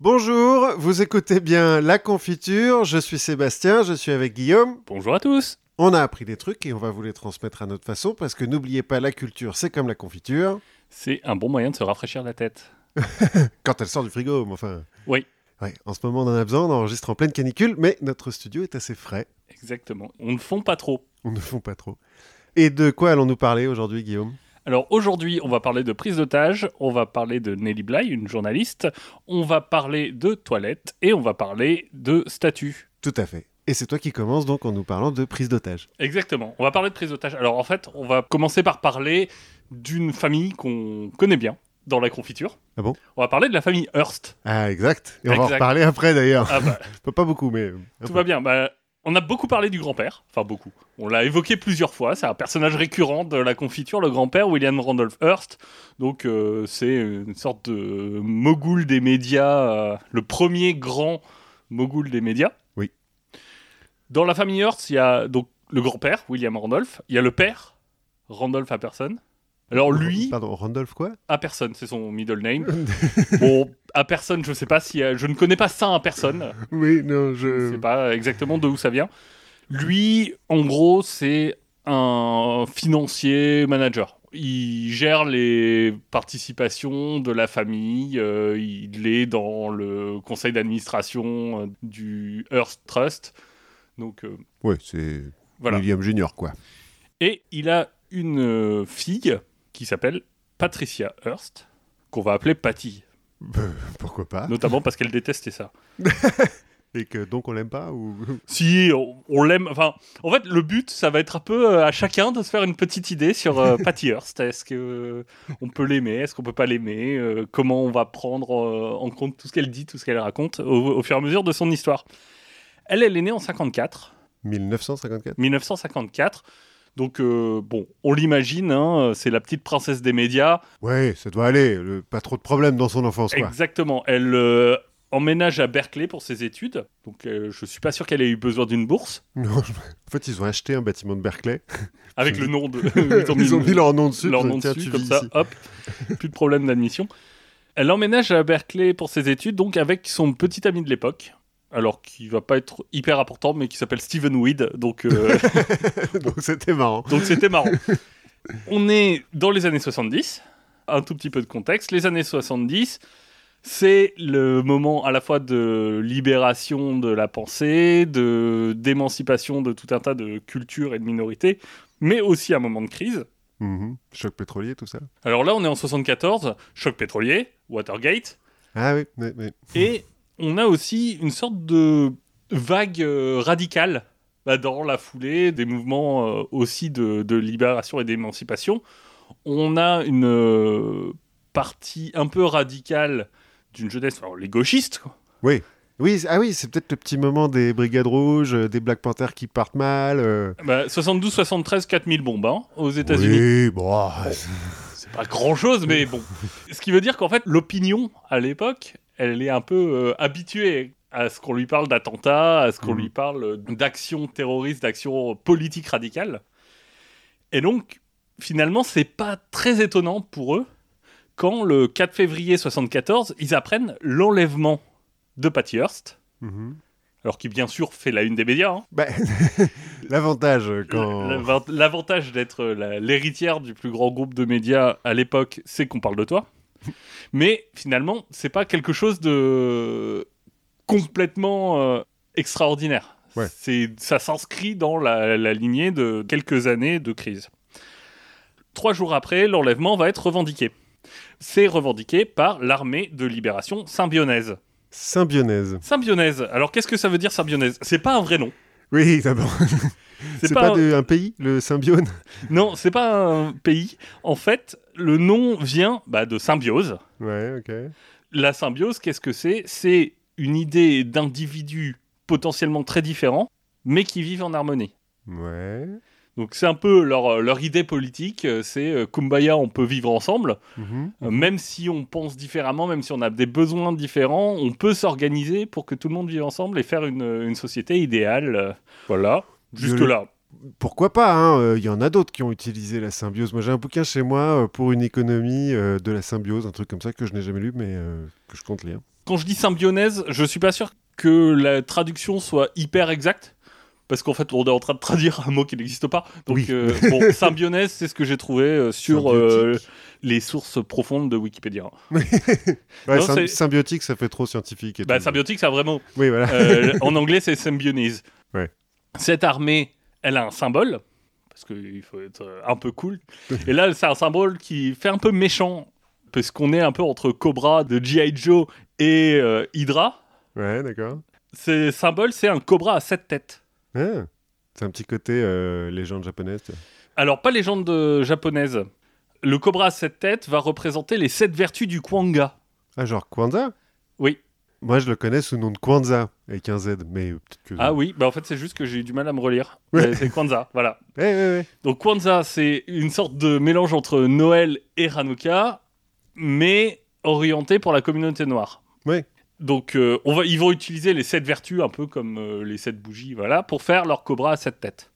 Bonjour, vous écoutez bien La Confiture, je suis Sébastien, je suis avec Guillaume. Bonjour à tous. On a appris des trucs et on va vous les transmettre à notre façon parce que n'oubliez pas, la culture, c'est comme la confiture. C'est un bon moyen de se rafraîchir la tête. Quand elle sort du frigo, mais enfin. Oui. Ouais, en ce moment, on en a besoin, on enregistre en pleine canicule, mais notre studio est assez frais. Exactement. On ne fond pas trop. On ne fond pas trop. Et de quoi allons-nous parler aujourd'hui, Guillaume? Alors aujourd'hui, on va parler de prise d'otage, on va parler de Nelly Bly, une journaliste, on va parler de toilettes et on va parler de statut. Tout à fait. Et c'est toi qui commences donc en nous parlant de prise d'otage. Exactement. On va parler de prise d'otage. Alors en fait, on va commencer par parler d'une famille qu'on connaît bien dans la confiture. Ah bon? On va parler de la famille Hearst. Ah, exact. Et on va en reparler après d'ailleurs. Ah bah, Pas- Pas beaucoup, mais. tout va bien. Bah, on a beaucoup parlé du grand-père. Enfin, beaucoup. On l'a évoqué plusieurs fois. C'est un personnage récurrent de la confiture, le grand-père, William Randolph Hearst. Donc, euh, c'est une sorte de mogul des médias, euh, le premier grand mogul des médias. Oui. Dans la famille Hearst, il y a donc le grand-père, William Randolph. Il y a le père, Randolph Apperson. Alors, lui, Pardon, Randolph quoi? Apperson, c'est son middle name. bon, Apperson, je sais pas si. euh, je ne connais pas ça, Apperson. Oui, non, Je je. sais pas exactement d'où ça vient. Lui, en gros, c'est un financier manager. Il gère les participations de la famille. euh, il est dans le conseil d'administration euh, du Hearst Trust. Donc euh, Ouais, c'est voilà. William Junior, quoi. Et il a une fille qui s'appelle Patricia Hearst, qu'on va appeler Patty, Euh, pourquoi pas? Notamment parce qu'elle détestait ça. Et que donc on l'aime pas ou? Si, on, on l'aime. Enfin, en fait, le but, ça va être un peu euh, à chacun de se faire une petite idée sur euh, Patty Hearst. Est-ce que euh, on peut l'aimer? Est-ce qu'on peut pas l'aimer? Euh, Comment on va prendre en compte tout ce qu'elle dit, tout ce qu'elle raconte au, au fur et à mesure de son histoire Elle, elle est née en 54, 1954 1954. Donc, euh, bon, on l'imagine, hein, c'est la petite princesse des médias. Ouais, ça doit aller. le- Pas trop de problèmes dans son enfance, quoi. Exactement. Elle euh, emménage à Berkeley pour ses études. Donc, euh, je suis pas sûr qu'elle ait eu besoin d'une bourse. Non, En fait, ils ont acheté un bâtiment de Berkeley. Avec le nom de. Ils ont mis leur nom dessus. leur nom Tiens, dessus, comme ça, ici. hop, plus de problème d'admission. Elle emménage à Berkeley pour ses études, donc avec son petit ami de l'époque, alors qui va pas être hyper important, mais qui s'appelle Stephen Weed, donc euh, donc c'était marrant. donc c'était marrant. On est dans les années 70, un tout petit peu de contexte. Les années 70, c'est le moment à la fois de libération de la pensée, de d'émancipation de tout un tas de cultures et de minorités, mais aussi un moment de crise. Mhm. Choc pétrolier, tout ça. Alors là, on est en 74, choc pétrolier, Watergate, Ah oui, mais, mais- et on a aussi une sorte de vague euh, radicale bah, dans la foulée des mouvements euh, aussi de, de libération et d'émancipation. On a une euh, partie un peu radicale d'une jeunesse, alors les gauchistes, quoi. Oui, c'est- ah oui, c'est peut-être le petit moment des Brigades Rouges, des Black Panthers qui partent mal. euh. Bah, 72-73, 4000 bombes hein, aux États-Unis. Oui, bon. ah, C'est pas grand chose, mais bon. Ce qui veut dire qu'en fait, l'opinion à l'époque, elle est un peu euh, habituée à ce qu'on lui parle d'attentats, à ce qu'on Mhm. lui parle d'actions terroristes, d'actions politiques radicales. Et donc, finalement, c'est pas très étonnant pour eux quand le 4 février 74, ils apprennent l'enlèvement de Patty Hearst, mhm. alors qui bien sûr fait la une des médias. hein. Bah, L'avantage euh, quand. L'avant- L'avantage d'être la- l'héritière du plus grand groupe de médias à l'époque, c'est qu'on parle de toi. Mais finalement, c'est pas quelque chose de complètement euh, extraordinaire. Ouais. C'est, ça s'inscrit dans la, la lignée de quelques années de crise. Trois jours après, l'enlèvement va être revendiqué. C'est revendiqué par l'armée de libération symbionnaise. Symbionnaise. Symbionnaise. Alors qu'est-ce que ça veut dire symbionnaise? C'est pas un vrai nom. Oui, d'abord. C'est, pas, pas, un- de- un pays, le Symbione Non, c'est pas un pays. En fait, le nom vient bah, de symbiose. Ouais, ok. La symbiose, qu'est-ce que c'est? C'est une idée d'individus potentiellement très différents, mais qui vivent en harmonie. Ouais. Donc c'est un peu leur, leur idée politique, euh, c'est euh, Kumbaya, on peut vivre ensemble, Mhm. Euh, même si on pense différemment, même si on a des besoins différents, on peut s'organiser pour que tout le monde vive ensemble et faire une, une société idéale. euh, Voilà, jusque-là. Pourquoi pas hein, Il y en a d'autres qui ont utilisé la symbiose. Moi, j'ai un bouquin chez moi euh, pour une économie euh, de la symbiose, un truc comme ça que je n'ai jamais lu, mais euh, que je compte lire. Quand je dis symbionèse, je suis pas sûr que la traduction soit hyper exacte. Parce qu'en fait, on est en train de traduire un mot qui n'existe pas. Donc, Oui. euh, bon, symbionèse, c'est ce que j'ai trouvé euh, sur euh, les sources profondes de Wikipédia. Ouais, Non, symbiotique, ça fait trop scientifique. Et Bah, symbiotique, c'est un vrai mot. Oui, voilà. Euh, en anglais, c'est symbionese. Ouais. Cette armée, elle a un symbole, parce qu'il faut être euh, un peu cool. Et là, c'est un symbole qui fait un peu méchant, parce qu'on est un peu entre Cobra de G.I. Joe et euh, Hydra. Ouais, d'accord. Ce symbole, c'est un Cobra à sept têtes. Ah, c'est un petit côté euh, légende japonaise. Alors, pas légende euh, japonaise. Le Cobra à sept têtes va représenter les sept vertus du Kwanga. Ah, genre Kwanzaa? Oui. Moi, je le connais sous le nom de Kwanzaa, avec un Z, mais euh, peut-être que... Ah oui, bah en fait, c'est juste que j'ai eu du mal à me relire. Ouais. Mais C'est Kwanzaa, voilà. Ouais, ouais. Donc Kwanzaa, c'est une sorte de mélange entre Noël et Hanouka, mais orienté pour la communauté noire. Ouais. Donc euh, on va, ils vont utiliser les sept vertus, un peu comme euh, les sept bougies, voilà, pour faire leur cobra à sept têtes.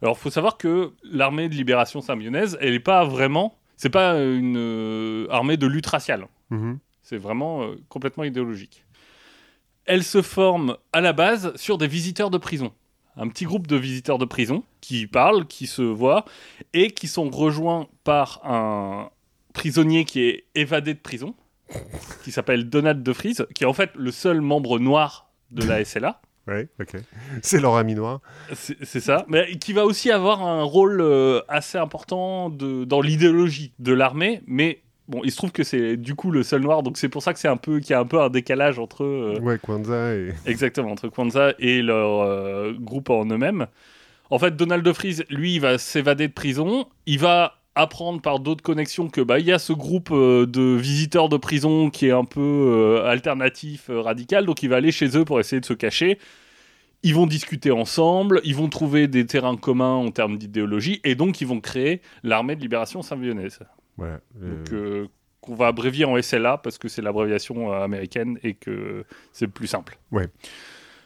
Alors il faut savoir que l'armée de libération symbionnaise, elle n'est pas vraiment, c'est pas une euh, armée de lutte raciale. Mhm. C'est vraiment euh, complètement idéologique. Elle se forme à la base sur des visiteurs de prison. Un petit groupe de visiteurs de prison qui parlent, qui se voient et qui sont rejoints par un prisonnier qui est évadé de prison, qui s'appelle Donald de Vries, qui est en fait le seul membre noir de la SLA. Ouais, ok. C'est leur ami noir. C'est ça, mais qui va aussi avoir un rôle euh, assez important de, dans l'idéologie de l'armée, mais bon, il se trouve que c'est du coup le seul noir, donc c'est pour ça que c'est un peu qu'il y a un peu un décalage entre euh, Ouais, Kwanzaa et... exactement entre Kwanzaa et leur euh, groupe en eux-mêmes. En fait, Donald de Vries, lui, il va s'évader de prison, il va apprendre par d'autres connexions que bah il y a ce groupe euh, de visiteurs de prison qui est un peu euh, alternatif, radical, donc il va aller chez eux pour essayer de se cacher. Ils vont discuter ensemble, ils vont trouver des terrains communs en termes d'idéologie, et donc ils vont créer l'armée de libération symbionnaise. Voilà. euh, Donc, euh, qu'on va abrévier en SLA parce que c'est l'abréviation euh, américaine et que c'est plus simple. Ouais.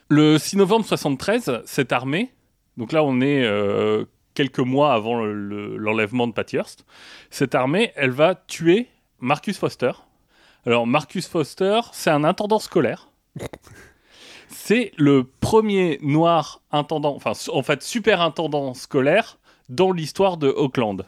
Le 6 novembre 73, cette armée, donc là on est euh, quelques mois avant le- le- l'enlèvement de Patty Hearst, cette armée, elle va tuer Marcus Foster. Alors Marcus Foster, c'est un intendant scolaire. c'est le premier noir intendant, enfin en fait super intendant scolaire dans l'histoire de Auckland.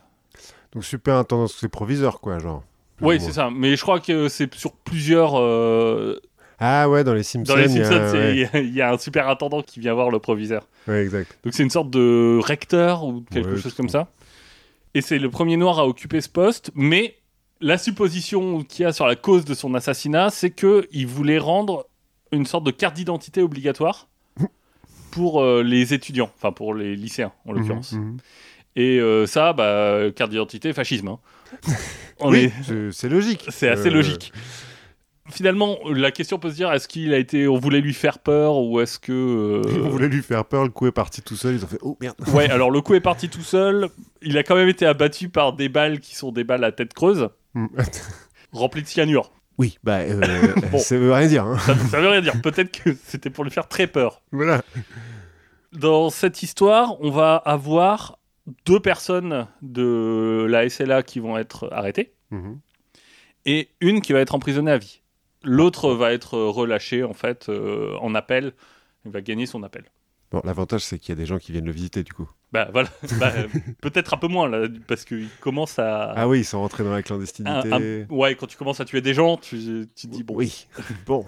Donc super intendant, c'est proviseur, quoi, genre. Oui, ou c'est ça. Mais je crois que c'est sur plusieurs. euh, Ah ouais, dans les Simpsons. Dans les il y a- Simpsons, c'est- il ouais. y, a- il y a un super intendant qui vient voir le proviseur. Ouais, exact. Donc c'est une sorte de recteur ou quelque Ouais, chose comme ça. Et c'est le premier noir à occuper ce poste. Mais la supposition qu'il y a sur la cause de son assassinat, c'est qu'il voulait rendre une sorte de carte d'identité obligatoire pour euh, les étudiants, enfin pour les lycéens en l'occurrence. Mhm, mhm. Et euh, ça, bah, carte d'identité, fascisme. hein. Oui, est- c'est- logique. C'est assez Euh, logique. Finalement, la question peut se dire est-ce qu'il a été, on voulait lui faire peur ou est-ce que euh, On voulait lui faire peur, le coup est parti tout seul, ils ont fait oh merde. Ouais, alors le coup est parti tout seul. Il a quand même été abattu par des balles qui sont des balles à tête creuse, Mm. remplies de cyanure. oui, bah euh, Bon. ça veut rien dire. hein. Ça, ça veut rien dire. Peut-être que c'était pour lui faire très peur. Voilà. Dans cette histoire, on va avoir deux personnes de la SLA qui vont être arrêtées Mhm. et une qui va être emprisonnée à vie. L'autre va être relâchée en fait euh, en appel. Il va gagner son appel. Bon, l'avantage c'est qu'il y a des gens qui viennent le visiter du coup. Bah voilà, Bah, peut-être un peu moins là, parce qu'il commence à. Ah oui, ils sont rentrés dans la clandestinité. un- ouais, quand tu commences à tuer des gens, tu, tu te dis bon. Oui. bon.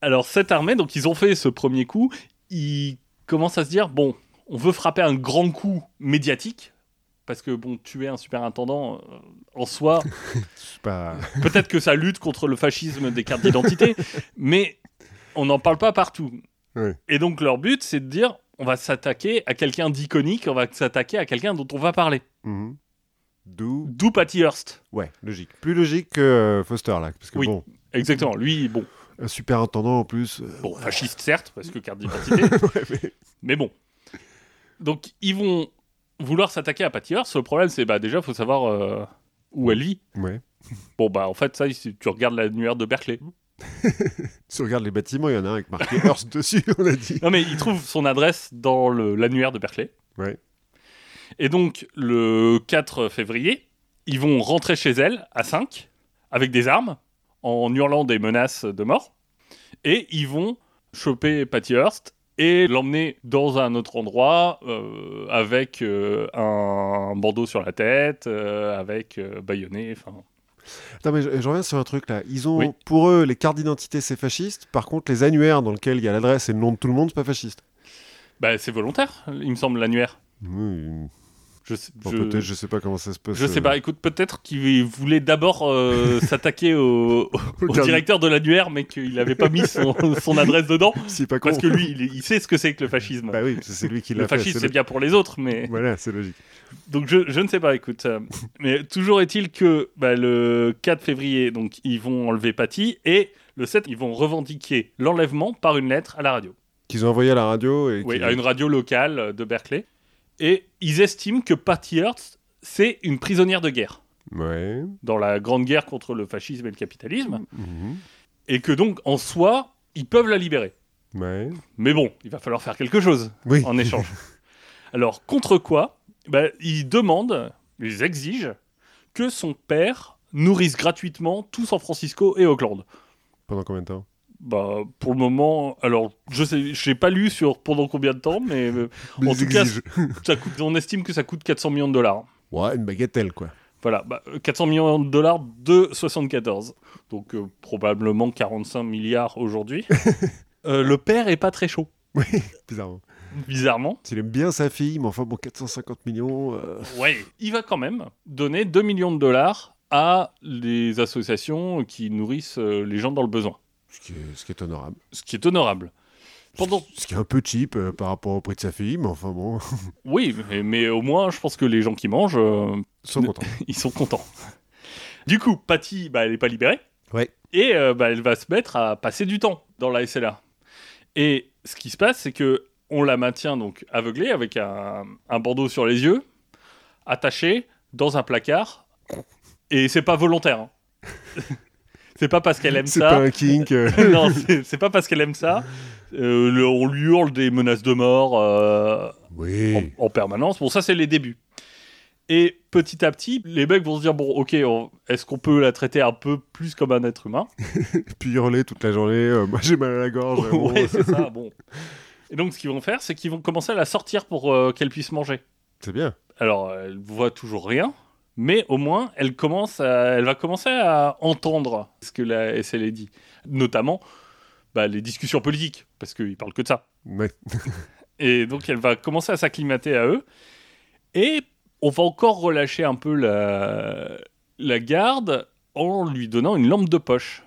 Alors cette armée, donc ils ont fait ce premier coup, ils commencent à se dire bon, on veut frapper un grand coup médiatique. Parce que bon, tuer un superintendant euh, en soi, pas. peut-être que ça lutte contre le fascisme des cartes d'identité, mais on n'en parle pas partout. Et donc leur but, c'est de dire on va s'attaquer à quelqu'un d'iconique, on va s'attaquer à quelqu'un dont on va parler. Mhm. D'où. D'où Patty Hearst. Ouais, logique. Plus logique que euh, Foster là, parce que Oui. bon, Exactement. Lui, bon, un superintendant en plus. euh, bon fasciste certes, parce que carte d'identité, ouais, mais- mais bon. Donc ils vont vouloir s'attaquer à Patty Hearst. Le problème, c'est bah déjà, faut savoir euh, où elle vit. ouais. Bon bah en fait, ça, tu regardes l'annuaire de Berkeley. Si on regarde les bâtiments, il y en a un avec marqué Hearst dessus, on a dit. Non mais il trouve son adresse dans l'annuaire de Berkeley. Ouais. Et donc le 4 février, ils vont rentrer chez elle à 5 avec des armes en hurlant des menaces de mort. Et ils vont choper Patty Hearst et l'emmener dans un autre endroit euh, avec euh, un bandeau sur la tête, euh, avec baïonné. Enfin, Attends, mais je, je reviens sur un truc là. Ils ont, Oui. pour eux, les cartes d'identité, c'est fasciste. Par contre, les annuaires dans lesquels il y a l'adresse et le nom de tout le monde, c'est pas fasciste. bah, c'est volontaire, il me semble, l'annuaire. Oui. Je, sais- Bon, je- peut-être, je sais pas comment ça se passe. je sais euh, pas, écoute, peut-être qu'il voulait d'abord euh, s'attaquer au, directeur de l'annuaire, mais qu'il n'avait pas mis son, son adresse dedans. C'est pas con. Parce que lui, il, il sait ce que c'est que le fascisme. Bah oui, c'est- c'est lui qui le l'a fascisme, c'est bien pour les autres, mais. Voilà, c'est logique. Donc je, je ne sais pas, écoute. euh, mais toujours est-il que bah, le 4 février, donc ils vont enlever Patty et le 7, ils vont revendiquer l'enlèvement par une lettre à la radio. Qu'ils ont envoyé à la radio et Oui, à une radio locale de Berkeley. Et ils estiment que Patty Hearst, c'est une prisonnière de guerre Ouais. dans la grande guerre contre le fascisme et le capitalisme. Mhm. Et que donc, en soi, ils peuvent la libérer. Ouais. Mais bon, il va falloir faire quelque chose. Oui. en échange. Alors, contre quoi? Bah, Ils demandent, ils exigent que son père nourrisse gratuitement tout San Francisco et Oakland. Pendant combien de temps? Bah, pour le moment, alors, je sais, je pas lu sur pendant combien de temps, mais euh, En tout cas, exigent. ça coûte, on estime que ça coûte 400 millions de dollars. Ouais, une bagatelle, quoi. Voilà, bah, euh, 400 millions de dollars de 74. Donc, euh, probablement 45 milliards aujourd'hui. Euh, le père est pas très chaud, Oui, bizarrement. bizarrement. S'il aime bien sa fille, mais enfin, bon, 450 millions. euh, Ouais, il va quand même donner 2 millions de dollars à les associations qui nourrissent euh, les gens dans le besoin. Ce qui est, ce qui est honorable. Ce qui est honorable. Pendant... Ce qui est un peu cheap euh, par rapport au prix de sa fille, mais enfin bon, Oui, mais, mais au moins, je pense que les gens qui mangent, euh, ils sont contents. ils sont contents. Du coup, Patty, bah, elle n'est pas libérée. Ouais. Et euh, bah, elle va se mettre à passer du temps dans la SLA. Et ce qui se passe, c'est que on la maintient donc aveuglée avec un, un bandeau sur les yeux, attachée dans un placard. Et c'est pas volontaire. hein. c'est pas parce qu'elle aime C'est ça. pas un kink. euh, non, c'est pas parce qu'elle aime ça. Euh, le- on lui hurle des menaces de mort euh, Oui. en, en permanence. Bon, ça, c'est les débuts. Et petit à petit, les mecs vont se dire bon, ok, est-ce qu'on peut la traiter un peu plus comme un être humain? Puis hurler toute la journée. euh, moi, j'ai mal à la gorge. euh, bon. Ouais, c'est ça. Bon. Et donc, ce qu'ils vont faire, c'est qu'ils vont commencer à la sortir pour euh, qu'elle puisse manger. C'est bien. Alors, elle voit toujours rien, mais au moins, elle, commence à- elle va commencer à entendre ce que la SLA dit. Notamment bah, les discussions politiques, parce qu'ils parlent que de ça. Ouais. Et donc, elle va commencer à s'acclimater à eux. Et on va encore relâcher un peu la, la garde en lui donnant une lampe de poche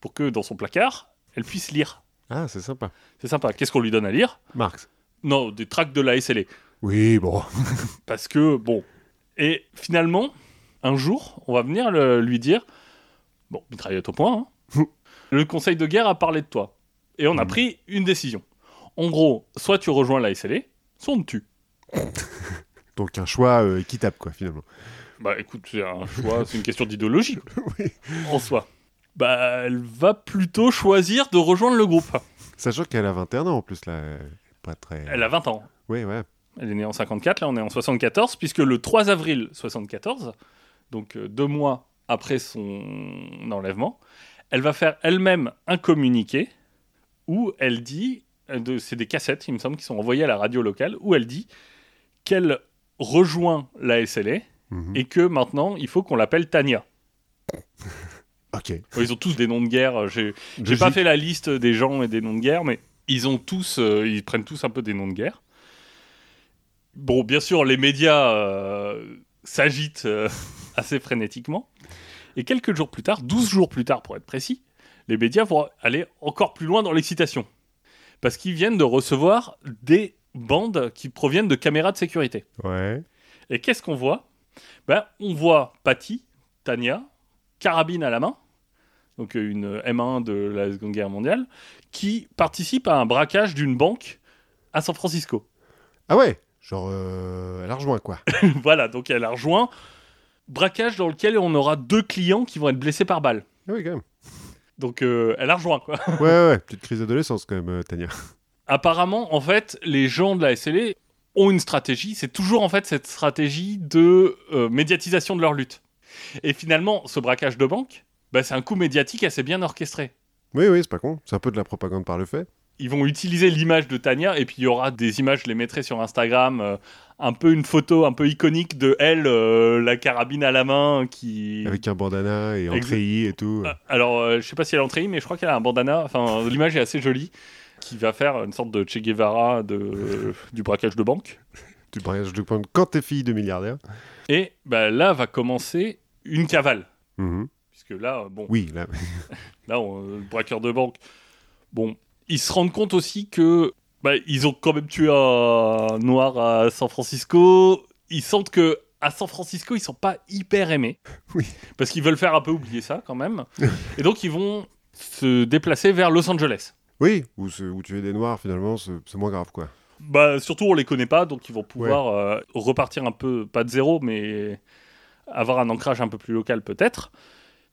pour que dans son placard, elle puisse lire. Ah, c'est sympa. C'est sympa. Qu'est-ce qu'on lui donne à lire? Marx. Non, des tracts de la SLA. Oui, bon. Parce que, bon. Et finalement, un jour, on va venir le- lui dire Bon, mitraillette au point, hein. le conseil de guerre a parlé de toi. Et on a Mhm. pris une décision. En gros, soit tu rejoins la SLA, soit on te tue. Donc un choix euh, équitable, quoi, finalement. Bah écoute, c'est un choix, c'est une question d'idéologie. En soi. Bah, elle va plutôt choisir de rejoindre le groupe. Sachant qu'elle a 21 ans en plus, là. elle est Pas très. Elle a 20 ans. Oui, ouais. Elle est née en 54, là on est en 74, puisque le 3 avril 74, donc euh, deux mois après son enlèvement, elle va faire elle-même un communiqué où elle dit, euh, c'est des cassettes, il me semble, qui sont envoyées à la radio locale, où elle dit qu'elle rejoint la SLA Mhm. et que maintenant il faut qu'on l'appelle Tania. Ok. Ils ont tous des noms de guerre. euh, J'ai pas fait la liste des gens et des noms de guerre, mais ils ont tous, euh, ils prennent tous un peu des noms de guerre. Bon, bien sûr, les médias euh, s'agitent euh, assez frénétiquement. Et quelques jours plus tard, 12 jours plus tard pour être précis, les médias vont aller encore plus loin dans l'excitation. Parce qu'ils viennent de recevoir des bandes qui proviennent de caméras de sécurité. Ouais. Et qu'est-ce qu'on voit? Ben, On voit Patty, Tania, carabine à la main, donc une M1 de la Seconde Guerre mondiale, qui participe à un braquage d'une banque à San Francisco. Ah ouais? Genre, euh, elle a rejoint, quoi. voilà, donc elle a rejoint. Braquage dans lequel on aura deux clients qui vont être blessés par balle. Ah oui, quand même. Donc euh, elle a rejoint, quoi. Ouais, ouais. Petite crise d'adolescence, quand même, euh, Tania. Apparemment, en fait, les gens de la SLA ont une stratégie. C'est toujours, en fait, cette stratégie de euh, médiatisation de leur lutte. Et finalement, ce braquage de banque, bah, c'est un coup médiatique assez bien orchestré. Oui, oui, c'est pas con. C'est un peu de la propagande par le fait. Ils vont utiliser l'image de Tania et puis il y aura des images, je les mettrai sur Instagram, euh, un peu une photo un peu iconique de elle, euh, la carabine à la main qui. Avec un bandana et en treillis et tout. Euh, Alors, euh, je sais pas si elle est en treillis, mais je crois qu'elle a un bandana. Enfin, l'image est assez jolie, qui va faire une sorte de Che Guevara de, du braquage de banque. Tu braquages de pointe quand t'es fille de milliardaire. Et bah, là va commencer une cavale. Mhm. Puisque là, bon, Oui, là. là, on- le braqueur de banque, bon, ils se rendent compte aussi que bah, ils ont quand même tué un noir à San Francisco. Ils sentent que à San Francisco, ils sont pas hyper aimés. Oui. Parce qu'ils veulent faire un peu oublier ça quand même. Et donc, ils vont se déplacer vers Los Angeles. Oui, où, où tu es des noirs, finalement, c'est c'est moins grave, quoi. Bah, surtout, on les connaît pas, donc ils vont pouvoir euh, repartir un peu, pas de zéro, mais avoir un ancrage un peu plus local peut-être.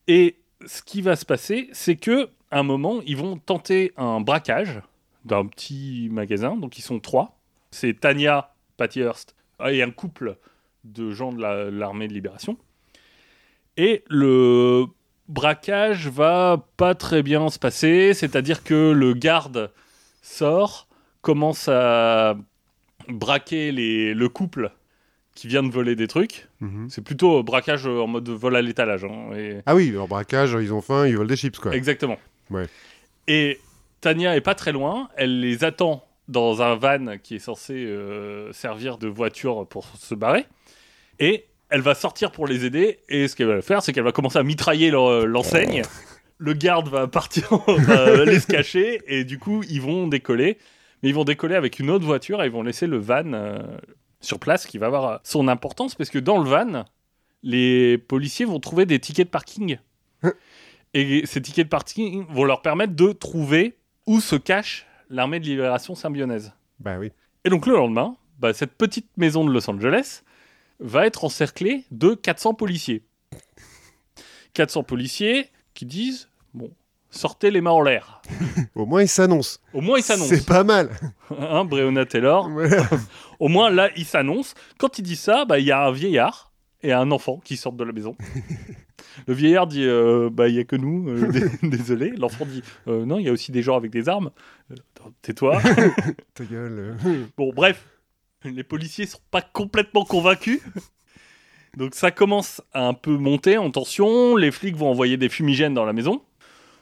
Et ce qui va se passer, c'est que à un moment, ils vont tenter un braquage d'un petit magasin. Donc ils sont trois. C'est Tanya, Patty Hearst et un couple de gens de la- l'armée de libération. Et le braquage va pas très bien se passer, c'est-à-dire que le garde sort, commence à braquer les, le couple qui vient de voler des trucs. Mhm. C'est plutôt braquage en mode vol à l'étalage. hein, et- Ah oui, leur braquage, ils ont faim, ils veulent des chips, quoi. Exactement. Ouais. Et Tania est pas très loin. Elle les attend dans un van qui est censé euh, servir de voiture pour se barrer. Et elle va sortir pour les aider. Et ce qu'elle va faire, c'est qu'elle va commencer à mitrailler leur- l'enseigne. Le garde va partir, va se cacher. Et du coup, ils vont décoller. Mais ils vont décoller avec une autre voiture et ils vont laisser le van euh, sur place qui va avoir son importance. Parce que dans le van, les policiers vont trouver des tickets de parking. Et ces tickets de parking vont leur permettre de trouver où se cache l'armée de libération symbionnaise. Bah oui. Et donc le lendemain, bah, cette petite maison de Los Angeles va être encerclée de 400 policiers. 400 policiers qui disent bon, sortez les mains en l'air. Au moins, ils s'annoncent. Au moins ils s'annoncent. C'est pas mal. Hein, Breonna Taylor. Au moins là, ils s'annoncent. Quand ils disent ça, bah, il y a un vieillard et un enfant qui sortent de la maison. Le vieillard dit euh, bah il y a que nous, euh, dé- désolé. L'enfant dit euh, non, il y a aussi des gens avec des armes. Tais-toi. Ta gueule. Bon, bref, les policiers sont pas complètement convaincus. Donc ça commence à un peu monter en tension. Les flics vont envoyer des fumigènes dans la maison.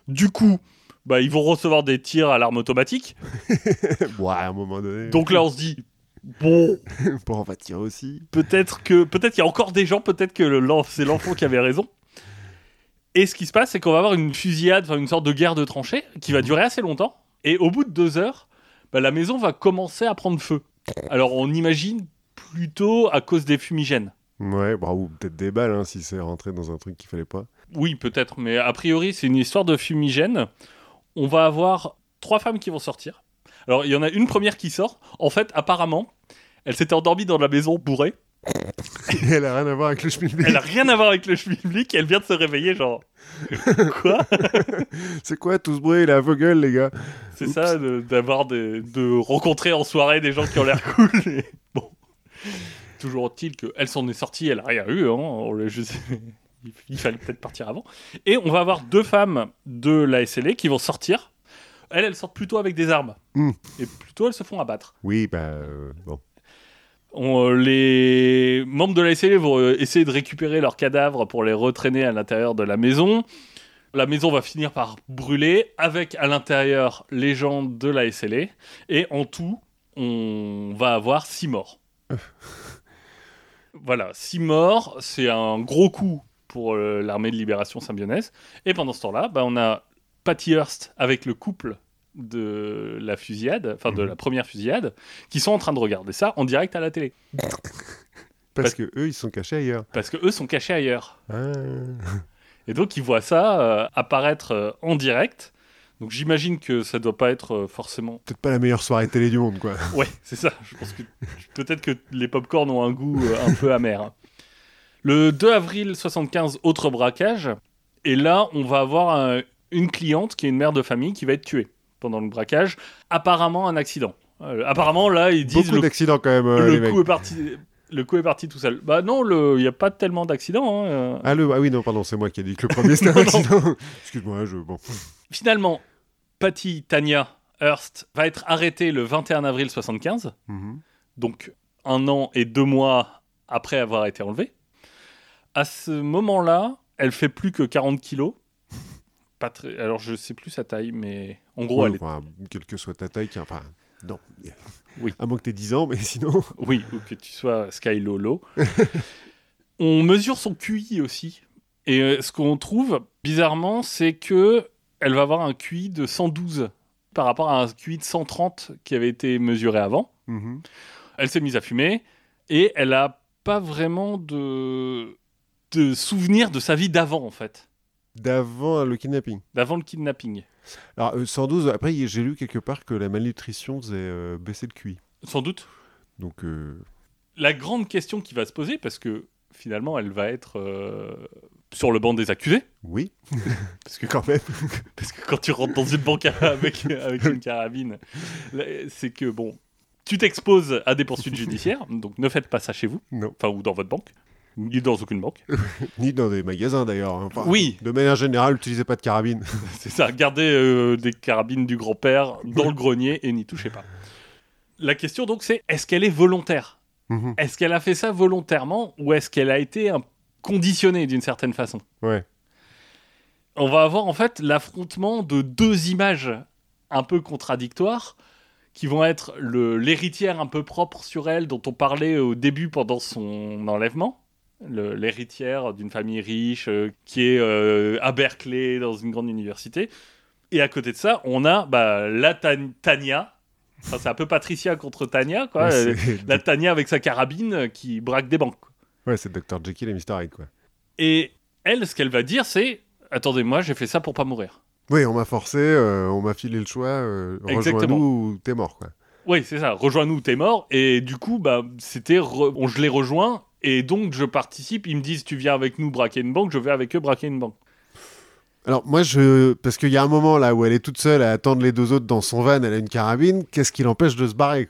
Du coup, bah, ils vont recevoir des tirs à l'arme automatique. bon, à un moment donné. Donc là, on se dit bon, Bon, on va tirer aussi. peut-être que peut-être qu'il y a encore des gens, peut-être que le- c'est l'enfant qui avait raison. Et ce qui se passe, c'est qu'on va avoir une fusillade, enfin une sorte de guerre de tranchées qui va durer assez longtemps. Et au bout de deux heures, bah, la maison va commencer à prendre feu. Alors on imagine plutôt à cause des fumigènes. Ouais, bah, ou peut-être des balles, hein, si c'est rentré dans un truc qu'il fallait pas. Oui, peut-être, mais a priori c'est une histoire de fumigène. On va avoir trois femmes qui vont sortir. Alors il y en a une première qui sort. En fait, apparemment, elle s'était endormie dans la maison bourrée. Elle a rien à voir avec le schmilblick. Elle a rien à voir avec le schmilblick. Elle vient de se réveiller, genre quoi? C'est quoi tout ce bruit, la aveugle, les gars? C'est ça, de- d'avoir de rencontrer en soirée des gens qui ont l'air cool. et- Bon, toujours est-il qu'elle s'en est sortie, elle a rien eu. Hein. On l'a juste- il- Il fallait peut-être partir avant. Et on va avoir deux femmes de la SLA qui vont sortir. Elles, elles sortent plutôt avec des armes. Hmm. Et plutôt, elles se font abattre. Oui, bah, euh, bon. On, euh, les membres de la SLA vont euh, essayer de récupérer leurs cadavres pour les retraîner à l'intérieur de la maison. La maison va finir par brûler, avec à l'intérieur les gens de la SLA. Et en tout, on va avoir six morts. voilà, six morts, c'est un gros coup pour l'armée de libération symbionnaise. Et pendant ce temps-là, bah, on a Patty Hearst avec le couple de la fusillade, enfin de Mhm. la première fusillade, qui sont en train de regarder ça en direct à la télé. Parce que eux, ils sont cachés ailleurs. Parce que eux sont cachés ailleurs. Ah. Et donc ils voient ça euh, apparaître euh, en direct. Donc j'imagine que ça doit pas être euh, forcément. Peut-être pas la meilleure soirée télé du monde, quoi. Ouais, c'est ça. Je pense que peut-être que les popcorn ont un goût un peu amer. Le 2 avril 75, autre braquage. Et là, on va avoir un- une cliente qui est une mère de famille qui va être tuée pendant le braquage. Apparemment un accident. Euh, apparemment là, ils disent Beaucoup le d'accidents quand même, euh, le les mecs. coup est parti. Le coup est parti tout seul. Bah non, il n'y a pas tellement d'accidents. hein, euh. Ah, le... ah oui, non, pardon, c'est moi qui ai dit que le premier c'était un accident. Excuse-moi, je. Bon. Finalement, Patty Tanya Hearst va être arrêtée le 21 avril 75, Mhm. donc un an et deux mois après avoir été enlevée. À ce moment-là, elle fait plus que 40 kilos. Pas très... Alors je sais plus sa taille, mais en gros, Ouais, elle est... quelle que soit ta taille, qui- enfin, non. Oui. À moins que tu aies 10 ans, mais sinon. Oui, ou que tu sois Sky Lolo. on mesure son QI aussi. Et euh, ce qu'on trouve, bizarrement, c'est que elle va avoir un QI de 112 par rapport à un QI de 130 qui avait été mesuré avant. Mhm. Elle s'est mise à fumer et elle a pas vraiment de, de souvenir de sa vie d'avant, en fait. D'avant le kidnapping. D'avant le kidnapping. Alors, euh, 112, après, j'ai lu quelque part que la malnutrition faisait euh, baisser le QI. Sans doute. Donc, euh, La grande question qui va se poser, parce que finalement, elle va être euh, sur le banc des accusés. oui, Parce que quand même. Parce que quand tu rentres dans une banque avec, avec une carabine, c'est que bon, tu t'exposes à des poursuites judiciaires, donc ne faites pas ça chez vous, non. enfin ou dans votre banque, ni dans aucune banque. Ni dans des magasins d'ailleurs. hein. Enfin, Oui. De manière générale, n'utilisez pas de carabine. C'est ça, gardez euh, des carabines du grand-père dans le grenier et n'y touchez pas. La question donc c'est est-ce qu'elle est volontaire? Mhm. Est-ce qu'elle a fait ça volontairement ou est-ce qu'elle a été un- conditionnée d'une certaine façon? Ouais. on va avoir en fait l'affrontement de deux images un peu contradictoires qui vont être le- l'héritière un peu propre sur elle dont on parlait au début pendant son enlèvement. L'héritière d'une famille riche euh, qui est euh, à Berkeley dans une grande université. Et à côté de ça, on a bah, la Tan- Tania. Enfin, c'est un peu Patricia contre Tania, quoi. Ouais, Euh, la Tania avec sa carabine qui braque des banques. ouais, c'est Dr. Jekyll et Mr. Hyde, quoi. Et elle, ce qu'elle va dire, c'est Attendez, moi, j'ai fait ça pour pas mourir. Oui, on m'a forcé, euh, on m'a filé le choix, rejoins-nous ou t'es mort, quoi. Oui, c'est ça. Rejoins-nous, t'es mort. Et du coup, bah, c'était, on- je les rejoins. Et donc, je participe. Ils me disent, tu viens avec nous braquer une banque. Je vais avec eux braquer une banque. Alors, moi, je. Parce qu'il y a un moment là où elle est toute seule à attendre les deux autres dans son van, elle a une carabine, qu'est-ce qui l'empêche de se barrer?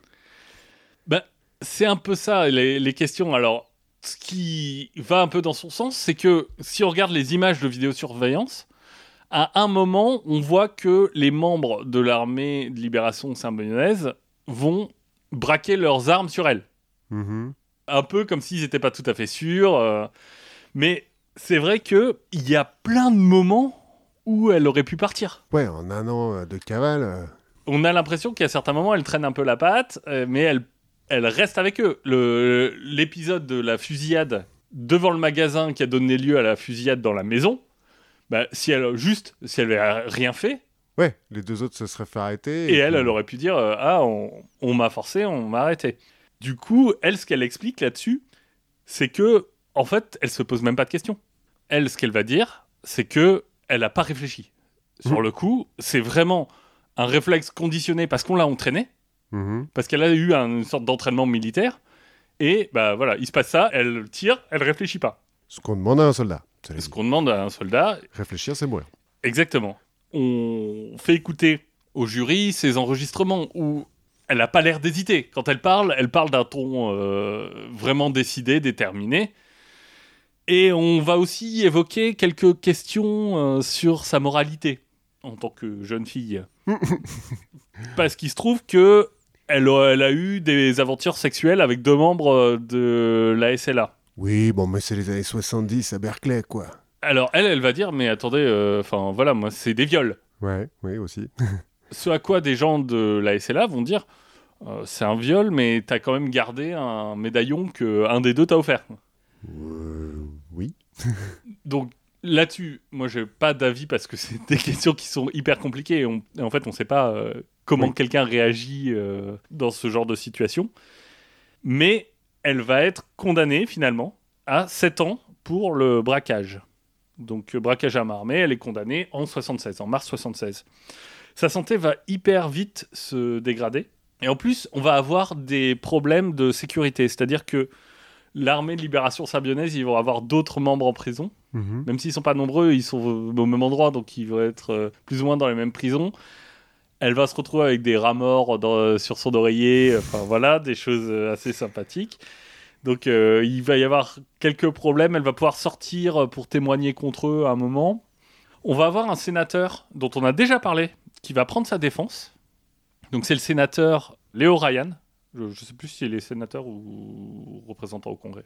Bah, c'est un peu ça, les, les questions. Alors, ce qui va un peu dans son sens, c'est que si on regarde les images de vidéosurveillance, à un moment, on voit que les membres de l'armée de libération symbionnaise vont braquer leurs armes sur elle. Mhm. Un peu comme s'ils n'étaient pas tout à fait sûrs. euh, mais c'est vrai qu'il y a plein de moments où elle aurait pu partir. Ouais, en un an euh, de cavale. euh, On a l'impression qu'à certains moments, elle traîne un peu la patte, euh, mais elle, elle reste avec eux. L'épisode de la fusillade devant le magasin qui a donné lieu à la fusillade dans la maison, bah, si elle juste, si elle avait rien fait, Ouais, les deux autres se seraient fait arrêter. Et elle, puis- elle aurait pu dire euh, Ah, on, on m'a forcé, on m'a arrêté. Du coup, elle, ce qu'elle explique là-dessus, c'est que, en fait, elle se pose même pas de questions. Elle, ce qu'elle va dire, c'est que elle n'a pas réfléchi. Sur Mhm. le coup, c'est vraiment un réflexe conditionné parce qu'on l'a entraîné, Mhm. parce qu'elle a eu un- une sorte d'entraînement militaire. Et bah voilà, il se passe ça, elle tire, elle réfléchit pas. Ce qu'on demande à un soldat. Ce qu'on demande à un soldat, Réfléchir, c'est mourir. Exactement. On fait écouter au jury ses enregistrements où elle n'a pas l'air d'hésiter. Quand elle parle, elle parle d'un ton euh, vraiment décidé, déterminé. Et on va aussi évoquer quelques questions euh, sur sa moralité en tant que jeune fille. Parce qu'il se trouve que elle a, elle a eu des aventures sexuelles avec deux membres euh, de la SLA. Oui, bon, mais c'est les années 70 à Berkeley, quoi. Alors elle, elle va dire, mais attendez, euh, enfin voilà, moi c'est des viols. Ouais, oui, aussi. Ce à quoi des gens de la SLA vont dire euh, c'est un viol, mais t'as quand même gardé un médaillon que un des deux t'a offert. Euh, oui. Donc là-dessus, moi j'ai pas d'avis parce que c'est des questions qui sont hyper compliquées. Et, on- et en fait, on sait pas euh, comment Oui. quelqu'un réagit dans ce genre de situation. Mais elle va être condamnée finalement à 7 ans pour le braquage. Donc braquage à main armée, elle est condamnée en 76, en mars 76. Sa santé va hyper vite se dégrader. Et en plus, on va avoir des problèmes de sécurité. C'est-à-dire que l'armée de libération sabionnaise, ils vont avoir d'autres membres en prison. Mhm. Même s'ils sont pas nombreux, ils sont au même endroit, donc ils vont être euh, plus ou moins dans les mêmes prisons. Elle va se retrouver avec des rats morts dans- sur son oreiller, enfin voilà, des choses euh, assez sympathiques. Donc euh, il va y avoir quelques problèmes. Elle va pouvoir sortir pour témoigner contre eux à un moment. On va avoir un sénateur dont on a déjà parlé qui va prendre sa défense. Donc c'est le sénateur Léo Ryan. Je ne sais plus s'il est sénateur ou représentant au Congrès.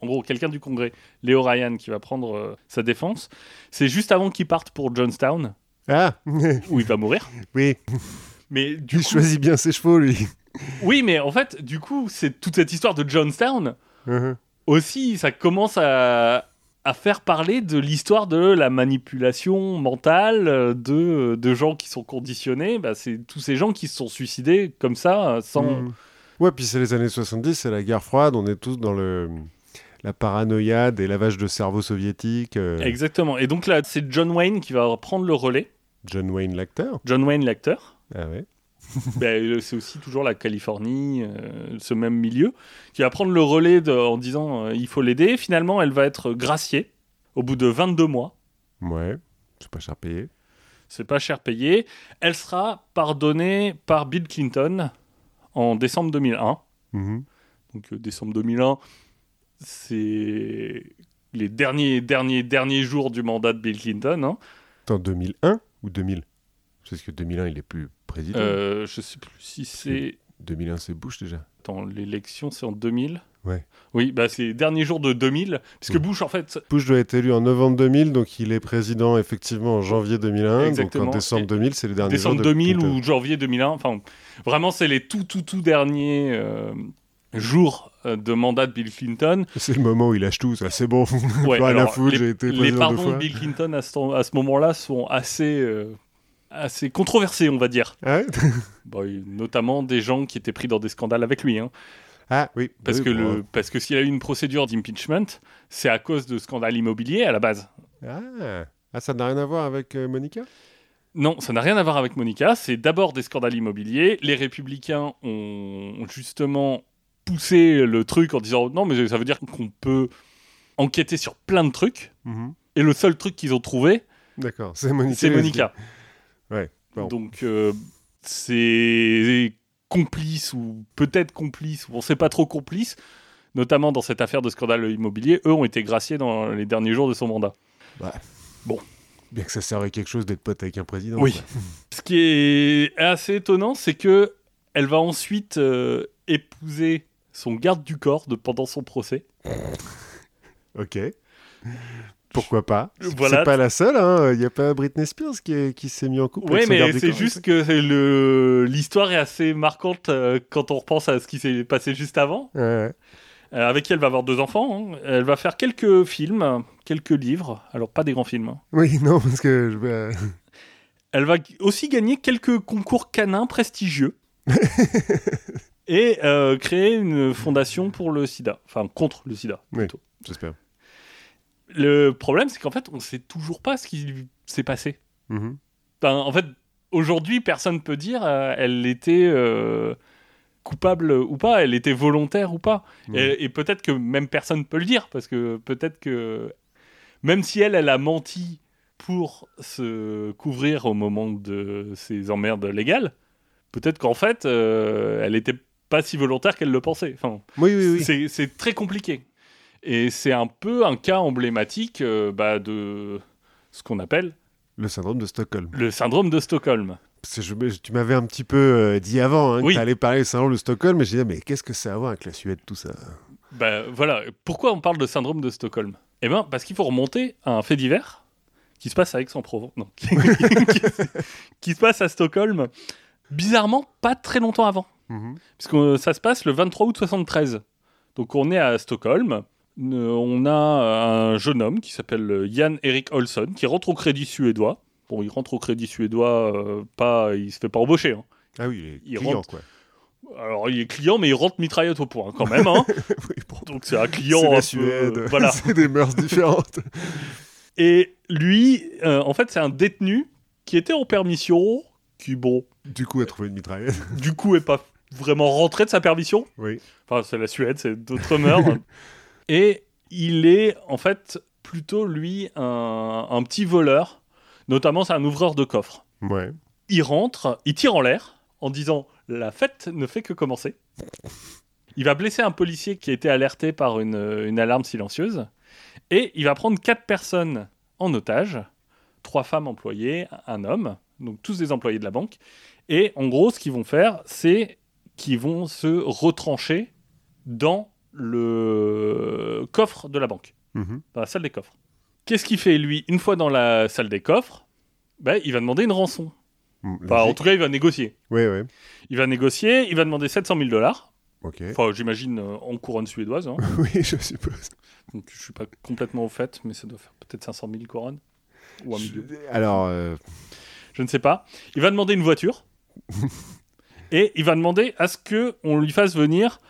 En gros, quelqu'un du Congrès, Léo Ryan, qui va prendre euh, sa défense. C'est juste avant qu'il parte pour Johnstown, Ah où il va mourir. Oui, Mais du il coup, choisit bien ses chevaux, lui. oui, mais en fait, du coup, c'est toute cette histoire de Johnstown. Mhm. aussi, ça commence à, à faire parler de l'histoire de la manipulation mentale euh, de, de gens qui sont conditionnés. Bah, c'est tous ces gens qui se sont suicidés comme ça, euh, sans. Mhm. Ouais, puis c'est les années 70, c'est la guerre froide, on est tous dans le la paranoïa des lavages de cerveau soviétiques. euh, Exactement. Et donc là, c'est John Wayne qui va prendre le relais. John Wayne, l'acteur. John Wayne, l'acteur. Ah ouais. Ben, euh, c'est aussi toujours la Californie, euh, ce même milieu, qui va prendre le relais de- en disant euh, il faut l'aider. Finalement, elle va être graciée au bout de 22 mois. Ouais, c'est pas cher payé. C'est pas cher payé. Elle sera pardonnée par Bill Clinton en décembre 2001. Mhm. Donc euh, décembre 2001, c'est les derniers, derniers, derniers jours du mandat de Bill Clinton. hein. Attends, 2001 ou 2000 Parce que 2001, il est plus président. Euh, je sais plus si c'est... 2001, c'est Bush déjà. Attends, l'élection c'est en 2000 Ouais. Oui, bah c'est les derniers jours de 2000. Puisque Mm. Bush, en fait, Bush doit être élu en novembre 2000, donc il est président effectivement en janvier 2001. Exactement. Donc en décembre Et 2000, c'est les derniers décembre jours de 2000 Clinton. ou janvier 2001. Enfin, vraiment, c'est les tout, tout, tout derniers euh, jours euh, de mandat de Bill Clinton. C'est le moment où il lâche tout, ça c'est bon. Ouais, alors, foutre, les, j'ai été les pardons fois. de Bill Clinton à ce, à ce moment-là sont assez, euh, assez controversés, on va dire. Ah, ouais Bon, et notamment des gens qui étaient pris dans des scandales avec lui. hein. Ah, oui. Parce, oui, que bon, le, parce que s'il a eu une procédure d'impeachment, c'est à cause de scandales immobiliers à la base. Ah. Ah, ça n'a rien à voir avec euh, Monica? Non, ça n'a rien à voir avec Monica. C'est d'abord des scandales immobiliers. Les républicains ont justement poussé le truc en disant non, mais ça veut dire qu'on peut enquêter sur plein de trucs. Mhm. Et le seul truc qu'ils ont trouvé, D'accord, c'est Monica. c'est Lewinsky. Monica. Ouais, bon. Donc euh, c'est complice ou peut-être complice, ou on sait pas trop complice, notamment dans cette affaire de scandale immobilier. Eux ont été graciés dans les derniers jours de son mandat. Bien que ça servait à quelque chose d'être pote avec un président. Oui. quoi. Ce qui est assez étonnant, c'est que elle va ensuite euh, épouser son garde du corps de, pendant son procès. Ok. Pourquoi pas? Voilà. C'est pas la seule, hein. Il n'y a pas Britney Spears qui, est- qui s'est mis en couple Oui, mais c'est juste que le l'histoire est assez marquante euh, quand on repense à ce qui s'est passé juste avant. Ouais. Euh, avec qui elle va avoir deux enfants. hein. Elle va faire quelques films, quelques livres. Alors pas des grands films. hein. Oui, non, parce que je vais- Elle va aussi gagner quelques concours canins prestigieux. et euh, créer une fondation pour le sida. Enfin, contre le sida, Oui. plutôt. J'espère. Le problème, c'est qu'en fait, on sait toujours pas ce qui s'est passé. Mhm. En fait, aujourd'hui, personne peut dire euh, elle était euh, coupable ou pas, elle était volontaire ou pas. Mhm. Et, et peut-être que même personne peut le dire, parce que peut-être que même si elle, elle a menti pour se couvrir au moment de ses emmerdes légales, peut-être qu'en fait, euh, elle était pas si volontaire qu'elle le pensait. Enfin, Oui, oui, oui. c'est très compliqué. Et c'est un peu un cas emblématique euh, bah, de ce qu'on appelle Le syndrome de Stockholm. le syndrome de Stockholm. Parce que je- tu m'avais un petit peu euh, dit avant hein, Oui. que tu allais parler du syndrome de Stockholm, mais j'ai dit, mais qu'est-ce que ça a à voir avec la Suède, tout ça? Bah, voilà. Pourquoi on parle de syndrome de Stockholm? Eh bien, parce qu'il faut remonter à un fait divers qui se passe à Aix-en-Provence. Non. qui, qui se passe à Stockholm, bizarrement, pas très longtemps avant. Mhm. Puisque ça se passe le 23 août 73. Donc on est à Stockholm. Euh, On a un jeune homme qui s'appelle Jan Erik Olsson qui rentre au crédit suédois. Bon, il rentre au crédit suédois, euh, pas, il se fait pas embaucher. hein. Ah oui, il est Il client, rentre. quoi. Alors il est client, mais il rentre mitraillette au point quand même. hein. Oui, bon, Donc c'est un client c'est peu- Suède, Voilà. c'est des mœurs différentes. Et lui, euh, en fait, c'est un détenu qui était en permission, qui bon, du coup, a trouvé une mitraillette. du coup, est pas vraiment rentré de sa permission. Oui. Enfin, c'est la Suède, c'est d'autres mœurs. Et il est en fait plutôt lui un, un petit voleur. Notamment, c'est un ouvreur de coffre. Ouais. Il rentre, il tire en l'air en disant la fête ne fait que commencer. Il va blesser un policier qui a été alerté par une, une alarme silencieuse. Et il va prendre quatre personnes en otage, trois femmes employées, un homme, donc tous des employés de la banque. Et en gros, ce qu'ils vont faire, c'est qu'ils vont se retrancher dans le coffre de la banque, Mhm. dans la salle des coffres. Qu'est-ce qu'il fait, lui Une fois dans la salle des coffres, ben, il va demander une rançon. Mm, Enfin, en tout cas, il va négocier. Ouais, ouais. Il va négocier, il va demander 700 000 dollars. Ok. Enfin, j'imagine euh, en couronne suédoise. hein. oui, je suppose. Donc, je suis pas complètement au fait, mais ça doit faire peut-être 500 000 couronnes. Ou un million. Alors, euh, Je ne sais pas. Il va demander une voiture. et il va demander à ce que on lui fasse venir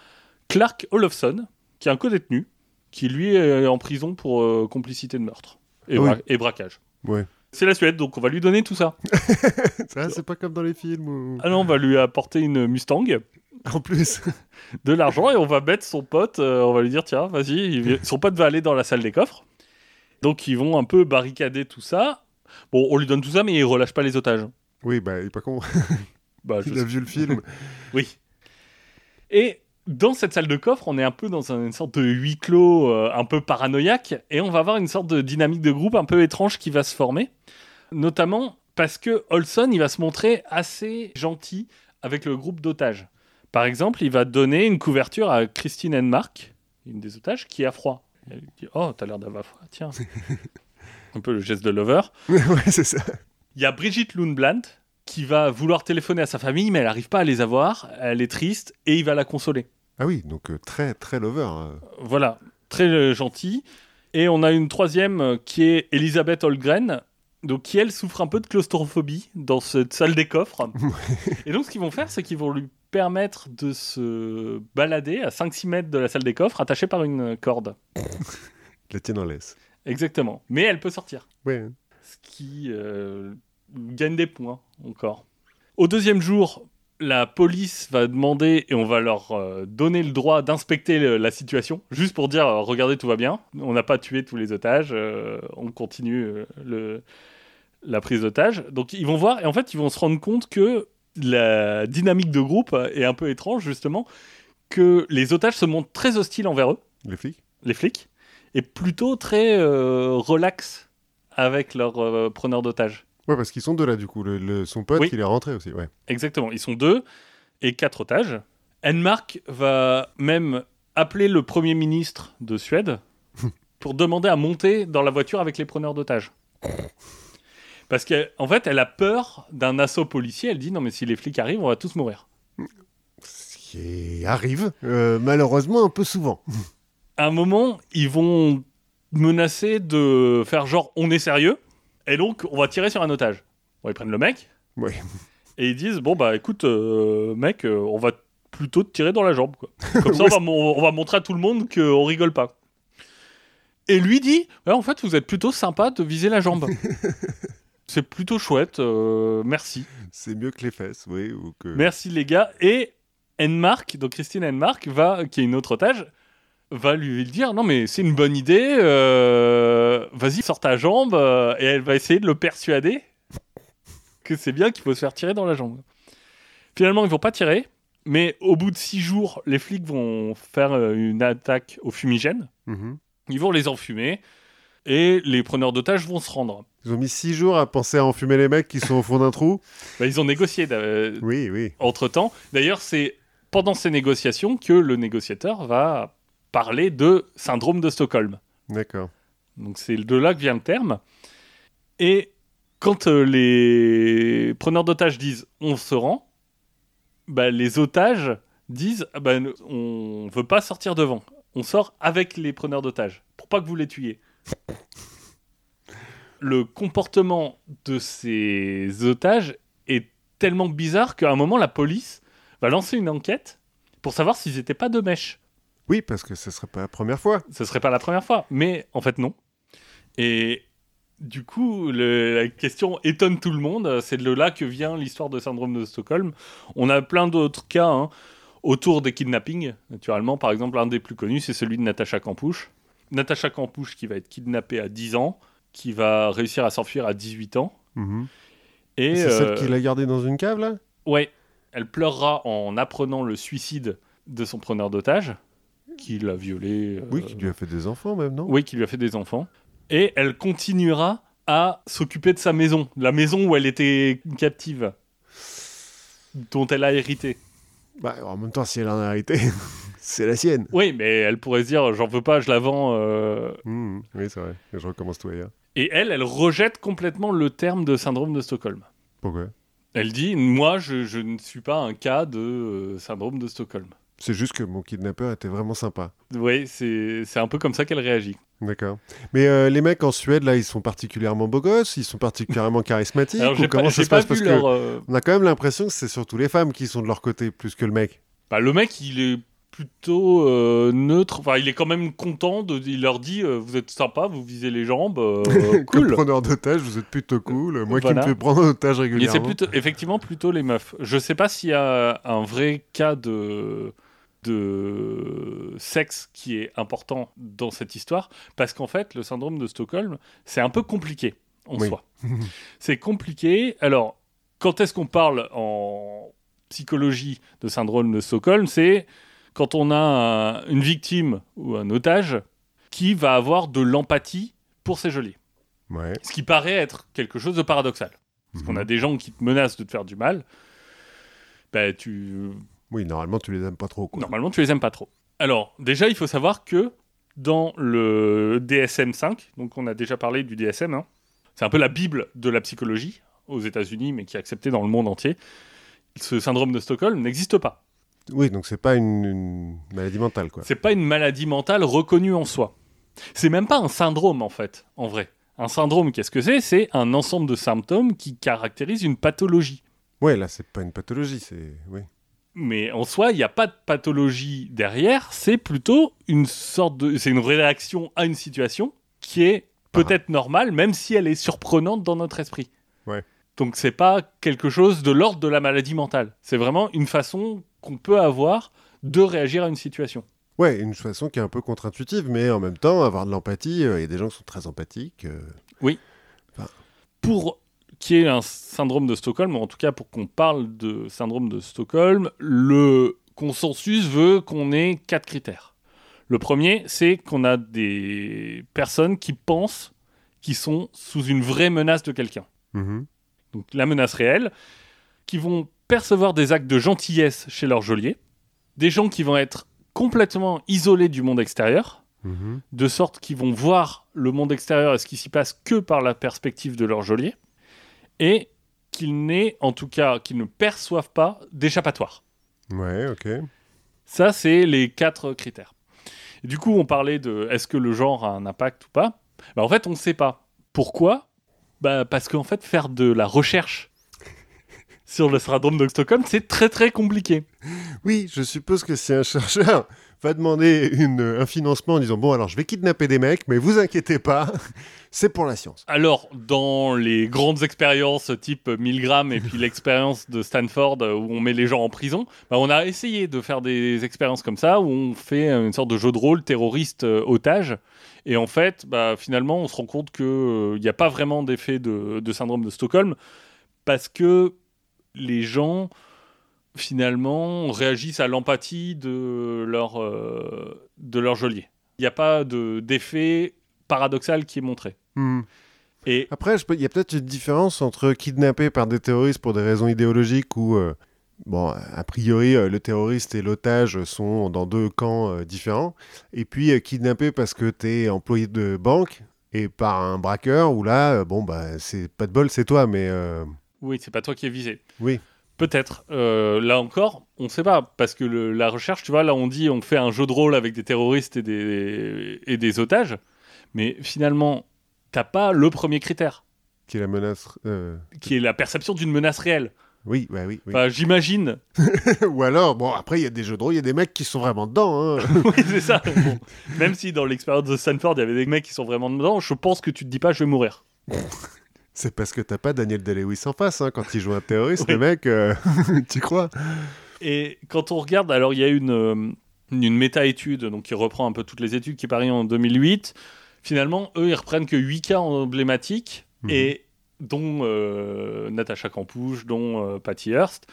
Clark Olofsson, qui est un co-détenu, qui lui est en prison pour euh, complicité de meurtre et, oui. bra- et braquage. ouais. C'est la Suède, donc on va lui donner tout ça. Ça, c'est pas comme dans les films. où- Ah non, on va lui apporter une Mustang, En plus. de l'argent, et on va mettre son pote, euh, on va lui dire, tiens, vas-y, son pote va aller dans la salle des coffres. Donc ils vont un peu barricader tout ça. Bon, on lui donne tout ça, mais il relâche pas les otages. oui, bah, il est pas con. Bah, Il a vu le film. Oui. Et dans cette salle de coffre, on est un peu dans un- une sorte de huis clos euh, un peu paranoïaque et on va avoir une sorte de dynamique de groupe un peu étrange qui va se former. Notamment parce que Olson, il va se montrer assez gentil avec le groupe d'otages. Par exemple, il va donner une couverture à Christine Enmark, une des otages, qui a froid. Elle lui dit Oh, t'as l'air d'avoir froid, tiens. un peu le geste de lover. ouais, c'est ça. Il y a Brigitte Lundbland qui va vouloir téléphoner à sa famille, mais elle n'arrive pas à les avoir. Elle est triste et il va la consoler. Ah oui, donc euh, très, très lover. euh. Voilà, très euh, gentil. Et on a une troisième euh, qui est Elisabeth Holgren, donc qui elle souffre un peu de claustrophobie dans cette salle des coffres. et donc ce qu'ils vont faire, c'est qu'ils vont lui permettre de se balader à 5-6 mètres de la salle des coffres, attachée par une corde. La tienne en laisse. Exactement. Mais elle peut sortir. Ouais. ce qui euh, gagne des points encore. Au deuxième jour, la police va demander et on va leur euh, donner le droit d'inspecter le- la situation, juste pour dire euh, regardez tout va bien, on n'a pas tué tous les otages, euh, on continue le, la prise d'otages. Donc ils vont voir et en fait ils vont se rendre compte que la dynamique de groupe est un peu étrange justement, que les otages se montrent très hostiles envers eux Les flics les flics, et plutôt très relax avec leurs preneurs d'otages. Ouais, parce qu'ils sont deux là, du coup. Le, le- son pote, Oui. il est rentré aussi. Ouais. Exactement, ils sont deux et quatre otages. Enmark va même appeler le Premier ministre de Suède pour demander à monter dans la voiture avec les preneurs d'otages. Parce qu'en en fait, elle a peur d'un assaut policier. Elle dit non, mais si les flics arrivent, on va tous mourir. Ce qui arrive, euh, malheureusement, un peu souvent. à un moment, ils vont menacer de faire genre on est sérieux et donc on va tirer sur un otage. Bon, ils prennent le mec et ils disent bon bah écoute euh, mec, euh, on va plutôt te tirer dans la jambe quoi. Comme ça on, va, mon- on va montrer à tout le monde qu'on rigole pas. Et lui dit Ouais, en fait vous êtes plutôt sympa de viser la jambe. C'est plutôt chouette, euh, merci. C'est mieux que les fesses, oui. Ou que... Merci les gars. Et Enmark, donc Christine Enmark, va, qui est une autre otage, va lui dire non mais c'est une bonne idée, euh, vas-y sors ta jambe euh, et elle va essayer de le persuader que c'est bien qu'il faut se faire tirer dans la jambe. Finalement ils vont pas tirer, mais au bout de six jours les flics vont faire euh, une attaque au fumigène, Mhm. ils vont les enfumer et les preneurs d'otages vont se rendre. Ils ont mis six jours à penser à enfumer les mecs qui sont au fond d'un trou. Bah, ils ont négocié euh, Oui, oui. entre-temps. D'ailleurs, c'est pendant ces négociations que le négociateur va parler de syndrome de Stockholm. D'accord. Donc c'est de là que vient le terme. Et quand euh, les preneurs d'otages disent on se rend, bah, les otages disent ah bah, on veut pas sortir devant. On sort avec les preneurs d'otages pour pas que vous les tuiez. Le comportement de ces otages est tellement bizarre qu'à un moment la police va lancer une enquête pour savoir s'ils n'étaient pas de mèche. Oui, parce que ce serait pas la première fois. Ce serait pas la première fois, mais en fait non. Et du coup, le- la question étonne tout le monde. C'est de là que vient l'histoire de syndrome de Stockholm. On a plein d'autres cas hein, autour des kidnappings. Naturellement, par exemple, un des plus connus, c'est celui de Natacha Campouche. Natacha Campouche qui va être kidnappée à 10 ans, qui va réussir à s'enfuir à 18 ans. Mhm. Et C'est celle euh, qui l'a gardé dans une cave, là? Ouais, elle pleurera en apprenant le suicide de son preneur d'otage, qui l'a violé. euh, Oui, qui lui a fait des enfants même, non? Oui, qui lui a fait des enfants. Et elle continuera à s'occuper de sa maison, la maison où elle était captive, dont elle a hérité. Bah, en même temps, si elle en a arrêté, c'est la sienne. Oui, mais elle pourrait se dire, j'en veux pas, je la vends. euh. Mmh, oui, c'est vrai. Je recommence tout ailleurs. Et elle, elle rejette complètement le terme de syndrome de Stockholm. Pourquoi? Elle dit, moi, je, je ne suis pas un cas de euh, syndrome de Stockholm. C'est juste que mon kidnappeur était vraiment sympa. Oui, c'est un peu comme ça qu'elle réagit. D'accord. Mais euh, les mecs en Suède, là, ils sont particulièrement beaux gosses, ils sont particulièrement charismatiques. Alors, ou comment pas, ça se pas passe Parce leur... que euh, on a quand même l'impression que c'est surtout les femmes qui sont de leur côté plus que le mec. bah, le mec, il est plutôt euh, neutre. Enfin, il est quand même content. De, il leur dit, euh, vous êtes sympa, vous visez les jambes, euh, Comme cool. preneur d'otage, vous êtes plutôt cool. Moi Voilà. qui me fais prendre en otage Et c'est régulièrement. plutôt, effectivement plutôt les meufs. Je sais pas s'il y a un vrai cas de de sexe qui est important dans cette histoire, parce qu'en fait, le syndrome de Stockholm, c'est un peu compliqué en Oui. soi. c'est compliqué. Alors, quand est-ce qu'on parle en psychologie de syndrome de Stockholm C'est quand on a un- une victime ou un otage qui va avoir de l'empathie pour ses geôliers. Ouais. Ce qui paraît être quelque chose de paradoxal. Parce qu'on a des gens qui te menacent de te faire du mal. Ben, tu... Oui, normalement, tu les aimes pas trop. Quoi. Normalement, tu les aimes pas trop. Alors, déjà, il faut savoir que dans le DSM-5, donc on a déjà parlé du DSM, hein, c'est un peu la bible de la psychologie aux États-Unis, mais qui est acceptée dans le monde entier. Ce syndrome de Stockholm n'existe pas. Oui, donc c'est pas une, une maladie mentale, quoi. C'est pas une maladie mentale reconnue en soi. C'est même pas un syndrome en fait, en vrai. Un syndrome, qu'est-ce que c'est? C'est un ensemble de symptômes qui caractérisent une pathologie. Ouais, là, c'est pas une pathologie, c'est. Oui. Mais en soi, il n'y a pas de pathologie derrière, c'est plutôt une sorte de. C'est une réaction à une situation qui est peut-être normale, même si elle est surprenante dans notre esprit. Ouais. Donc c'est pas quelque chose de l'ordre de la maladie mentale. C'est vraiment une façon qu'on peut avoir de réagir à une situation. Ouais, une façon qui est un peu contre-intuitive, mais en même temps, avoir de l'empathie, euh, il y a des gens qui sont très empathiques. euh, pour qu'il y ait un syndrome de Stockholm, ou en tout cas pour qu'on parle de syndrome de Stockholm, le consensus veut qu'on ait quatre critères. Le premier, c'est qu'on a des personnes qui pensent qu'ils sont sous une vraie menace de quelqu'un. mhm. Donc la menace réelle, qui vont percevoir des actes de gentillesse chez leur geôlier, des gens qui vont être complètement isolés du monde extérieur, Mhm. de sorte qu'ils vont voir le monde extérieur et ce qui s'y passe que par la perspective de leur geôlier, et qu'ils n'aient, en tout cas, qu'ils ne perçoivent pas d'échappatoire. Ouais, ok. Ça, c'est les quatre critères. Et du coup, on parlait de est-ce que le genre a un impact ou pas? Bah, En fait, on ne sait pas. Pourquoi? Bah, Parce qu'en fait, faire de la recherche sur le syndrome de Stockholm, c'est très très compliqué. Oui, je suppose que si un chercheur va demander une, un financement en disant Bon, alors je vais kidnapper des mecs, mais vous inquiétez pas, c'est pour la science. Alors, dans les grandes expériences type Milgram et puis l'expérience de Stanford euh, où on met les gens en prison, bah, on a essayé de faire des expériences comme ça où on fait une sorte de jeu de rôle terroriste euh, otage. Et en fait, bah, finalement, on se rend compte qu'il n'y a pas vraiment d'effet de, de syndrome de Stockholm parce que les gens, finalement, réagissent à l'empathie de leur, euh, de leur geôlier. Il n'y a pas de- d'effet paradoxal qui est montré. Hmm. Et Après, il y a peut-être une différence entre kidnapper par des terroristes pour des raisons idéologiques ou. euh, Bon, a priori, euh, le terroriste et l'otage sont dans deux camps euh, différents. Et puis, kidnapper parce que t'es employé de banque et par un braqueur, où là, bon, bah, c'est pas de bol, c'est toi, mais. Oui, c'est pas toi qui es visé. Oui. Peut-être. Euh, là encore, on ne sait pas. Parce que le- la recherche, tu vois, là, on dit on fait un jeu de rôle avec des terroristes et des, et des otages. Mais finalement, t'as pas le premier critère, qui est la menace. euh, qui est la perception d'une menace réelle. Oui, bah oui. oui. Enfin, j'imagine. Ou alors, bon, après, il y a des jeux de rôle, il y a des mecs qui sont vraiment dedans. hein. oui, c'est ça. Bon. Même si dans l'expérience de Stanford, il y avait des mecs qui sont vraiment dedans, je pense que tu te dis pas je vais mourir. c'est parce que t'as pas Daniel Day-Lewis en face. hein. Quand il joue un terroriste, Oui. le mec, euh, tu crois? Et quand on regarde, alors il y a une, euh, une méta-étude donc qui reprend un peu toutes les études qui parient en 2008. Finalement, eux, ils reprennent que 8 cas emblématiques, Mhm. et dont euh, Natacha Campouche, dont euh, Patty Hearst.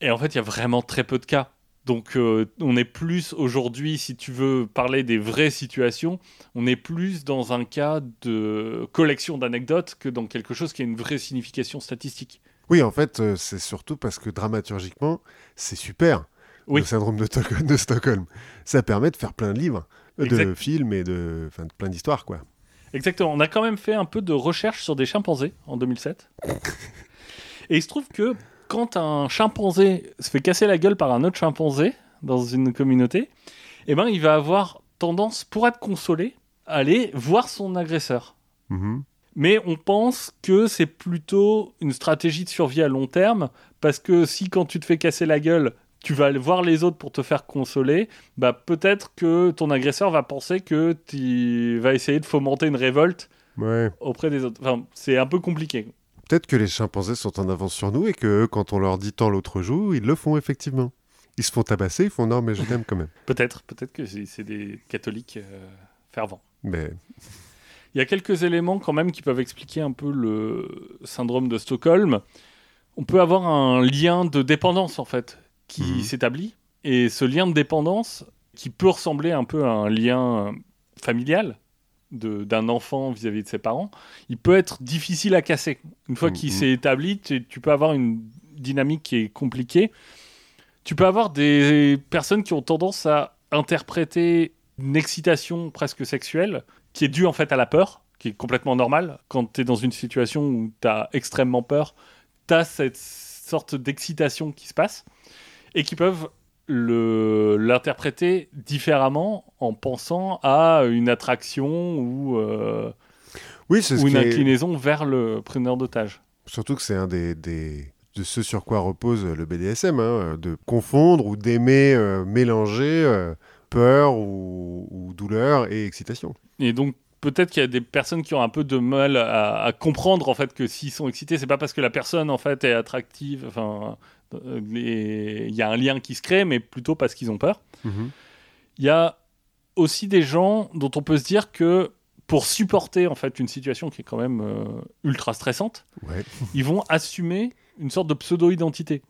Et en fait, il y a vraiment très peu de cas. Donc euh, on est plus aujourd'hui, si tu veux parler des vraies situations, on est plus dans un cas de collection d'anecdotes que dans quelque chose qui a une vraie signification statistique. Oui, en fait, euh, c'est surtout parce que dramaturgiquement, c'est super. Oui. Le syndrome de, Tol- de Stockholm. Ça permet de faire plein de livres, euh, de films et de, enfin, de plein d'histoires, quoi. Exactement. On a quand même fait un peu de recherche sur des chimpanzés en 2007. Et il se trouve que quand un chimpanzé se fait casser la gueule par un autre chimpanzé dans une communauté, eh ben, il va avoir tendance, pour être consolé, à aller voir son agresseur. Mhm. Mais on pense que c'est plutôt une stratégie de survie à long terme, parce que si quand tu te fais casser la gueule, tu vas aller voir les autres pour te faire consoler, bah peut-être que ton agresseur va penser que tu vas essayer de fomenter une révolte Ouais. auprès des autres. Enfin, c'est un peu compliqué. Peut-être que les chimpanzés sont en avance sur nous et que quand on leur dit tant l'autre joue, ils le font effectivement. Ils se font tabasser, ils font non, mais je t'aime quand même. Peut-être, peut-être que c'est des catholiques euh, fervents. Mais Il y a quelques éléments quand même qui peuvent expliquer un peu le syndrome de Stockholm. On peut avoir un lien de dépendance en fait qui Mhm. s'établit et ce lien de dépendance qui peut ressembler un peu à un lien familial d'un enfant vis-à-vis de ses parents, il peut être difficile à casser. Une fois qu'il Mhm. s'est établi, tu, tu peux avoir une dynamique qui est compliquée. Tu peux avoir des personnes qui ont tendance à interpréter une excitation presque sexuelle qui est due en fait à la peur, qui est complètement normale. Quand tu es dans une situation où tu as extrêmement peur, tu as cette sorte d'excitation qui se passe et qui peuvent l'interpréter différemment en pensant à une attraction ou, euh, oui, ou une est- inclinaison vers le preneur d'otage. Surtout que c'est un des, des- de ce sur quoi repose le BDSM, hein, de confondre ou d'aimer euh, mélanger euh, peur ou, ou douleur et excitation. Et donc peut-être qu'il y a des personnes qui ont un peu de mal à, à comprendre en fait que s'ils sont excités, c'est pas parce que la personne en fait est attractive. Enfin, il y a un lien qui se crée, mais plutôt parce qu'ils ont peur. Il y a aussi des gens dont on peut se dire que pour supporter en fait une situation qui est quand même euh, ultra stressante, Ouais. ils vont assumer une sorte de pseudo-identité.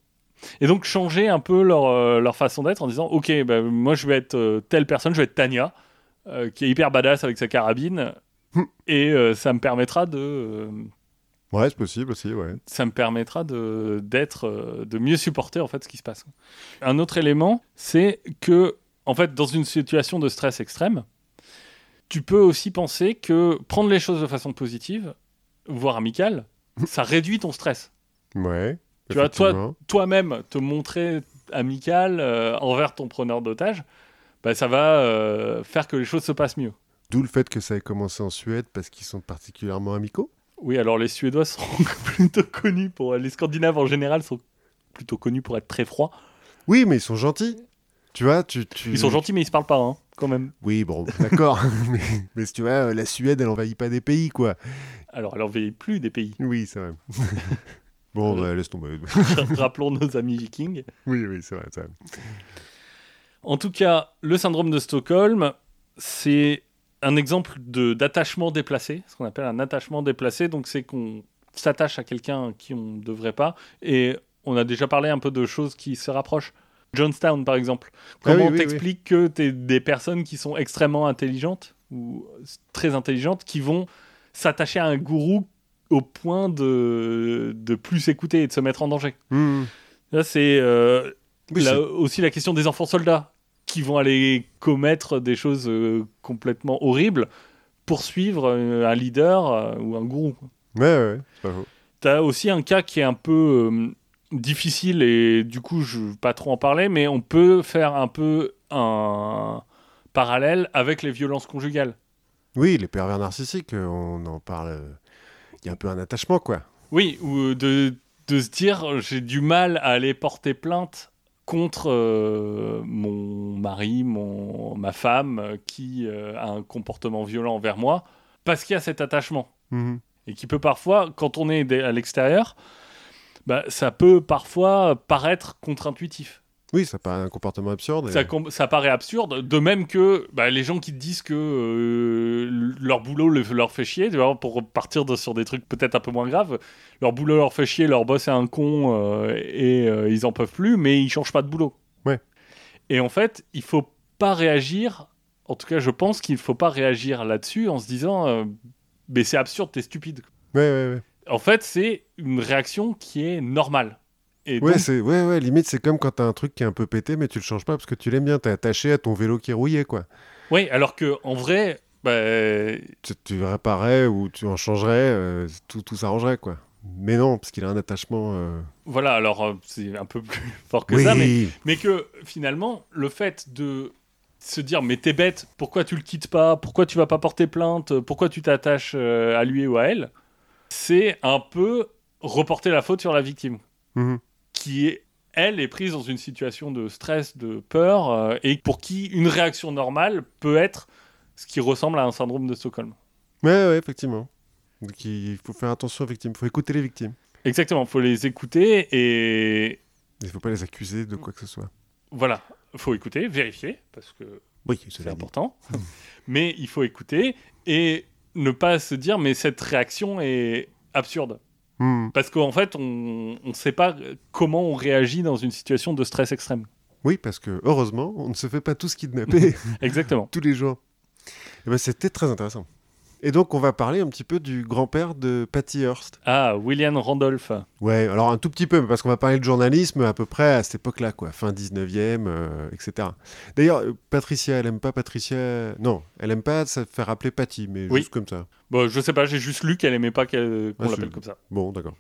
Et donc changer un peu leur, euh, leur façon d'être en disant Ok, bah, moi je vais être euh, telle personne, je vais être Tania, euh, qui est hyper badass avec sa carabine, Hmm. et euh, ça me permettra de. Ouais, c'est possible aussi, ouais. ça me permettra de d'être euh, de mieux supporter en fait ce qui se passe. Un autre élément, c'est que en fait dans une situation de stress extrême, tu peux aussi penser que prendre les choses de façon positive, voire amicale, ça réduit ton stress. Ouais. Tu vois, toi-. Toi-même te montrer amical euh, envers ton preneur d'otage, bah, ça va euh, faire que les choses se passent mieux. D'où le fait que ça ait commencé en Suède parce qu'ils sont particulièrement amicaux. Oui, alors les Suédois sont plutôt connus pour les Scandinaves en général sont plutôt connus pour être très froids. Oui, mais ils sont gentils. Tu vois, tu, tu... Ils sont gentils, mais ils se parlent pas, hein, quand même. Oui, bon, d'accord. mais, tu vois, la Suède, elle envahit pas des pays, quoi. Alors, elle n'envahit plus des pays. Oui, c'est vrai. bon, Euh. bah, laisse tomber. Rappelons nos amis vikings. oui, oui, c'est vrai, c'est vrai. En tout cas, le syndrome de Stockholm, c'est un exemple d'attachement déplacé, ce qu'on appelle un attachement déplacé. Donc, c'est qu'on s'attache à quelqu'un qui on ne devrait pas. Et on a déjà parlé un peu de choses qui se rapprochent. Johnstown, par exemple. Ah Comment oui, oui, t'expliques que tu des personnes qui sont extrêmement intelligentes ou très intelligentes qui vont s'attacher à un gourou au point de, de plus s'écouter et de se mettre en danger? Là, c'est euh, Oui, Là, c'est- aussi la question des enfants soldats qui vont aller commettre des choses euh, complètement horribles pour suivre euh, un leader euh, ou un gourou. Ouais, ouais, ouais, c'est pas faux. T'as aussi un cas qui est un peu difficile et du coup je veux pas trop en parler, mais on peut faire un peu un parallèle avec les violences conjugales. Oui, les pervers narcissiques, on en parle. Il y a un peu un attachement, quoi. Oui, ou de, de se dire j'ai du mal à aller porter plainte contre euh, mon mari, mon, ma femme euh, qui euh, a un comportement violent envers moi parce qu'il y a cet attachement Mhm. et qui peut parfois, quand on est à l'extérieur, bah, ça peut parfois paraître contre-intuitif. Oui, ça paraît un comportement absurde. et- Ça, paraît absurde, de même que bah, les gens qui te disent que euh, leur boulot le- leur fait chier, tu vois, pour partir de- sur des trucs peut-être un peu moins graves, leur boulot leur fait chier, leur boss est un con euh, et euh, ils en peuvent plus, mais ils changent pas de boulot. Ouais. Et en fait, il faut pas réagir. En tout cas, je pense qu'il faut pas réagir là-dessus en se disant mais c'est absurde, t'es stupide. Ouais, ouais, ouais. En fait, c'est une réaction qui est normale. Et Ouais, donc- c'est, ouais, ouais, limite, c'est comme quand t'as un truc qui est un peu pété, mais tu le changes pas parce que tu l'aimes bien. T'es attaché à ton vélo qui est rouillé, quoi. ouais, alors que en vrai, bah, Tu, tu réparais ou tu en changerais, euh, tout, tout s'arrangerait, quoi. Mais non, parce qu'il a un attachement. euh, voilà, alors euh, c'est un peu plus fort que oui, ça, mais Mais que finalement, le fait de se dire mais t'es bête, pourquoi tu le quittes pas, pourquoi tu vas pas porter plainte, pourquoi tu t'attaches euh, à lui ou à elle, c'est un peu reporter la faute sur la victime, Mhm. Qui est elle est prise dans une situation de stress, de peur, euh, et pour qui une réaction normale peut être ce qui ressemble à un syndrome de Stockholm. Ouais, ouais, effectivement. Donc il faut faire attention aux victimes. Il faut écouter les victimes. Exactement, faut les écouter et Il faut pas les accuser de quoi que ce soit. voilà, faut écouter, vérifier parce que Oui, c'est important. mais il faut écouter et ne pas se dire mais cette réaction est absurde. Hmm. Parce qu'en fait, on ne sait pas comment on réagit dans une situation de stress extrême. Oui, parce que heureusement, on ne se fait pas tous kidnapper Exactement. tous les jours. Et ben, c'était très intéressant. Et donc, on va parler un petit peu du grand-père de Patty Hearst. Ah, William Randolph. Ouais, alors un tout petit peu, parce qu'on va parler de journalisme à peu près à cette époque-là, quoi, fin 19e, euh, etc. D'ailleurs, euh, Patricia, elle aime pas Patricia? Non, elle aime pas se faire appeler Patty, mais Oui. juste comme ça. Bon, je sais pas, j'ai juste lu qu'elle aimait pas qu'on Ah, l'appelle comme ça. Bon, d'accord.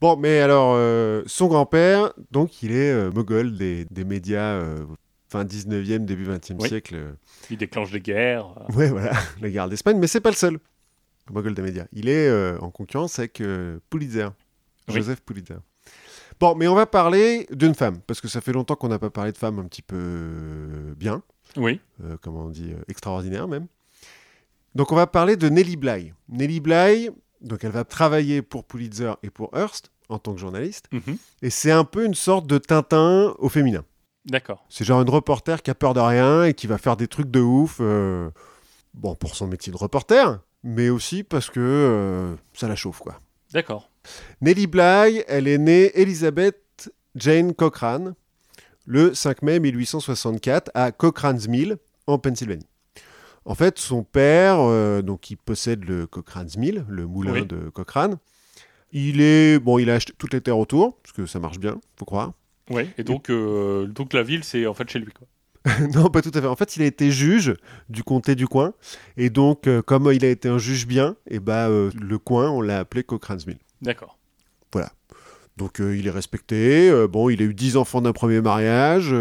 Bon, mais alors, euh, son grand-père, donc, il est euh, mogol des, des médias euh, fin 19e, début 20e Oui. siècle. euh, Il déclenche des guerres. Ouais, voilà, la guerre d'Espagne, mais c'est pas le seul. Le mogol des médias. Il est euh, en concurrence avec euh, Pulitzer, Oui. Joseph Pulitzer. Bon, mais on va parler d'une femme, parce que ça fait longtemps qu'on n'a pas parlé de femme un petit peu euh, bien, Oui, euh, comment on dit, euh, extraordinaire même. Donc on va parler de Nellie Bly. Nellie Bly, donc elle va travailler pour Pulitzer et pour Hearst en tant que journaliste, Mhm. et c'est un peu une sorte de Tintin au féminin. D'accord. C'est genre une reporter qui a peur de rien et qui va faire des trucs de ouf. euh, bon, pour son métier de reporter, mais aussi parce que euh, ça la chauffe, quoi. D'accord. Nellie Bly, elle est née Elizabeth Jane Cochrane le 5 mai 1864 à Cochrane's Mill, en Pennsylvanie. En fait, son père, euh, donc qui possède le Cochrane's Mill, le moulin Oui. de Cochrane, il est bon, il a acheté toutes les terres autour parce que ça marche bien, faut croire. Oui. Et donc, euh, donc la ville, c'est en fait chez lui. Quoi. non, pas tout à fait. En fait, il a été juge du comté du coin. Et donc, euh, comme il a été un juge bien, et bah, euh, le coin, on l'a appelé Cochrane's Mill. D'accord. Donc, euh, il est respecté. Bon, il a eu 10 enfants d'un premier mariage.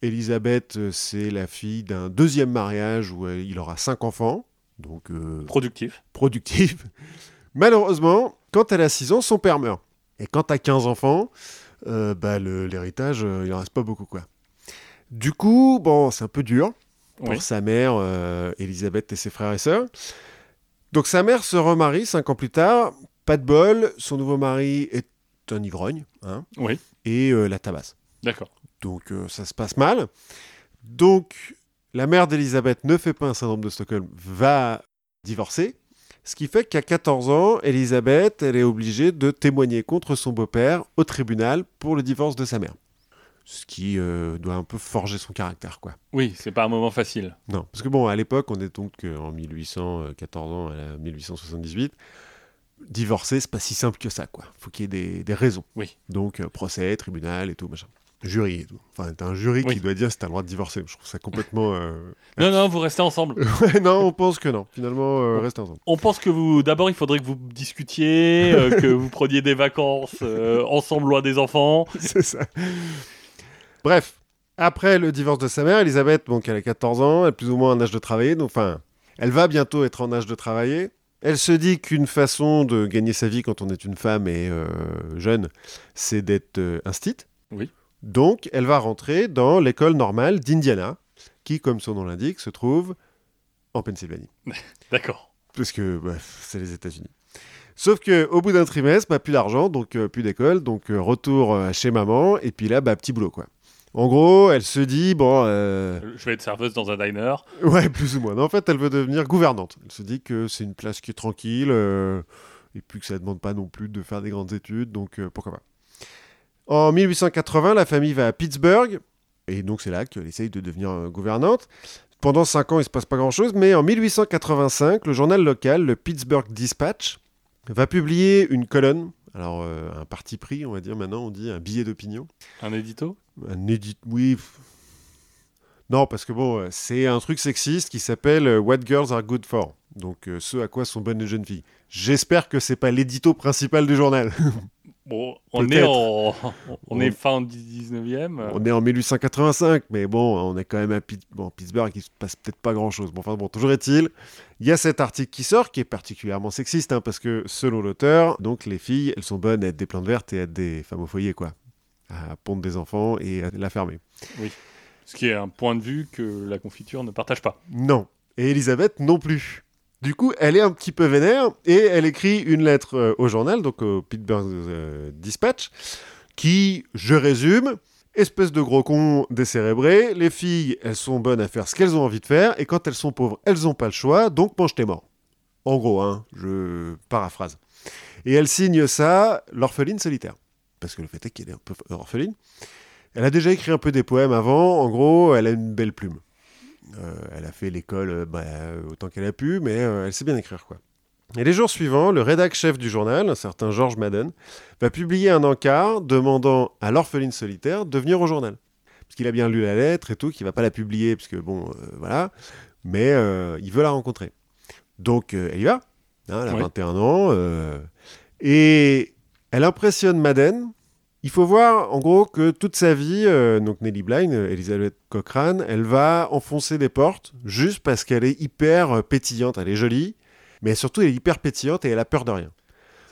Elisabeth, c'est la fille d'un deuxième mariage où il aura 5 enfants. Donc, Productif. productif. Malheureusement, quand elle a 6 ans, son père meurt. Et quand tu as 15 enfants, euh, bah, l'héritage, euh, il en reste pas beaucoup. quoi. Du coup, bon, c'est un peu dur pour Oui. sa mère, euh, Elisabeth et ses frères et sœurs. Donc sa mère se remarie 5 ans plus tard. Pas de bol, son nouveau mari est un ivrogne hein, Oui. et euh, la tabasse. D'accord. Donc euh, ça se passe mal. Donc la mère d'Elisabeth ne fait pas un syndrome de Stockholm, va divorcer. Ce qui fait qu'à 14 ans, Elisabeth, elle est obligée de témoigner contre son beau-père au tribunal pour le divorce de sa mère. Ce qui euh, doit un peu forger son caractère, quoi. Oui, c'est pas un moment facile. Non, parce que bon, à l'époque, on est donc euh, en 1814 ans à 1878. Divorcer, c'est pas si simple que ça, quoi. Faut qu'il y ait des, des raisons. Oui. Donc, euh, procès, tribunal et tout, machin. Jury et tout. Enfin, t'as un jury Oui. qui doit dire si t'as le droit de divorcer. Je trouve ça complètement. euh, Non, non, vous restez ensemble. ouais, non, on pense que non. Finalement, euh, restez ensemble. On pense que vous, d'abord, il faudrait que vous discutiez, euh, que vous preniez des vacances ensemble loin des enfants. c'est ça. Bref, après le divorce de sa mère, Elisabeth, donc elle a 14 ans, elle est plus ou moins en âge de travailler, donc enfin, elle va bientôt être en âge de travailler. Elle se dit qu'une façon de gagner sa vie quand on est une femme et jeune, c'est d'être instite. Oui. Donc, elle va rentrer dans l'école normale d'Indiana, qui, comme son nom l'indique, se trouve en Pennsylvanie. D'accord. Parce que bref, c'est les États-Unis. Sauf que au bout d'un trimestre, bah, plus d'argent, donc euh, plus d'école, donc euh, retour euh, chez maman, et puis là, bah, petit boulot quoi. En gros, elle se dit bon, Je vais être serveuse dans un diner. ouais, plus ou moins. Non, en fait, elle veut devenir gouvernante. Elle se dit que c'est une place qui est tranquille, et puis que ça ne demande pas non plus de faire des grandes études, donc pourquoi pas. En 1880, la famille va à Pittsburgh, Et donc c'est là qu'elle essaye de devenir euh, gouvernante. Pendant cinq ans, il ne se passe pas grand-chose, mais en 1885, le journal local, le Pittsburgh Dispatch, va publier une colonne, alors euh, un parti pris, on va dire maintenant, on dit un billet d'opinion. Un édito? Un édit, oui. Non, parce que bon, euh, c'est un truc sexiste qui s'appelle What Girls Are Good For. Donc, euh, ce à quoi sont bonnes les jeunes filles. J'espère que c'est pas l'édito principal du journal. Bon, on est, en... on On- est fin du 19e. euh, On est en 1885, mais bon, on est quand même à bon, Pittsburgh, il se passe peut-être pas grand-chose. Bon, enfin bon, toujours est-il, il y a cet article qui sort, qui est particulièrement sexiste, hein, parce que selon l'auteur, donc les filles, elles sont bonnes à être des plantes vertes et à être des femmes au foyer, quoi. À pondre des enfants et à la fermer. Ce qui est un point de vue que la confiture ne partage pas. Non. Et Elisabeth non plus. Du coup, elle est un petit peu vénère et elle écrit une lettre euh, au journal, donc au Pittsburgh euh, Dispatch, qui, je résume, espèce de gros con décérébré, les filles, elles sont bonnes à faire ce qu'elles ont envie de faire et quand elles sont pauvres, elles n'ont pas le choix, donc mange tes morts. En gros, hein, je paraphrase. Et elle signe ça, l'orpheline solitaire. Parce que le fait est qu'elle est un peu orpheline. Elle a déjà écrit un peu des poèmes avant. En gros, elle a une belle plume. Euh, elle a fait l'école euh, bah, autant qu'elle a pu, mais euh, elle sait bien écrire quoi. Et les jours suivants, le rédac chef du journal, un certain George Madden, va publier un encart demandant à l'orpheline solitaire de venir au journal. Parce qu'il a bien lu la lettre et tout, qu'il va pas la publier, parce que bon, euh, voilà, mais euh, il veut la rencontrer. Donc euh, elle y va, hein, elle a Oui. 21 ans, et elle impressionne Madden. Il faut voir, en gros, que toute sa vie, euh, donc Nelly Bly, euh, Elizabeth Cochrane, elle va enfoncer des portes juste parce qu'elle est hyper euh, pétillante. Elle est jolie, mais surtout elle est hyper pétillante et elle a peur de rien.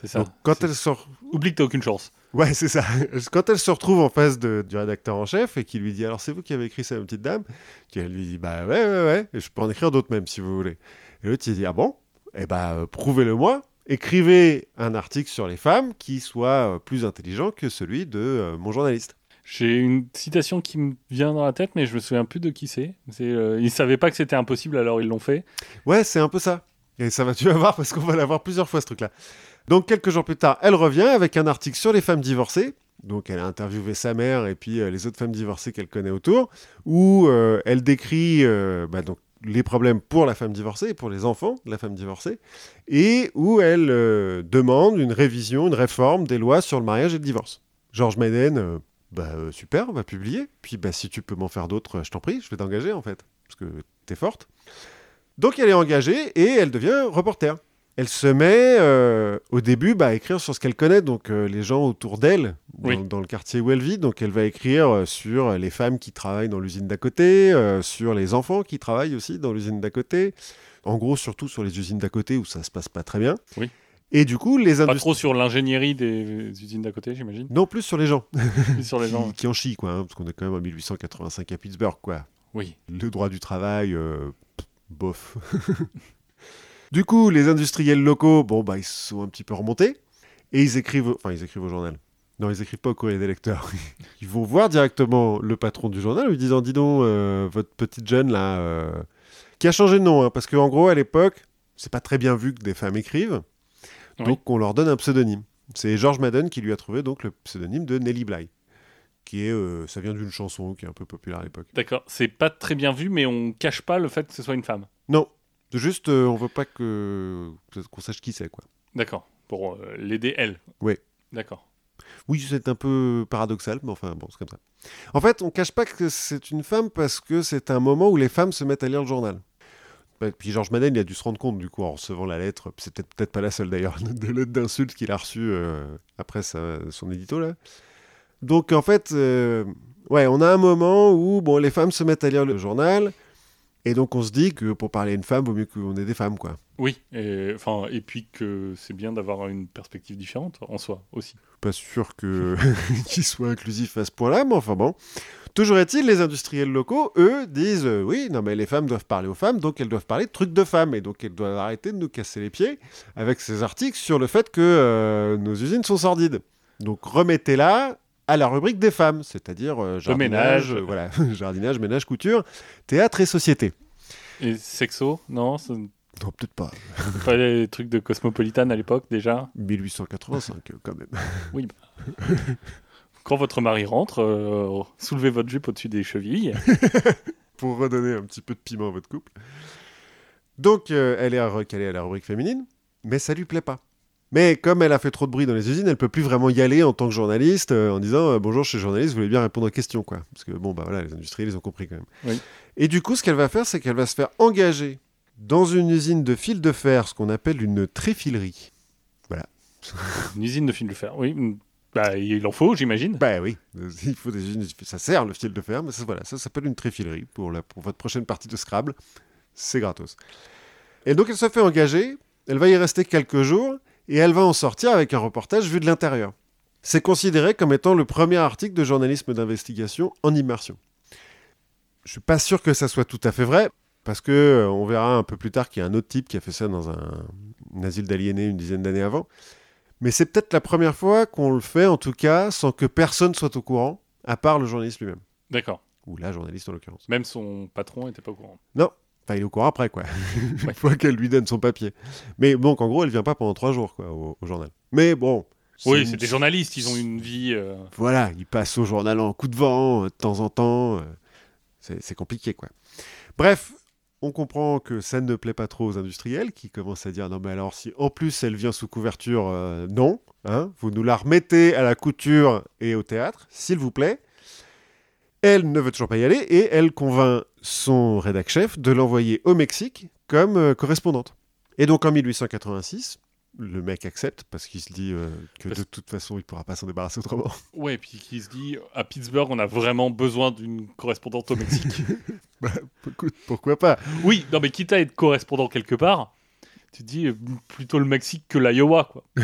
C'est ça. Donc quand elle sort, Oublie que t'as aucune chance. ouais, c'est ça. Quand elle se retrouve en face de- du rédacteur en chef et qu'il lui dit alors c'est vous qui avez écrit ça, ma petite dame, qu'elle lui dit bah ouais ouais ouais, et je peux en écrire d'autres même si vous voulez. Et l'autre il dit ah bon, eh bah prouvez-le moi. Écrivez un article sur les femmes qui soit euh, plus intelligent que celui de euh, mon journaliste. J'ai une citation qui me vient dans la tête, mais je me souviens plus de qui c'est. Euh, ils savaient pas que c'était impossible, alors ils l'ont fait. Ouais, c'est un peu ça. Et ça va, tu vas voir, parce qu'on va l'avoir plusieurs fois, ce truc-là. Donc, quelques jours plus tard, elle revient avec un article sur les femmes divorcées. Donc, elle a interviewé sa mère et puis euh, les autres femmes divorcées qu'elle connaît autour, où euh, elle décrit bah, donc, les problèmes pour la femme divorcée pour les enfants de la femme divorcée, et où elle euh, demande une révision, une réforme des lois sur le mariage et le divorce. George Madden, euh, bah, euh, super, on va publier. Puis, bah, si tu peux m'en faire d'autres, je t'en prie, je vais t'engager en fait, parce que t'es forte. Donc elle est engagée et elle devient reporter. Elle se met euh, au début bah, à écrire sur ce qu'elle connaît, donc euh, les gens autour d'elle, dans, Oui. dans le quartier où elle vit. Donc elle va écrire euh, sur les femmes qui travaillent dans l'usine d'à côté, sur les enfants qui travaillent aussi dans l'usine d'à côté. En gros, surtout sur les usines d'à côté où ça se passe pas très bien. Oui. Et du coup, les Pas trop sur l'ingénierie des usines d'à côté, j'imagine. Non plus sur les gens Plus sur les qui, gens. qui en chient, quoi, hein, parce qu'on est quand même en 1885 à Pittsburgh, quoi. Oui. Le droit du travail, bof. du coup, les industriels locaux, bon, bah, ils sont un petit peu remontés. Et ils écrivent, au- enfin, ils écrivent au journal. Non, ils écrivent pas au courrier des lecteurs. Ils vont voir directement le patron du journal, lui disant, dis donc, euh, votre petite jeune là, euh, qui a changé de nom, hein, parce qu'en gros, à l'époque, c'est pas très bien vu que des femmes écrivent. Oui. Donc, on leur donne un pseudonyme. C'est George Madden qui lui a trouvé donc le pseudonyme de Nelly Bly, qui est, euh, ça vient d'une chanson qui est un peu populaire à l'époque. D'accord. C'est pas très bien vu, mais on cache pas le fait que ce soit une femme. Non, juste, euh, on veut pas que qu'on sache qui c'est, quoi. D'accord. Pour euh, l'aider, elle. Oui. D'accord. Oui, c'est un peu paradoxal, mais enfin, bon, c'est comme ça. En fait, on cache pas que c'est une femme parce que c'est un moment où les femmes se mettent à lire le journal. Bah, Puis Georges Madden, il a dû se rendre compte, du coup, en recevant la lettre, c'est peut-être peut-être pas la seule d'ailleurs, de lettre d'insulte qu'il a reçue euh, après sa- son édito, là. Donc, en fait, euh, ouais, on a un moment où, bon, les femmes se mettent à lire le journal, et donc on se dit que pour parler à une femme, vaut mieux qu'on ait des femmes, quoi. Oui. Et, enfin, et puis que c'est bien d'avoir une perspective différente en soi aussi. pas sûr que qu'il soit inclusif à ce point-là, mais enfin bon. Toujours est-il, les industriels locaux, eux, disent euh, oui, non mais les femmes doivent parler aux femmes, donc elles doivent parler de trucs de femmes, et donc elles doivent arrêter de nous casser les pieds avec ces articles sur le fait que euh, nos usines sont sordides. Donc remettez-la à la rubrique des femmes, c'est-à-dire euh, jardinage, ménage. euh, voilà, jardinage, ménage, couture, théâtre et société. Et sexo Non Non, peut-être pas. pas les trucs de Cosmopolitan à l'époque déjà 1885 euh, quand même. Quand votre mari rentre, euh, soulevez votre jupe au-dessus des chevilles. pour redonner un petit peu de piment à votre couple. Donc, euh, elle est recalée à la rubrique féminine, mais ça lui plaît pas. Mais comme elle a fait trop de bruit dans les usines, elle peut plus vraiment y aller en tant que journaliste euh, en disant euh, bonjour, je suis journaliste, vous voulez bien répondre aux questions quoi. Parce que bon bah voilà, les industriels ils ont compris quand même. Oui. Et du coup, ce qu'elle va faire, c'est qu'elle va se faire engager dans une usine de fil de fer, ce qu'on appelle une tréfilerie. Une usine de fil de fer. Oui, bah, il en faut, j'imagine. Bah oui, il faut des usines, ça sert le fil de fer, mais ça, voilà, ça s'appelle une tréfilerie pour, la, pour votre prochaine partie de Scrabble. C'est gratos. Et donc elle se fait engager, elle va y rester quelques jours, et elle va en sortir avec un reportage vu de l'intérieur. C'est considéré comme étant le premier article de journalisme d'investigation en immersion. Je suis pas sûr que ça soit tout à fait vrai, parce que euh, on verra un peu plus tard qu'il y a un autre type qui a fait ça dans un, un asile d'aliénés une dizaine d'années avant. Mais c'est peut-être la première fois qu'on le fait, en tout cas, sans que personne soit au courant, à part le journaliste lui-même. D'accord. Ou la journaliste en l'occurrence. Même son patron était pas au courant. Enfin, il est au courant après, quoi. Une Ouais. fois qu'elle lui donne son papier. Mais bon, en gros, elle vient pas pendant trois jours, quoi, au, au journal. Mais bon. Oui, c'est des journalistes, ils ont une vie. euh, Voilà, ils passent au journal en coup de vent, euh, de temps en temps. euh, C'est compliqué, quoi. Bref, on comprend que ça ne plaît pas trop aux industriels qui commencent à dire non, mais alors, si en plus elle vient sous couverture, non. Hein, vous nous la remettez à la couture et au théâtre, s'il vous plaît. Elle ne veut toujours pas y aller et elle convainc son rédac chef de l'envoyer au Mexique comme euh, correspondante. Et donc en 1886, le mec accepte parce qu'il se dit euh, que Parce- de toute façon il ne pourra pas s'en débarrasser autrement. Ouais, puis qui se dit à Pittsburgh, on a vraiment besoin d'une correspondante au Mexique. Écoute, pourquoi pas? Oui, non, mais quitte à être correspondant quelque part, tu te dis euh, plutôt le Mexique que l'Iowa, quoi.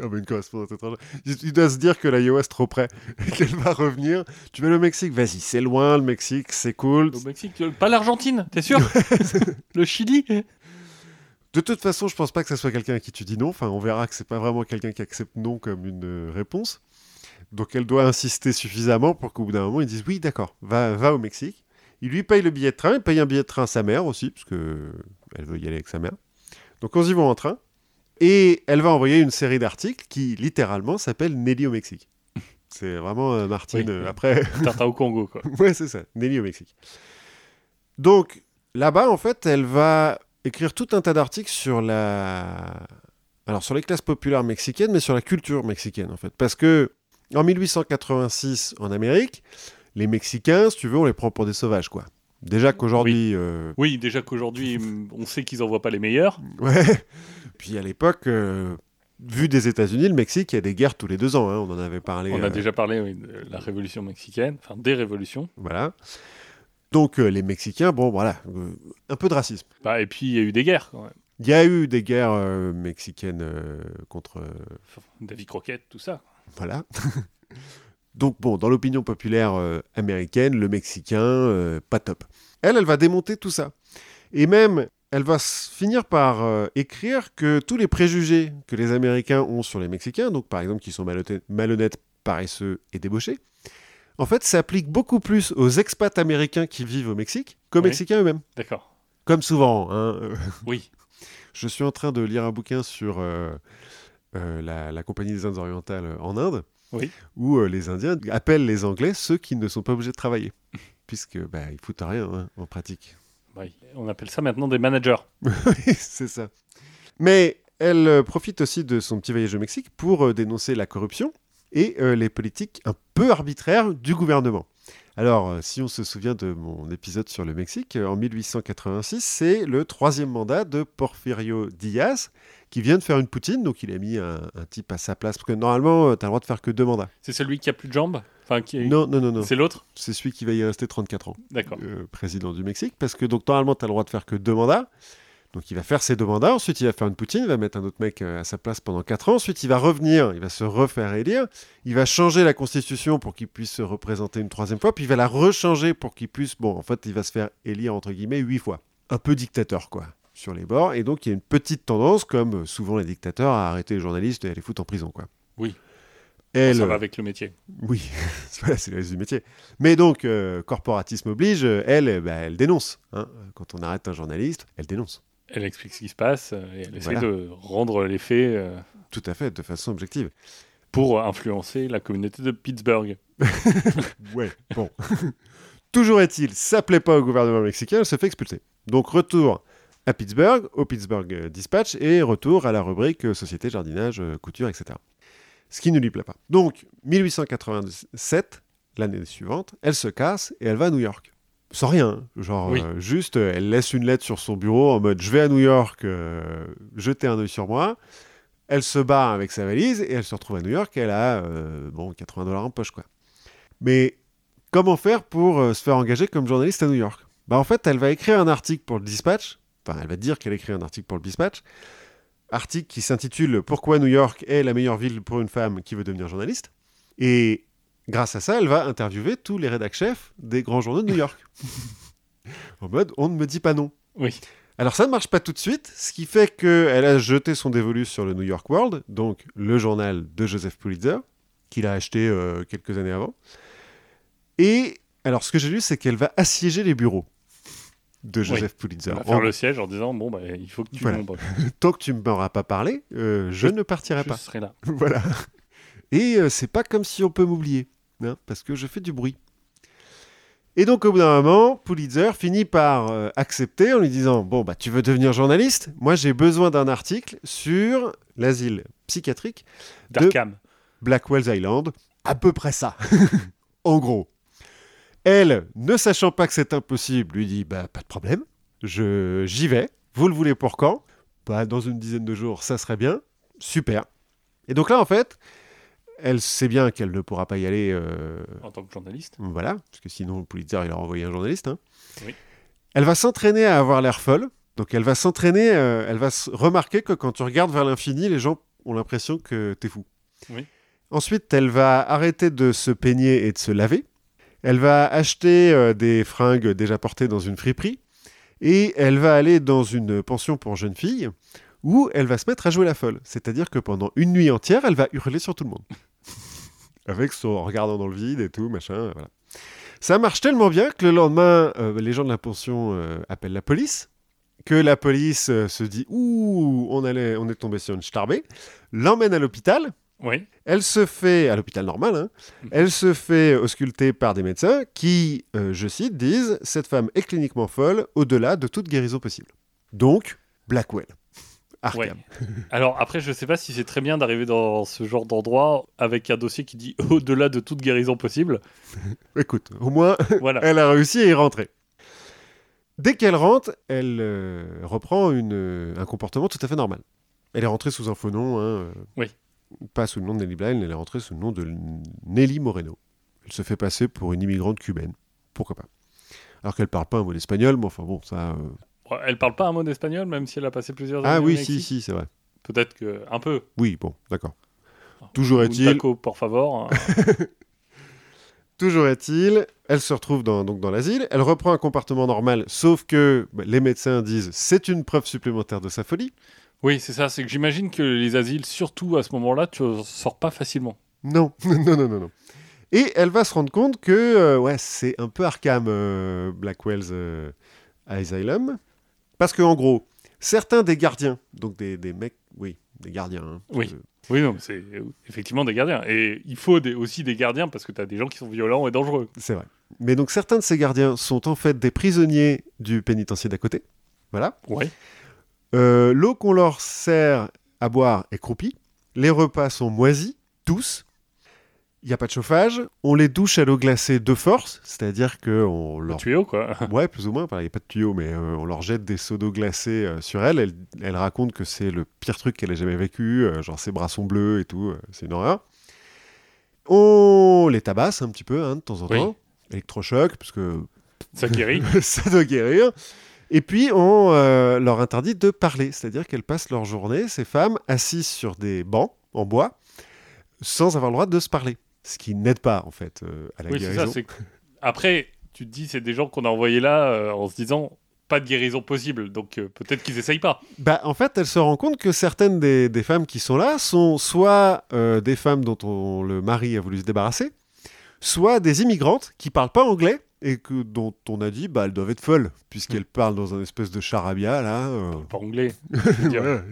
Non, mais une correspondante étrangère. Il, doit se dire que la Iowa est trop près qu'elle va revenir. Tu vas au Mexique? Vas-y, c'est loin le Mexique, c'est cool. Au Mexique, euh, pas l'Argentine, t'es sûr? Le Chili? De toute façon, je pense pas que ce soit quelqu'un à qui tu dis non. Enfin, on verra que c'est pas vraiment quelqu'un qui accepte non comme une euh, réponse. Donc elle doit insister suffisamment pour qu'au bout d'un moment, ils disent oui, d'accord, va, va au Mexique. Il lui paye le billet de train, il paye un billet de train à sa mère aussi, parce que elle veut y aller avec sa mère. Donc on y va en train. Et elle va envoyer une série d'articles qui, littéralement, s'appelle Nelly au Mexique. C'est vraiment euh, Martine. Oui, euh, après, Tartin au Congo, quoi. ouais, c'est ça, Nelly au Mexique. Donc, là-bas, en fait, elle va écrire tout un tas d'articles sur la... Alors, sur les classes populaires mexicaines, mais sur la culture mexicaine, en fait. Parce que, en 1886, en Amérique, les Mexicains, si tu veux, on les prend pour des sauvages, quoi. Déjà qu'aujourd'hui... euh, Oui, déjà qu'aujourd'hui, on sait qu'ils envoient pas les meilleurs. Ouais. Puis à l'époque, euh, vu des États-Unis, le Mexique, il y a des guerres tous les deux ans. hein, on en avait parlé. On a euh, déjà parlé oui, de la révolution mexicaine, enfin des révolutions. Voilà. Donc les Mexicains, bon, voilà, un peu de racisme. Bah, et puis il y a eu des guerres, quand même. Il y a eu des guerres mexicaines contre. David Croquette, tout ça. voilà. Donc, bon, dans l'opinion populaire euh, américaine, le Mexicain, euh, pas top. Elle, elle va démonter tout ça. Et même, elle va finir par euh, écrire que tous les préjugés que les Américains ont sur les Mexicains, donc par exemple qu'ils sont malhonnêtes, paresseux et débauchés, en fait, s'appliquent beaucoup plus aux expats américains qui vivent au Mexique qu'aux Oui. Mexicains eux-mêmes. D'accord. Comme souvent. hein, Oui. je suis en train de lire un bouquin sur la, la Compagnie des Indes orientales en Inde, Oui. où euh, les Indiens appellent les Anglais ceux qui ne sont pas obligés de travailler, puisque bah, ils foutent rien hein, en pratique. Oui. On appelle ça maintenant des managers. Oui, c'est ça. Mais elle euh, profite aussi de son petit voyage au Mexique pour euh, dénoncer la corruption et les politiques un peu arbitraires du gouvernement. Alors, euh, si on se souvient de mon épisode sur le Mexique, euh, en 1886, c'est le troisième mandat de Porfirio Díaz qui vient de faire une poutine, donc il a mis un, un type à sa place, parce que normalement, tu as le droit de faire que deux mandats. C'est celui qui a plus de jambes? Enfin, qui... Non, non, non, non. C'est l'autre? C'est celui qui va y rester 34 ans. D'accord. euh, président du Mexique, parce que donc normalement tu as le droit de faire que deux mandats. Donc il va faire ses deux mandats, ensuite il va faire une poutine, il va mettre un autre mec euh, à sa place pendant quatre ans, ensuite il va revenir, il va se refaire élire, il va changer la constitution pour qu'il puisse se représenter une troisième fois, puis il va la rechanger pour qu'il puisse, bon en fait il va se faire élire entre guillemets huit fois. Un peu dictateur quoi, sur les bords, et donc il y a une petite tendance, comme euh, souvent les dictateurs, à arrêter les journalistes et à les foutre en prison quoi. Oui. Elle, Ça va avec le métier. oui, voilà, c'est le reste du métier. Mais donc, euh, corporatisme oblige, elle, bah, elle dénonce. hein. Quand on arrête un journaliste, elle dénonce. Elle explique ce qui se passe euh, et elle essaie Voilà. de rendre les faits. euh, Tout à fait, de façon objective. pour influencer la communauté de Pittsburgh. Ouais, bon. Toujours est-il, ça plaît pas au gouvernement mexicain, elle se fait expulser. Donc retour à Pittsburgh, au Pittsburgh euh, Dispatch, et retour à la rubrique Société, jardinage, couture, etc. Ce qui ne lui plaît pas. Donc, 1887, l'année suivante, elle se casse et elle va à New York. Sans rien, genre Oui. euh, juste, euh, elle laisse une lettre sur son bureau en mode je vais à New York, euh, jetez un œil sur moi. Elle se barre avec sa valise et elle se retrouve à New York. Elle a bon 80 dollars en poche quoi. Mais comment faire pour se faire engager comme journaliste à New York? Bah en fait, elle va écrire un article pour le Dispatch. Enfin, elle va dire qu'elle écrit un article pour le Dispatch. Article qui s'intitule Pourquoi New York est la meilleure ville pour une femme qui veut devenir journaliste? Et grâce à ça, elle va interviewer tous les rédacs chefs des grands journaux de New York. en mode, on ne me dit pas non. Oui. Alors ça ne marche pas tout de suite, ce qui fait qu'elle a jeté son dévolu sur le New York World, donc le journal de Joseph Pulitzer, qu'il a acheté euh, quelques années avant. Et alors ce que j'ai lu, c'est qu'elle va assiéger les bureaux de Joseph Pulitzer. On va En- faire le siège en disant bon bah il faut que tu Voilà. Tant que tu ne m'auras pas parlé, euh, je ne partirai Je pas. serai là. voilà. Et euh, c'est pas comme si on peut m'oublier, hein, parce que je fais du bruit. Et donc au bout d'un moment, Pulitzer finit par euh, accepter en lui disant bon bah tu veux devenir journaliste? Moi j'ai besoin d'un article sur l'asile psychiatrique de Darkham. Blackwell's Island, à peu près ça. en gros. Elle, ne sachant pas que c'est impossible, lui dit bah pas de problème, je j'y vais. Vous le voulez pour quand? Bah dans une dizaine de jours, ça serait bien. Super. Et donc là en fait, elle sait bien qu'elle ne pourra pas y aller euh, en tant que journaliste. voilà, parce que sinon Pulitzer il a envoyé un journaliste. hein. Oui. Elle va s'entraîner à avoir l'air folle. Donc elle va s'entraîner, euh, elle va remarquer que quand tu regardes vers l'infini, les gens ont l'impression que t'es fou. Oui. Ensuite, elle va arrêter de se peigner et de se laver. Elle va acheter euh, des fringues déjà portées dans une friperie. Et elle va aller dans une pension pour jeunes filles où elle va se mettre à jouer la folle. C'est-à-dire que pendant une nuit entière, elle va hurler sur tout le monde. Avec son en regardant dans le vide et tout, machin, voilà. Ça marche tellement bien que le lendemain, euh, les gens de la pension euh, appellent la police, que la police euh, se dit ouh, on, allait, on est tombé sur une starbée, l'emmène à l'hôpital. Oui. Elle se fait, à l'hôpital normal, hein, elle se fait ausculter par des médecins qui, euh, je cite, disent Cette femme est cliniquement folle au-delà de toute guérison possible. Donc, Blackwell. Ouais. Alors après, je sais pas si c'est très bien d'arriver dans ce genre d'endroit avec un dossier qui dit au-delà de toute guérison possible. Écoute, au moins, Voilà. elle a réussi à y rentrer. Dès qu'elle rentre, elle euh, reprend une, euh, un comportement tout à fait normal. Elle est rentrée sous un faux nom, hein, euh, Oui. pas sous le nom de Nelly Bly, elle est rentrée sous le nom de Nelly Moreno. Elle se fait passer pour une immigrante cubaine. Pourquoi pas Alors qu'elle parle pas un mot d'espagnol, mais enfin bon, ça... Elle parle pas un mot d'espagnol, même si elle a passé plusieurs Ah années au oui, si, si, c'est vrai. Peut-être que un peu. Oui, bon, d'accord. Toujours Un est-il, taco, por favor. toujours est-il, elle se retrouve dans, donc dans l'asile, elle reprend un comportement normal, sauf que bah, les médecins disent c'est une preuve supplémentaire de sa folie. oui, c'est ça. C'est que j'imagine que les asiles, surtout à ce moment-là, tu sors pas facilement. Non, non, non, non, non. Et elle va se rendre compte que euh, ouais, c'est un peu Arkham, euh, Blackwell's euh, Asylum. Parce que en gros, certains des gardiens, donc des, des mecs, oui, des gardiens. hein, Oui. euh, Oui, c'est euh, effectivement des gardiens. Et il faut des- aussi des gardiens parce que tu as des gens qui sont violents et dangereux. c'est vrai. Mais donc certains de ces gardiens sont en fait des prisonniers du pénitencier d'à côté. Voilà. Ouais. Euh, L'eau qu'on leur sert à boire est croupie. Les repas sont moisis, tous. Il n'y a pas de chauffage. On les douche à l'eau glacée de force, c'est-à-dire qu'on Le leur tuyau, quoi. Ouais, plus ou moins. Il n'y a pas de tuyau, mais euh, on leur jette des seaux d'eau glacée euh, sur elle. elle. Elle raconte que c'est le pire truc qu'elle ait jamais vécu. euh, genre ses bras sont bleus et tout. c'est une horreur. On les tabasse un petit peu hein, de temps en Oui. temps. Électrochoc, parce que Ça guérit. ça doit guérir. Et puis on leur interdit de parler. C'est-à-dire qu'elles passent leur journée, ces femmes, assises sur des bancs en bois, sans avoir le droit de se parler. Ce qui n'aide pas, en fait, euh, à la oui, guérison. ça. Après, tu te dis, c'est des gens qu'on a envoyés là euh, en se disant pas de guérison possible. Donc euh, peut-être qu'ils essayent pas. Bah, en fait, elle se rend compte que certaines des, des femmes qui sont là sont soit des femmes dont on, le mari a voulu se débarrasser, soit des immigrantes qui parlent pas anglais et que dont on a dit bah elles doivent être folles puisqu'elles parlent dans un espèce de charabia là. euh. Pas anglais.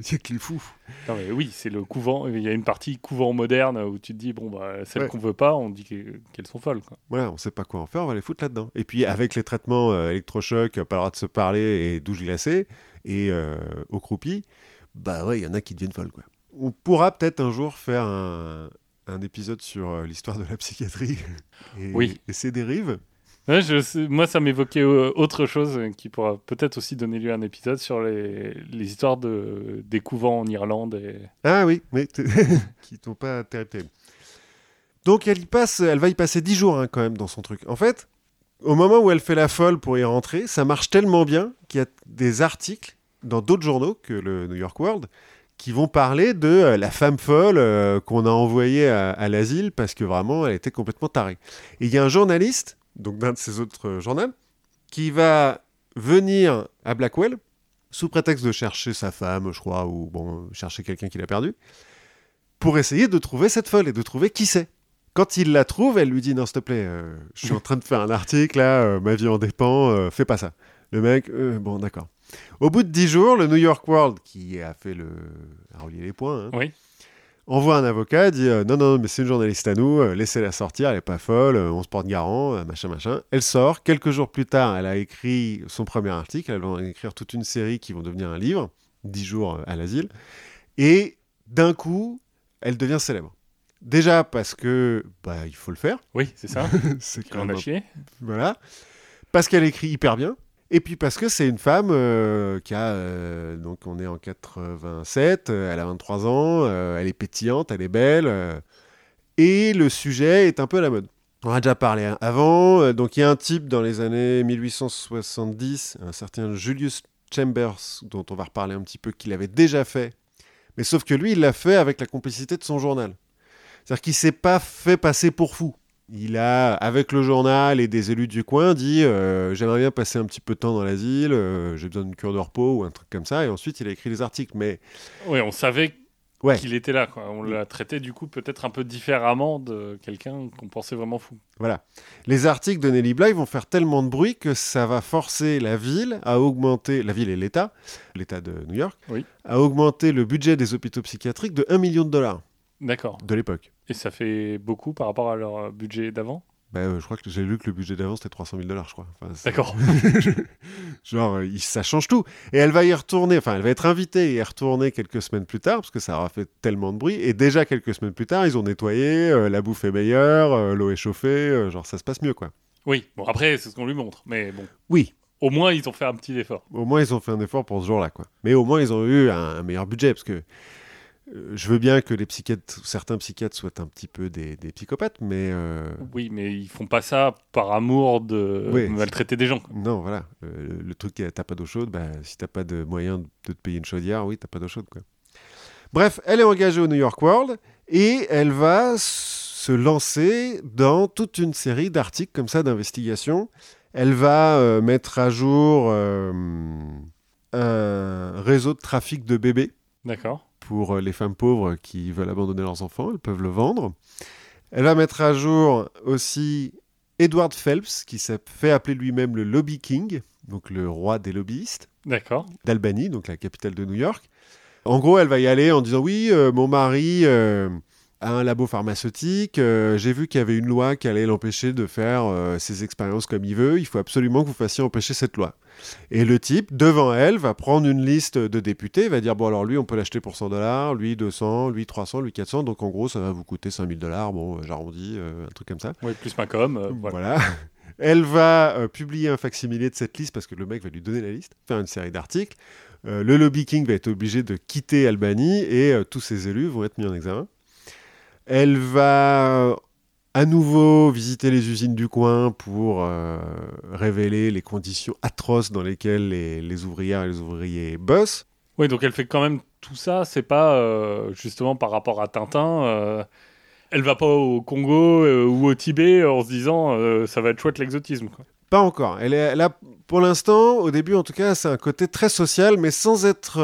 c'est qu'il est fou. Non, mais oui, c'est le couvent. Il y a une partie couvent moderne où tu te dis, bon, bah, celles Ouais. qu'on veut pas, on dit que- qu'elles sont folles. Quoi. Voilà, on sait pas quoi en faire, on va les foutre là-dedans. Et puis avec les traitements euh, électrochocs, pas le droit de se parler et douche glacée et euh, au croupi, bah ouais, il y en a qui deviennent folles quoi. On pourra peut-être un jour faire un, un épisode sur euh, l'histoire de la psychiatrie et, Oui. et ses dérives. Moi, ça m'évoquait euh, autre chose euh, qui pourra peut-être aussi donner lieu à un épisode sur les, les histoires de, des couvents en Irlande. Et... Ah oui, mais qui t'ont pas terrible. Donc elle y passe, elle va y passer 10 jours hein, quand même dans son truc. En fait, au moment où elle fait la folle pour y rentrer, ça marche tellement bien qu'il y a des articles dans d'autres journaux que le New York World qui vont parler de euh, la femme folle qu'on a envoyée à, à l'asile parce que vraiment elle était complètement tarée. Et il y a un journaliste, donc d'un de ces autres euh, journaux, qui va venir à Blackwell sous prétexte de chercher sa femme, je crois, ou bon, chercher quelqu'un qu'il a perdu, pour essayer de trouver cette folle et de trouver qui c'est. Quand il la trouve, elle lui dit non, s'il te plaît, euh, je suis en train de faire un article là, euh, ma vie en dépend, fais pas ça. Le mec, bon, d'accord. Au bout de dix jours, le New York World, qui a fait le, a relié les points, hein, Oui. Envoie un avocat, dit euh, non, non, mais c'est une journaliste à nous, euh, laissez-la sortir, elle est pas folle, euh, on se porte garant, euh, machin, machin. Elle sort. Quelques jours plus tard, elle a écrit son premier article. Elle va en écrire toute une série qui vont devenir un livre, 10 jours à l'asile. Et d'un coup, elle devient célèbre. Déjà parce que bah il faut le faire, Oui, c'est ça. c'est On a chié. voilà. Parce qu'elle écrit hyper bien. Et puis parce que c'est une femme euh, qui a. euh, donc on est en 87, euh, elle a 23 ans, elle est pétillante, elle est belle. et le sujet est un peu à la mode. On a déjà parlé hein, avant. donc il y a un type dans les années 1870, un certain Julius Chambers, dont on va reparler un petit peu, qu'il avait déjà fait. Mais sauf que lui, il l'a fait avec la complicité de son journal. C'est-à-dire qu'il s'est pas fait passer pour fou. Il a, avec le journal et des élus du coin, dit euh, J'aimerais bien passer un petit peu de temps dans l'asile, euh, j'ai besoin d'une cure de repos ou un truc comme ça. Et ensuite, il a écrit des articles. Mais Oui, on savait Ouais. qu'il était là. Quoi. On l'a traité du coup peut-être un peu différemment de quelqu'un qu'on pensait vraiment fou. voilà. Les articles de Nelly Bly vont faire tellement de bruit que ça va forcer la ville à augmenter, la ville et l'État, l'État de New York, Oui. à augmenter le budget des hôpitaux psychiatriques de 1 million de dollars D'accord. de l'époque. Et ça fait beaucoup par rapport à leur budget d'avant? Euh, je crois que j'ai lu que le budget d'avant c'était 300 000 dollars, je crois. Enfin, D'accord. Genre, euh, ça change tout. Et elle va y retourner, enfin, elle va être invitée et y retourner quelques semaines plus tard, parce que ça aura fait tellement de bruit. Et déjà, quelques semaines plus tard, ils ont nettoyé, euh, la bouffe est meilleure, l'eau est chauffée, genre, ça se passe mieux, quoi. Oui, bon, après, c'est ce qu'on lui montre. Mais bon, Oui, au moins, ils ont fait un petit effort. au moins, ils ont fait un effort pour ce jour-là, quoi. Mais au moins, ils ont eu un, un meilleur budget, parce que je veux bien que les psychiatres, certains psychiatres soient un petit peu des, des psychopathes, mais euh, Oui, mais ils font pas ça par amour de maltraiter des gens. quoi. non, voilà. Euh, le truc, euh, t'as pas d'eau chaude, bah, si t'as pas de moyen de te payer une chaudière, oui, t'as pas d'eau chaude, quoi. Bref, elle est engagée au New York World et elle va se lancer dans toute une série d'articles comme ça d'investigation. Elle va euh, mettre à jour euh, un réseau de trafic de bébés D'accord. Pour euh, les femmes pauvres qui veulent abandonner leurs enfants, elles peuvent le vendre. Elle va mettre à jour aussi Edward Phelps, qui s'est fait appeler lui-même le Lobby King, donc le roi des lobbyistes, D'accord. d'Albany, donc la capitale de New York. En gros, elle va y aller en disant oui, euh, mon mari euh, a un labo pharmaceutique, euh, j'ai vu qu'il y avait une loi qui allait l'empêcher de faire euh, ses expériences comme il veut, il faut absolument que vous fassiez empêcher cette loi. Et le type, devant elle, va prendre une liste de députés, va dire bon alors lui on peut l'acheter pour 100 dollars, lui 200, lui 300, lui 400, donc en gros ça va vous coûter 5000 dollars, bon euh, j'arrondis, euh, un truc comme ça. Oui, plus ma com. voilà. Voilà. Elle va euh, publier un facsimilé de cette liste parce que le mec va lui donner la liste, faire une série d'articles. Euh, le Lobby King va être obligé de quitter Albany et euh, tous ses élus vont être mis en examen. Elle va euh, à nouveau visiter les usines du coin pour euh, révéler les conditions atroces dans lesquelles les, les ouvrières et les ouvriers bossent. Oui, donc elle fait quand même tout ça. C'est pas euh, justement par rapport à Tintin. euh, elle va pas au Congo ou au Tibet en se disant ça va être chouette l'exotisme. Pas encore. Elle est là pour l'instant, au début en tout cas, c'est un côté très social, mais sans être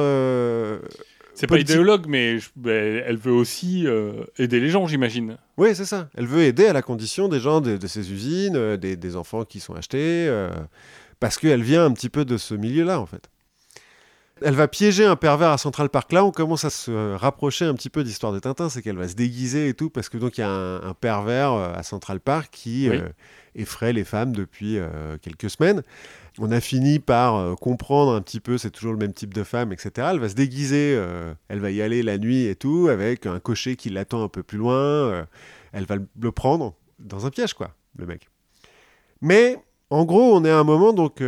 C'est pas idéologue, mais je- ben, elle veut aussi euh, aider les gens, j'imagine. Oui, c'est ça. Elle veut aider à la condition des gens de, de ces usines, euh, des, des enfants qui sont achetés, euh, parce qu'elle vient un petit peu de ce milieu-là, en fait. Elle va piéger un pervers à Central Park. Là, on commence à se rapprocher un petit peu d'Histoire de Tintin, c'est qu'elle va se déguiser et tout, parce que donc il y a un, un pervers euh, à Central Park qui Oui. euh, effraie les femmes depuis euh, quelques semaines. On a fini par euh, comprendre un petit peu, c'est toujours le même type de femme, etc. Elle va se déguiser, euh, elle va y aller la nuit et tout, avec un cocher qui l'attend un peu plus loin. euh, elle va le- prendre dans un piège, quoi, le mec. Mais, en gros, on est à un moment, donc,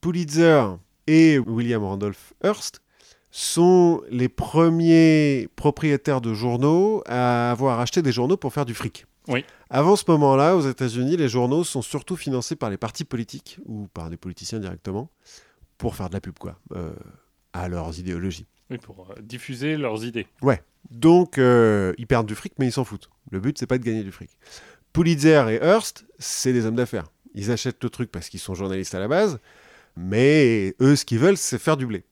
Pulitzer et William Randolph Hearst sont les premiers propriétaires de journaux à avoir acheté des journaux pour faire du fric. Oui. Avant ce moment-là, aux États-Unis, les journaux sont surtout financés par les partis politiques ou par des politiciens directement pour faire de la pub, quoi, euh, à leurs idéologies. Oui, pour euh, diffuser leurs idées. Donc, euh, ils perdent du fric, mais ils s'en foutent. Le but, c'est pas de gagner du fric. Pulitzer et Hearst, c'est des hommes d'affaires. Ils achètent le truc parce qu'ils sont journalistes à la base, mais eux, ce qu'ils veulent, c'est faire du blé.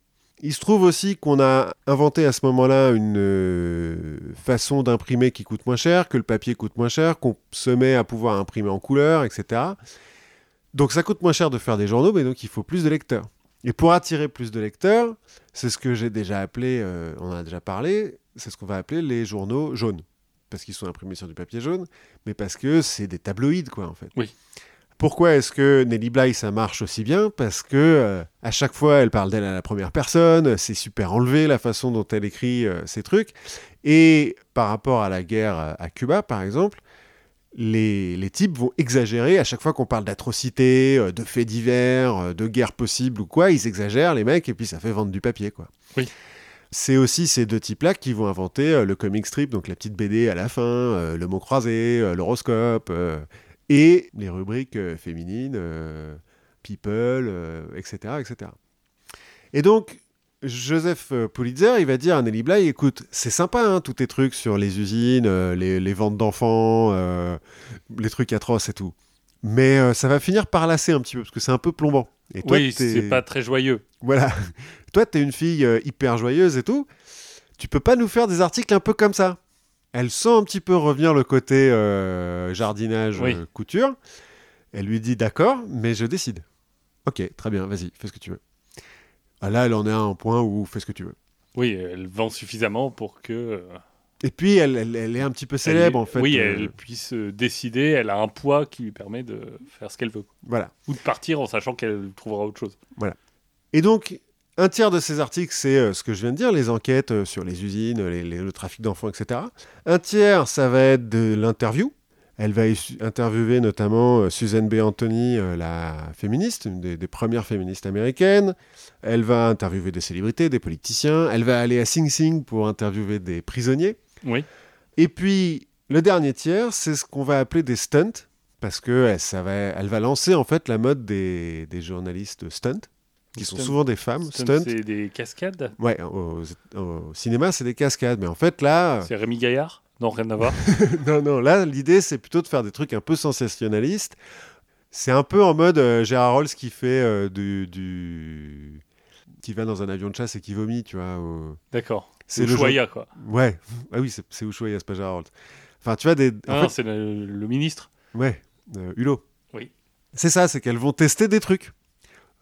Il se trouve aussi qu'on a inventé à ce moment-là une euh, façon d'imprimer qui coûte moins cher, que le papier coûte moins cher, qu'on se met à pouvoir imprimer en couleur, etc. Donc ça coûte moins cher de faire des journaux, mais donc il faut plus de lecteurs. Et pour attirer plus de lecteurs, c'est ce que j'ai déjà appelé, euh, on en a déjà parlé, c'est ce qu'on va appeler les journaux jaunes. Parce qu'ils sont imprimés sur du papier jaune, mais parce que c'est des tabloïds, quoi, en fait. Oui. Pourquoi est-ce que Nelly Bly, ça marche aussi bien? Parce que euh, à chaque fois, elle parle d'elle à la première personne, c'est super enlevé la façon dont elle écrit euh, ces trucs. Et par rapport à la guerre à- à Cuba, par exemple, les, les types vont exagérer à chaque fois qu'on parle d'atrocités, euh, de faits divers, euh, de guerres possibles ou quoi, ils exagèrent les mecs et puis ça fait vendre du papier quoi. Oui. C'est aussi ces deux types-là qui vont inventer euh, le comic strip, donc la petite BD à la fin, euh, le mot croisé, euh, l'horoscope, euh, et les rubriques euh, féminines, euh, people, euh, etc., etc. Et donc, Joseph Pulitzer, il va dire à Nelly Bly, écoute, c'est sympa, hein, tous tes trucs sur les usines, euh, les, les ventes d'enfants, euh, les trucs atroces et tout. Mais euh, ça va finir par lasser un petit peu, parce que c'est un peu plombant. Et toi, oui, c'est pas très joyeux. Voilà. Toi, t'es une fille hyper joyeuse et tout. Tu peux pas nous faire des articles un peu comme ça. Elle sent un petit peu revenir le côté euh, jardinage, Oui. euh, couture. Elle lui dit d'accord, mais je décide. Ok, très bien, vas-y, fais ce que tu veux. Ah, là, elle en est à un point où fais ce que tu veux. Oui, elle vend suffisamment pour que. euh, Et puis, elle, elle- elle est un petit peu célèbre, en fait. Oui, euh, elle puisse décider. Elle a un poids qui lui permet de faire ce qu'elle veut. Voilà. Ou de partir en sachant qu'elle trouvera autre chose. Et donc, un tiers de ces articles, c'est euh, ce que je viens de dire, les enquêtes euh, sur les usines, les- les- le trafic d'enfants, etc. Un tiers, ça va être de l'interview. Elle va interviewer notamment euh, Susan B. Anthony, la féministe, une des, des premières féministes américaines. Elle va interviewer des célébrités, des politiciens. Elle va aller à Sing Sing pour interviewer des prisonniers. Oui. Et puis, le dernier tiers, c'est ce qu'on va appeler des stunts, parce que elle, ça va, elle va lancer en fait la mode des, des journalistes stunt, qui sont souvent des femmes. Stunt, C'est des cascades. Ouais, au, au cinéma, c'est des cascades. Mais en fait, là, C'est Rémi Gaillard? Non, rien à voir. non, non, là, l'idée, c'est plutôt de faire des trucs un peu sensationnalistes. C'est un peu en mode euh, Gérard Rolls qui fait euh, du, du- qui va dans un avion de chasse et qui vomit, tu vois. au- D'accord. C'est le choya, quoi. Ouais. Ah oui, c'est Ushuaïa, c'est pas Gérard Rolls. Enfin, tu vois, des... en Ah, fait, c'est le, le ministre. Ouais, euh, Hulot. Oui. C'est ça, c'est qu'elles vont tester des trucs euh,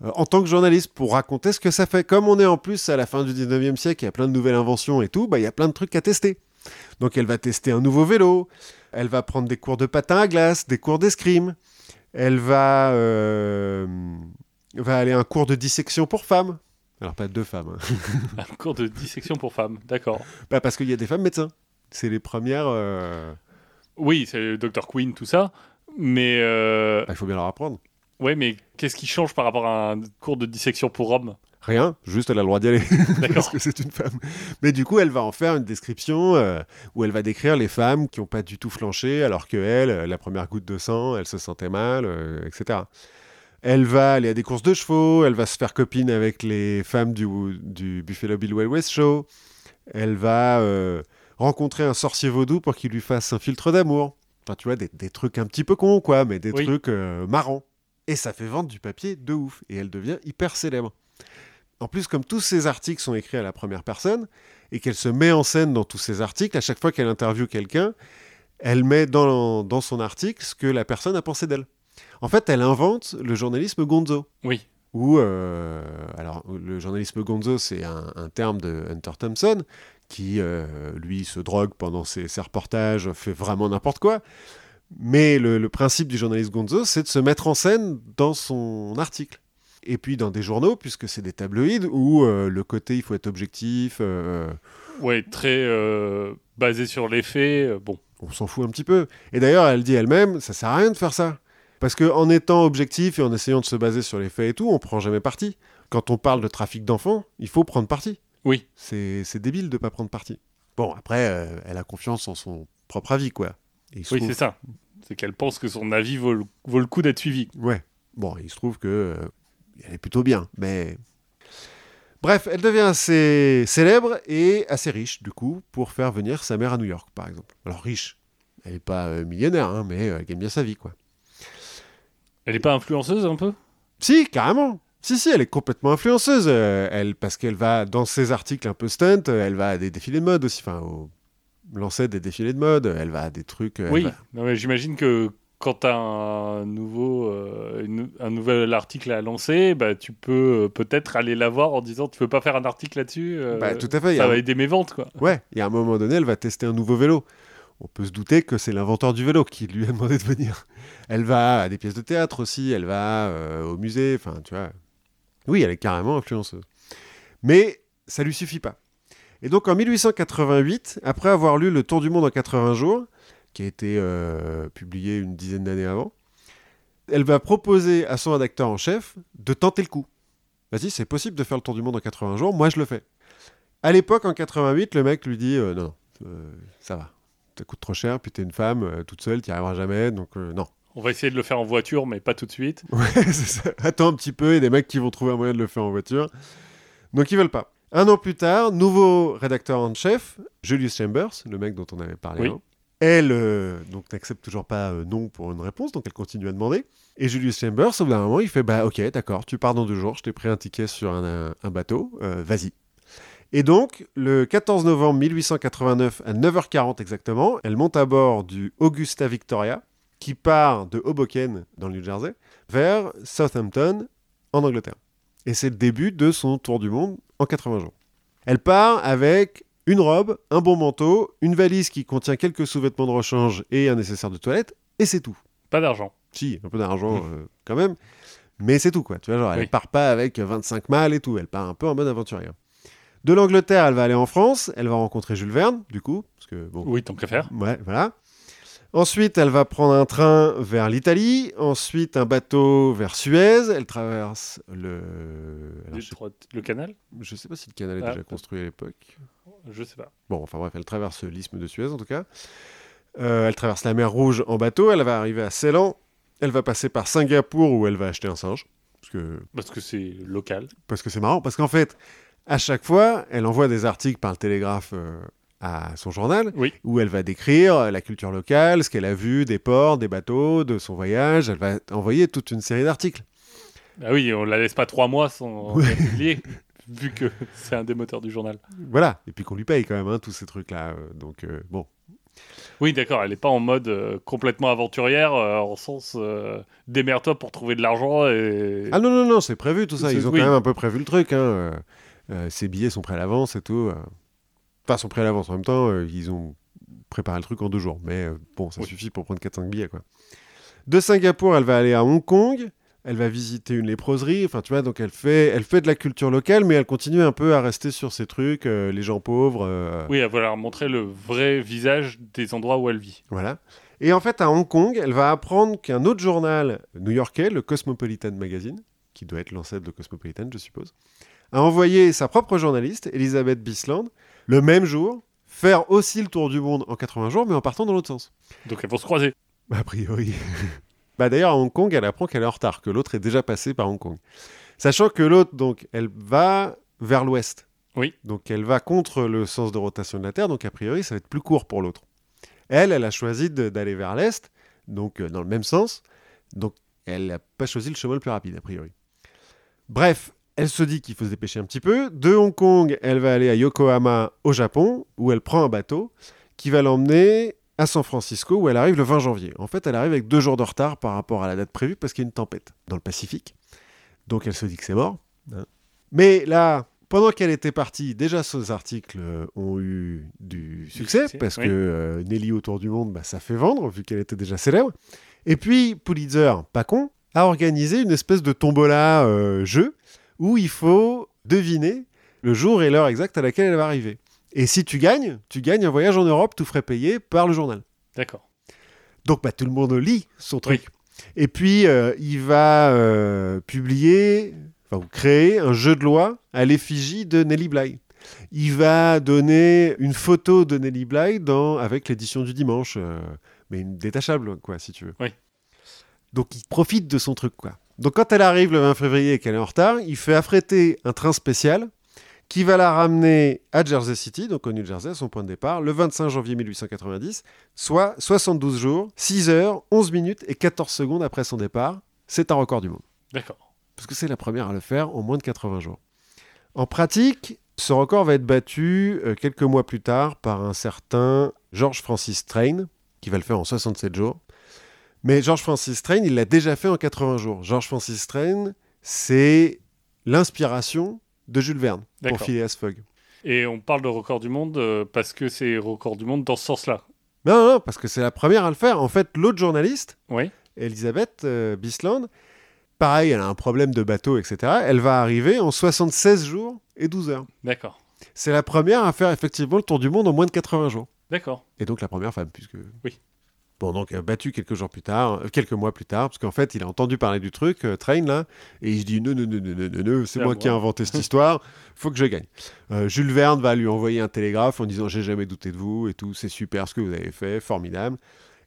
en tant que journaliste pour raconter ce que ça fait. Comme on est en plus à la fin du 19e siècle, il y a plein de nouvelles inventions et tout, bah, il y a plein de trucs à tester. Donc elle va tester un nouveau vélo, elle va prendre des cours de patin à glace, des cours d'escrime, elle va, euh, va aller à un cours de dissection pour femmes. Alors pas deux femmes, hein. Un cours de dissection pour femmes. D'accord. Bah, parce qu'il y a des femmes médecins. C'est les premières... euh, Oui, c'est le Dr. Queen, tout ça. Mais. euh, bah, il faut bien leur apprendre. Ouais, mais qu'est-ce qui change par rapport à un cours de dissection pour hommes Rien, juste elle a le droit d'y aller. parce que c'est une femme. Mais du coup, elle va en faire une description euh, où elle va décrire les femmes qui n'ont pas du tout flanché, alors que elle, euh, la première goutte de sang, elle se sentait mal, euh, etc. Elle va aller à des courses de chevaux, elle va se faire copine avec les femmes du, du Buffalo Bill Wild West Show. Elle va euh, rencontrer un sorcier vaudou pour qu'il lui fasse un filtre d'amour. Enfin, tu vois, des, des trucs un petit peu cons, quoi, mais des Oui. trucs marrants. Et ça fait vendre du papier de ouf. Et elle devient hyper célèbre. En plus, comme tous ces articles sont écrits à la première personne, et qu'elle se met en scène dans tous ces articles, à chaque fois qu'elle interviewe quelqu'un, elle met dans, dans son article ce que la personne a pensé d'elle. En fait, elle invente le journalisme gonzo. Oui. Ou, euh, alors, le journalisme gonzo, c'est un, un terme de Hunter Thompson, qui, euh, lui, se drogue pendant ses, ses reportages, fait vraiment n'importe quoi. Mais le, le principe du journaliste gonzo, c'est de se mettre en scène dans son article. Et puis dans des journaux, puisque c'est des tabloïds, où euh, le côté, il faut être objectif, euh, Ouais, très euh, basé sur les faits. euh, Bon, on s'en fout un petit peu. Et d'ailleurs, elle dit elle-même, ça sert à rien de faire ça. Parce qu'en étant objectif et en essayant de se baser sur les faits et tout, on prend jamais parti. Quand on parle de trafic d'enfants, il faut prendre parti. oui. C'est débile de pas prendre parti. Bon, après, elle a confiance en son propre avis, quoi. Et Oui, c'est ça. C'est qu'elle pense que son avis vaut le, vaut le coup d'être suivi. Ouais. Bon, il se trouve que euh, elle est plutôt bien, mais bref, elle devient assez célèbre et assez riche du coup pour faire venir sa mère à New York, par exemple. Alors riche, elle n'est pas euh, millionnaire, hein, mais euh, elle gagne bien sa vie, quoi. Elle n'est pas influenceuse un peu? Si, carrément. Si, si, elle est complètement influenceuse. euh, elle, parce qu'elle va, dans ses articles un peu stunt, elle va à des défilés de mode aussi. Enfin, au lancer des défilés de mode, elle va à des trucs. Oui. va- Non, mais J'imagine que quand tu as un, nouveau, euh, une- un nouvel article à lancer, bah, tu peux euh, peut-être aller la voir en disant Tu veux pas faire un article là-dessus euh, Bah, tout à fait. Ça va un- aider mes ventes, quoi. Ouais, et à un moment donné, elle va tester un nouveau vélo. On peut se douter que c'est l'inventeur du vélo qui lui a demandé de venir. Elle va à des pièces de théâtre aussi, elle va au musée, enfin, tu vois. Oui, elle est carrément influenceuse. Mais ça lui suffit pas. Et donc en 1888, après avoir lu Le Tour du monde en 80 jours, qui a été euh, publié une dizaine d'années avant, elle va proposer à son rédacteur en chef de tenter le coup. Vas-y, c'est possible de faire le Tour du monde en 80 jours, moi je le fais. À l'époque, en 88, le mec lui dit euh, non, euh, ça va, ça coûte trop cher, puis t'es une femme toute seule, t'y arriveras jamais, donc non. On va essayer de le faire en voiture, mais pas tout de suite. Ouais, c'est ça. Attends un petit peu, il y a des mecs qui vont trouver un moyen de le faire en voiture. Donc ils veulent pas. Un an plus tard, nouveau rédacteur en chef, Julius Chambers, le mec dont on avait parlé Oui. avant. Elle euh, donc n'accepte toujours pas euh, non pour une réponse, donc elle continue à demander. Et Julius Chambers, au bout d'un moment, il fait bah ok, d'accord, tu pars dans deux jours, je t'ai pris un ticket sur un, un- un bateau, euh, vas-y. Et donc, le 14 novembre 1889, à 9h40 exactement, elle monte à bord du Augusta Victoria, qui part de Hoboken, dans le New Jersey, vers Southampton, en Angleterre. Et c'est le début de son tour du monde en 80 jours. Elle part avec une robe, un bon manteau, une valise qui contient quelques sous-vêtements de rechange et un nécessaire de toilette, et c'est tout. Pas d'argent. Si, un peu d'argent euh, quand même, mais c'est tout quoi. Tu vois, genre, elle Oui. part pas avec 25 mâles et tout, elle part un peu en mode aventurier. De l'Angleterre, elle va aller en France, elle va rencontrer Jules Verne, du coup, parce que bon, Oui, tant qu'à faire. Ouais, voilà. Ensuite, elle va prendre un train vers l'Italie, ensuite un bateau vers Suez, elle traverse le... alors, je, Le canal? Je sais pas si le canal est Ah, déjà construit à l'époque. Je sais pas. Bon, enfin bref, elle traverse l'isthme de Suez en tout cas. Euh, elle traverse la mer Rouge en bateau, elle va arriver à Ceylan, elle va passer par Singapour où elle va acheter un singe, parce que Parce que c'est local. parce que c'est marrant, parce qu'en fait, à chaque fois, elle envoie des articles par le télégraphe euh, à son journal, Oui. où elle va décrire la culture locale, ce qu'elle a vu des ports, des bateaux, de son voyage. Elle va envoyer toute une série d'articles. Ah oui, on la laisse pas trois mois sans Ouais. publier, vu que c'est un des moteurs du journal. Voilà, et puis qu'on lui paye quand même, hein, tous ces trucs-là. euh, donc, euh, bon. Oui, d'accord, elle n'est pas en mode euh, complètement aventurière, euh, en sens démerde-toi pour trouver de l'argent et. Ah non, non, non, c'est prévu tout ça. Ils ont oui. quand même un peu prévu le truc. Hein. ces billets sont prêts à l'avance et tout. Enfin, sont prêts à l'avance. En même temps, euh, ils ont préparé le truc en deux jours. Mais euh, bon, ça Oui. suffit pour prendre 4-5 billets, quoi. De Singapour, elle va aller à Hong Kong. Elle va visiter une léproserie. Enfin, tu vois, donc elle fait, elle fait de la culture locale, mais elle continue un peu à rester sur ces trucs, euh, les gens pauvres. Oui, elle va leur montrer le vrai visage des endroits où elle vit. Voilà. Et en fait, à Hong Kong, elle va apprendre qu'un autre journal new-yorkais, le Cosmopolitan Magazine, qui doit être l'ancêtre de Cosmopolitan, je suppose, a envoyé sa propre journaliste, Elizabeth Bisland, le même jour, faire aussi le tour du monde en 80 jours, mais en partant dans l'autre sens. Donc elles vont se croiser. A priori. bah d'ailleurs, à Hong Kong, elle apprend qu'elle est en retard, que l'autre est déjà passé par Hong Kong. Sachant que l'autre, donc, elle va vers l'ouest. Oui. Donc, elle va contre le sens de rotation de la Terre, donc a priori, ça va être plus court pour l'autre. Elle, elle a choisi d'aller vers l'est, donc euh, dans le même sens. Donc, elle n'a pas choisi le chemin le plus rapide, a priori. Bref, Elle se dit qu'il faut se dépêcher un petit peu. De Hong Kong, elle va aller à Yokohama au Japon, où elle prend un bateau qui va l'emmener à San Francisco, où elle arrive le 20 janvier. En fait, elle arrive avec deux jours de retard par rapport à la date prévue, parce qu'il y a une tempête dans le Pacifique. Donc elle se dit que c'est mort. hein. Mais là, pendant qu'elle était partie, déjà ces articles euh, ont eu du succès, succès, parce oui. que euh, Nelly autour du monde, bah, ça fait vendre, vu qu'elle était déjà célèbre. Et puis Pulitzer, pas con, a organisé une espèce de tombola euh, jeu, où il faut deviner le jour et l'heure exacte à laquelle elle va arriver. Et si tu gagnes, tu gagnes un voyage en Europe tout frais payé par le journal. D'accord. Donc bah, tout le monde lit son truc. Et puis euh, il va euh, publier, enfin ou créer un jeu de loi à l'effigie de Nelly Bly. Il va donner une photo de Nelly Bly dans, avec l'édition du dimanche, euh, mais une détachable, quoi, si tu veux. Oui. Donc il profite de son truc, quoi. Donc quand elle arrive le 20 février et qu'elle est en retard, il fait affréter un train spécial qui va la ramener à Jersey City, donc au New Jersey, son point de départ, le 25 janvier 1890, soit 72 jours, 6 heures, 11 minutes et 14 secondes après son départ. C'est un record du monde, D'accord. parce que c'est la première à le faire en moins de 80 jours. En pratique, ce record va être battu euh, quelques mois plus tard par un certain George Francis Train, qui va le faire en 67 jours. Mais George Francis Train, il l'a déjà fait en 80 jours. George Francis Train, c'est l'inspiration de Jules Verne pour. Phileas Fogg. Et on parle de record du monde euh, parce que c'est record du monde dans ce sens-là. Non, non, non, parce que c'est la première à le faire. En fait, l'autre journaliste, Oui. Elisabeth euh, Bisland, pareil, elle a un problème de bateau, etc. Elle va arriver en 76 jours et 12 heures. D'accord. C'est la première à faire effectivement le tour du monde en moins de 80 jours. D'accord. Et donc la première femme, puisque... Oui. Bon, donc euh, battu quelques jours plus tard, euh, quelques mois plus tard, parce qu'en fait, il a entendu parler du truc, euh, Train, là, et il se dit, non, non, non, non, non, c'est moi qui ai inventé cette histoire, faut que je gagne. Euh, Jules Verne va lui envoyer un télégraphe en disant, j'ai jamais douté de vous, et tout, c'est super ce que vous avez fait, formidable.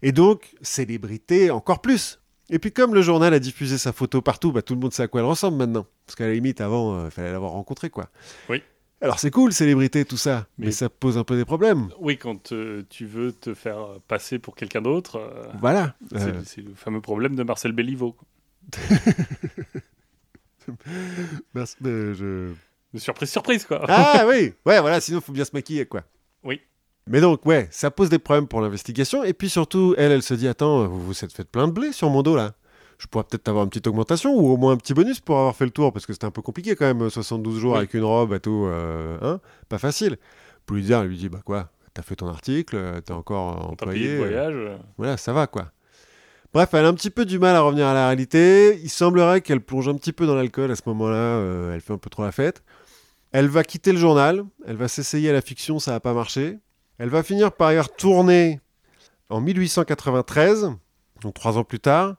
Et donc, célébrité encore plus. Et puis comme le journal a diffusé sa photo partout, bah, tout le monde sait à quoi elle ressemble maintenant. Parce qu'à la limite, avant, il fallait l'avoir rencontrée, quoi. Oui. Alors c'est cool, célébrité, tout ça, mais, Mais- ça pose un peu des problèmes. Oui, quand euh, tu veux te faire passer pour quelqu'un d'autre, euh, Voilà. c'est Euh, c'est le fameux problème de Marcel Béliveau. merci, mais je... Surprise, surprise, quoi. Ah oui, ouais, voilà, sinon il faut bien se maquiller, quoi. Oui. Mais donc, ouais, ça pose des problèmes pour l'investigation. Et puis surtout, elle, elle se dit, attends, vous vous êtes fait plein de blé sur mon dos, là. Je pourrais peut-être avoir une petite augmentation ou au moins un petit bonus pour avoir fait le tour, parce que c'était un peu compliqué quand même, 72 jours Oui. avec une robe et tout, euh, hein, pas facile. Pulitzer lui dit, bah quoi, t'as fait ton article, euh, t'es encore employé. euh, voyage. euh, voilà, ça va quoi. Bref, elle a un petit peu du mal à revenir à la réalité. Il semblerait qu'elle plonge un petit peu dans l'alcool à ce moment-là. euh, elle fait un peu trop la fête. Elle va quitter le journal. Elle va s'essayer à la fiction, ça n'a pas marché. Elle va finir par y retourner en 1893, donc trois ans plus tard,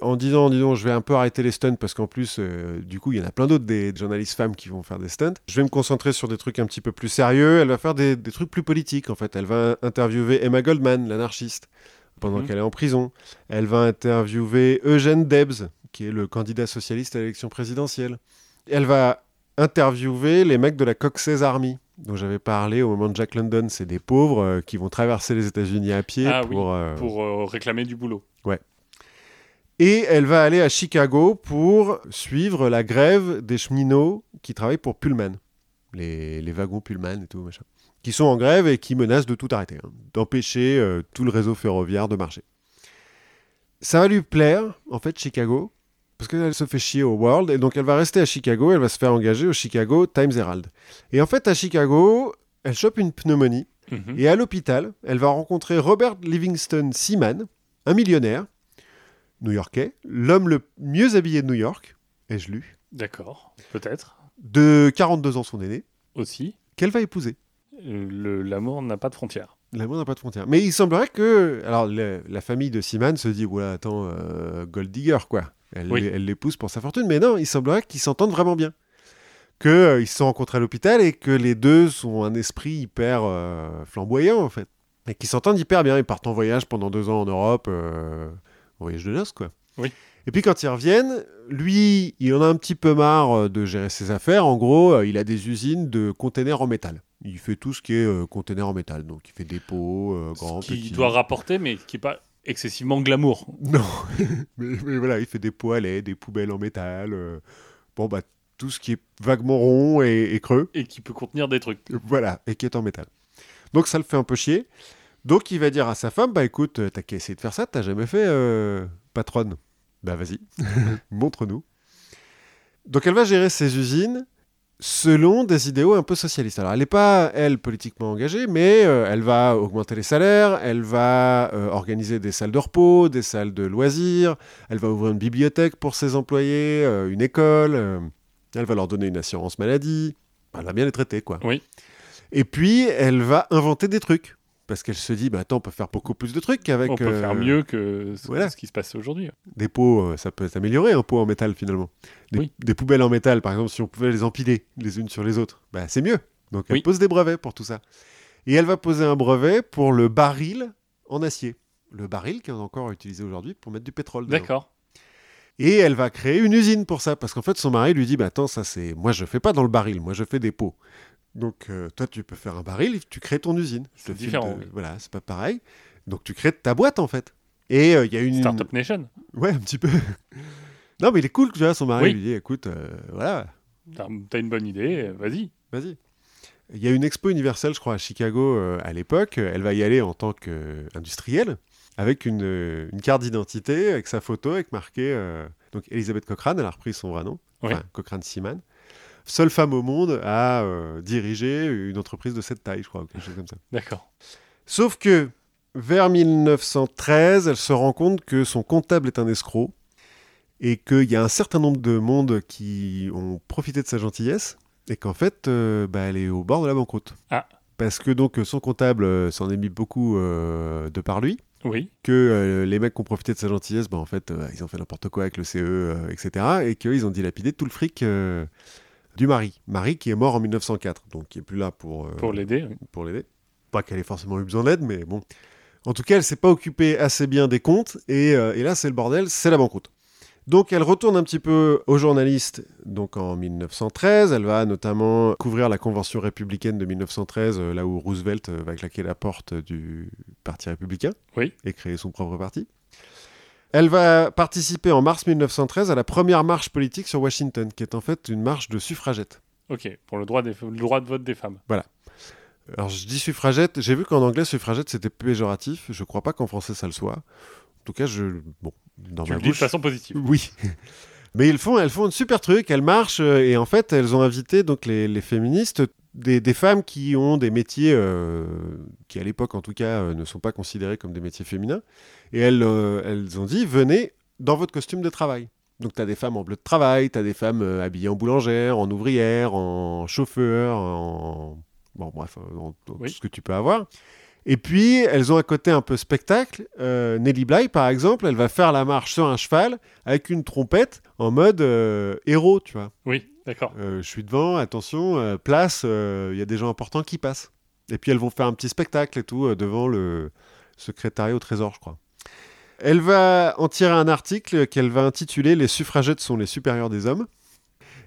en disant, disons, je vais un peu arrêter les stunts parce qu'en plus, euh, du coup, il y en a plein d'autres des journalistes femmes qui vont faire des stunts. Je vais me concentrer sur des trucs un petit peu plus sérieux. Elle va faire des, des trucs plus politiques, en fait. Elle va interviewer Emma Goldman, l'anarchiste, pendant Mhm. qu'elle est en prison. Elle va interviewer Eugène Debs, qui est le candidat socialiste à l'élection présidentielle. Elle va interviewer les mecs de la Cox's Army, dont j'avais parlé au moment de Jack London. C'est des pauvres euh, qui vont traverser les États-Unis à pied Ah oui, pour, euh, pour réclamer du boulot. Et elle va aller à Chicago pour suivre la grève des cheminots qui travaillent pour Pullman. Les, les wagons Pullman et tout, machin. Qui sont en grève et qui menacent de tout arrêter, hein, d'empêcher euh, tout le réseau ferroviaire de marcher. Ça va lui plaire, en fait, Chicago, parce qu'elle se fait chier au World, et donc elle va rester à Chicago, elle va se faire engager au Chicago Times Herald. Et en fait, à Chicago, elle chope une pneumonie, Mhm. et à l'hôpital, elle va rencontrer Robert Livingston Seaman, un millionnaire new-yorkais, l'homme le mieux habillé de New York, ai-je lu, D'accord, peut-être. de 42 ans son aîné, Aussi, qu'elle va épouser? Euh, le- l'amour n'a pas de frontières. L'amour n'a pas de frontières. Mais il semblerait que. Alors, le- la famille de Seaman se dit Ouais, attends, euh, Gold Digger, quoi. Elle Oui. elle l'épouse pour sa fortune. Mais non, il semblerait qu'ils s'entendent vraiment bien. Qu'ils se sont rencontrés à l'hôpital et que les deux sont un esprit hyper euh, flamboyant, en fait. Et qu'ils s'entendent hyper bien. Ils partent en voyage pendant deux ans en Europe, euh, en voyage de noces, quoi. Oui. Et puis quand ils reviennent, lui, il en a un petit peu marre euh, de gérer ses affaires. En gros, euh, il a des usines de containers en métal. Il fait tout ce qui est euh, container en métal. Donc il fait des pots, euh, grands, Ce qui petits. doit rapporter, mais qui n'est pas excessivement glamour. Non, mais, mais voilà, il fait des poêlets, des poubelles en métal. euh, Bon, bah, tout tout ce qui est vaguement rond et, et creux. Et qui peut contenir des trucs. Voilà, et qui est en métal. Donc ça le fait un peu chier. Donc il va dire à sa femme, bah écoute, euh, t'as qu'à essayer de faire ça, t'as jamais fait euh, patronne. Bah vas-y, montre-nous. Donc elle va gérer ses usines selon des idéaux un peu socialistes. Alors elle n'est pas, elle, politiquement engagée, mais euh, elle va augmenter les salaires, elle va euh, organiser des salles de repos, des salles de loisirs, elle va ouvrir une bibliothèque pour ses employés, euh, une école, elle va leur donner une assurance maladie, elle va bien les traiter, quoi. Oui. Et puis elle va inventer des trucs. Parce qu'elle se dit, bah attends, on peut faire beaucoup plus de trucs qu'avec On peut euh, faire mieux que ce, voilà. ce qui se passe aujourd'hui. des pots, euh, ça peut s'améliorer un pot en métal finalement. Des, Oui. des poubelles en métal, par exemple, si on pouvait les empiler les unes sur les autres, bah, c'est mieux. Donc elle Oui. pose des brevets pour tout ça. Et elle va poser un brevet pour le baril en acier. Le baril qui est encore utilisé aujourd'hui pour mettre du pétrole. dedans. D'accord. Et elle va créer une usine pour ça, parce qu'en fait son mari lui dit, bah attends, ça c'est, moi je fais pas dans le baril, moi je fais des pots. Donc euh, toi tu peux faire un baril, tu crées ton usine. C'est différent, de- oui. Voilà, c'est pas pareil. Donc tu crées ta boîte en fait. Et euh, il y a une Startup Nation. Ouais, un petit peu. non, mais il est cool, tu vois, son mari Oui. lui dit, écoute, euh, voilà, T'as une bonne idée, vas-y. vas-y. Il y a une expo universelle, je crois, à Chicago euh, à l'époque. Elle va y aller en tant qu'industrielle, avec une, euh, une carte d'identité, avec sa photo, avec marqué... euh, donc, Elisabeth Cochrane, elle a repris son vrai nom, Oui. enfin, Cochrane Seaman. Seule femme au monde à euh, diriger une entreprise de cette taille, je crois, ou quelque chose comme ça. D'accord. Sauf que vers 1913, elle se rend compte que son comptable est un escroc et qu'il y a un certain nombre de monde qui ont profité de sa gentillesse et qu'en fait, euh, bah, elle est au bord de la banqueroute. Ah. Parce que donc son comptable euh, s'en est mis beaucoup de par lui, Oui. que euh, les mecs qui ont profité de sa gentillesse, bah, en fait, euh, ils ont fait n'importe quoi avec le CE, euh, etc. Et qu'ils ont dilapidé tout le fric du mari. Mari qui est mort en 1904, donc qui est plus là pour, euh, Pour l'aider. oui. pour l'aider. Pas qu'elle ait forcément eu besoin d'aide, mais bon. En tout cas, elle s'est pas occupée assez bien des comptes, et, euh, et là, c'est le bordel, c'est la banqueroute. Donc, elle retourne un petit peu aux journalistes, donc en 1913. Elle va notamment couvrir la convention républicaine de 1913, euh, là où Roosevelt va claquer la porte du Parti républicain Oui. et créer son propre parti. Elle va participer en mars 1913 à la première marche politique sur Washington, qui est en fait une marche de suffragettes. Ok. Pour le droit, des... le droit de vote des femmes. Alors je dis suffragette, j'ai vu qu'en anglais suffragette c'était péjoratif, je crois pas qu'en français ça le soit. En tout cas, je bon, dans Tu ma le dis de bouche. façon positive. Oui. Mais ils font, elles font un super truc, elles marchent euh, et en fait elles ont invité donc les, les féministes des, des femmes qui ont des métiers euh, qui à l'époque en tout cas euh, ne sont pas considérés comme des métiers féminins et elles, euh, elles ont dit venez dans votre costume de travail. Donc tu as des femmes en bleu de travail, tu as des femmes habillées en boulangère, en ouvrière, en chauffeur, en bon bref, en- en Oui. tout ce que tu peux avoir. Et puis, elles ont un côté un peu spectacle. Euh, Nelly Bly, par exemple, elle va faire la marche sur un cheval avec une trompette en mode euh, héros, tu vois. Oui, d'accord. Euh, je suis devant, attention, euh, place, euh, il y a des gens importants qui passent. Et puis, elles vont faire un petit spectacle et tout euh, devant le secrétariat au trésor, je crois. Elle va en tirer un article qu'elle va intituler Les suffragettes sont les supérieurs des hommes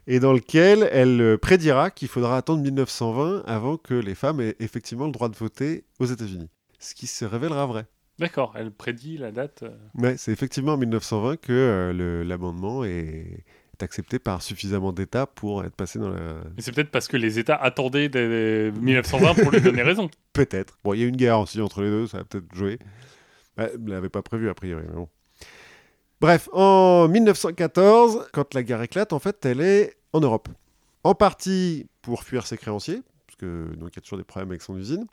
et dans lequel elle euh, prédira qu'il faudra attendre 1920 avant que les femmes aient effectivement le droit de voter aux États-Unis. Ce qui se révélera vrai. D'accord. Elle prédit la date. euh, Ouais, c'est effectivement en 1920 que euh, l'amendement est, est accepté par suffisamment d'États pour être passé dans la... Mais c'est peut-être parce que les États attendaient des 1920 pour lui donner raison. Peut-être. Bon, il y a eu une guerre aussi entre les deux, ça a peut-être joué. Bah, ne l'avait pas prévu a priori, mais bon. Bref, en 1914, quand la guerre éclate, en fait, elle est en Europe. En partie pour fuir ses créanciers, parce que donc il y a toujours des problèmes avec son usine.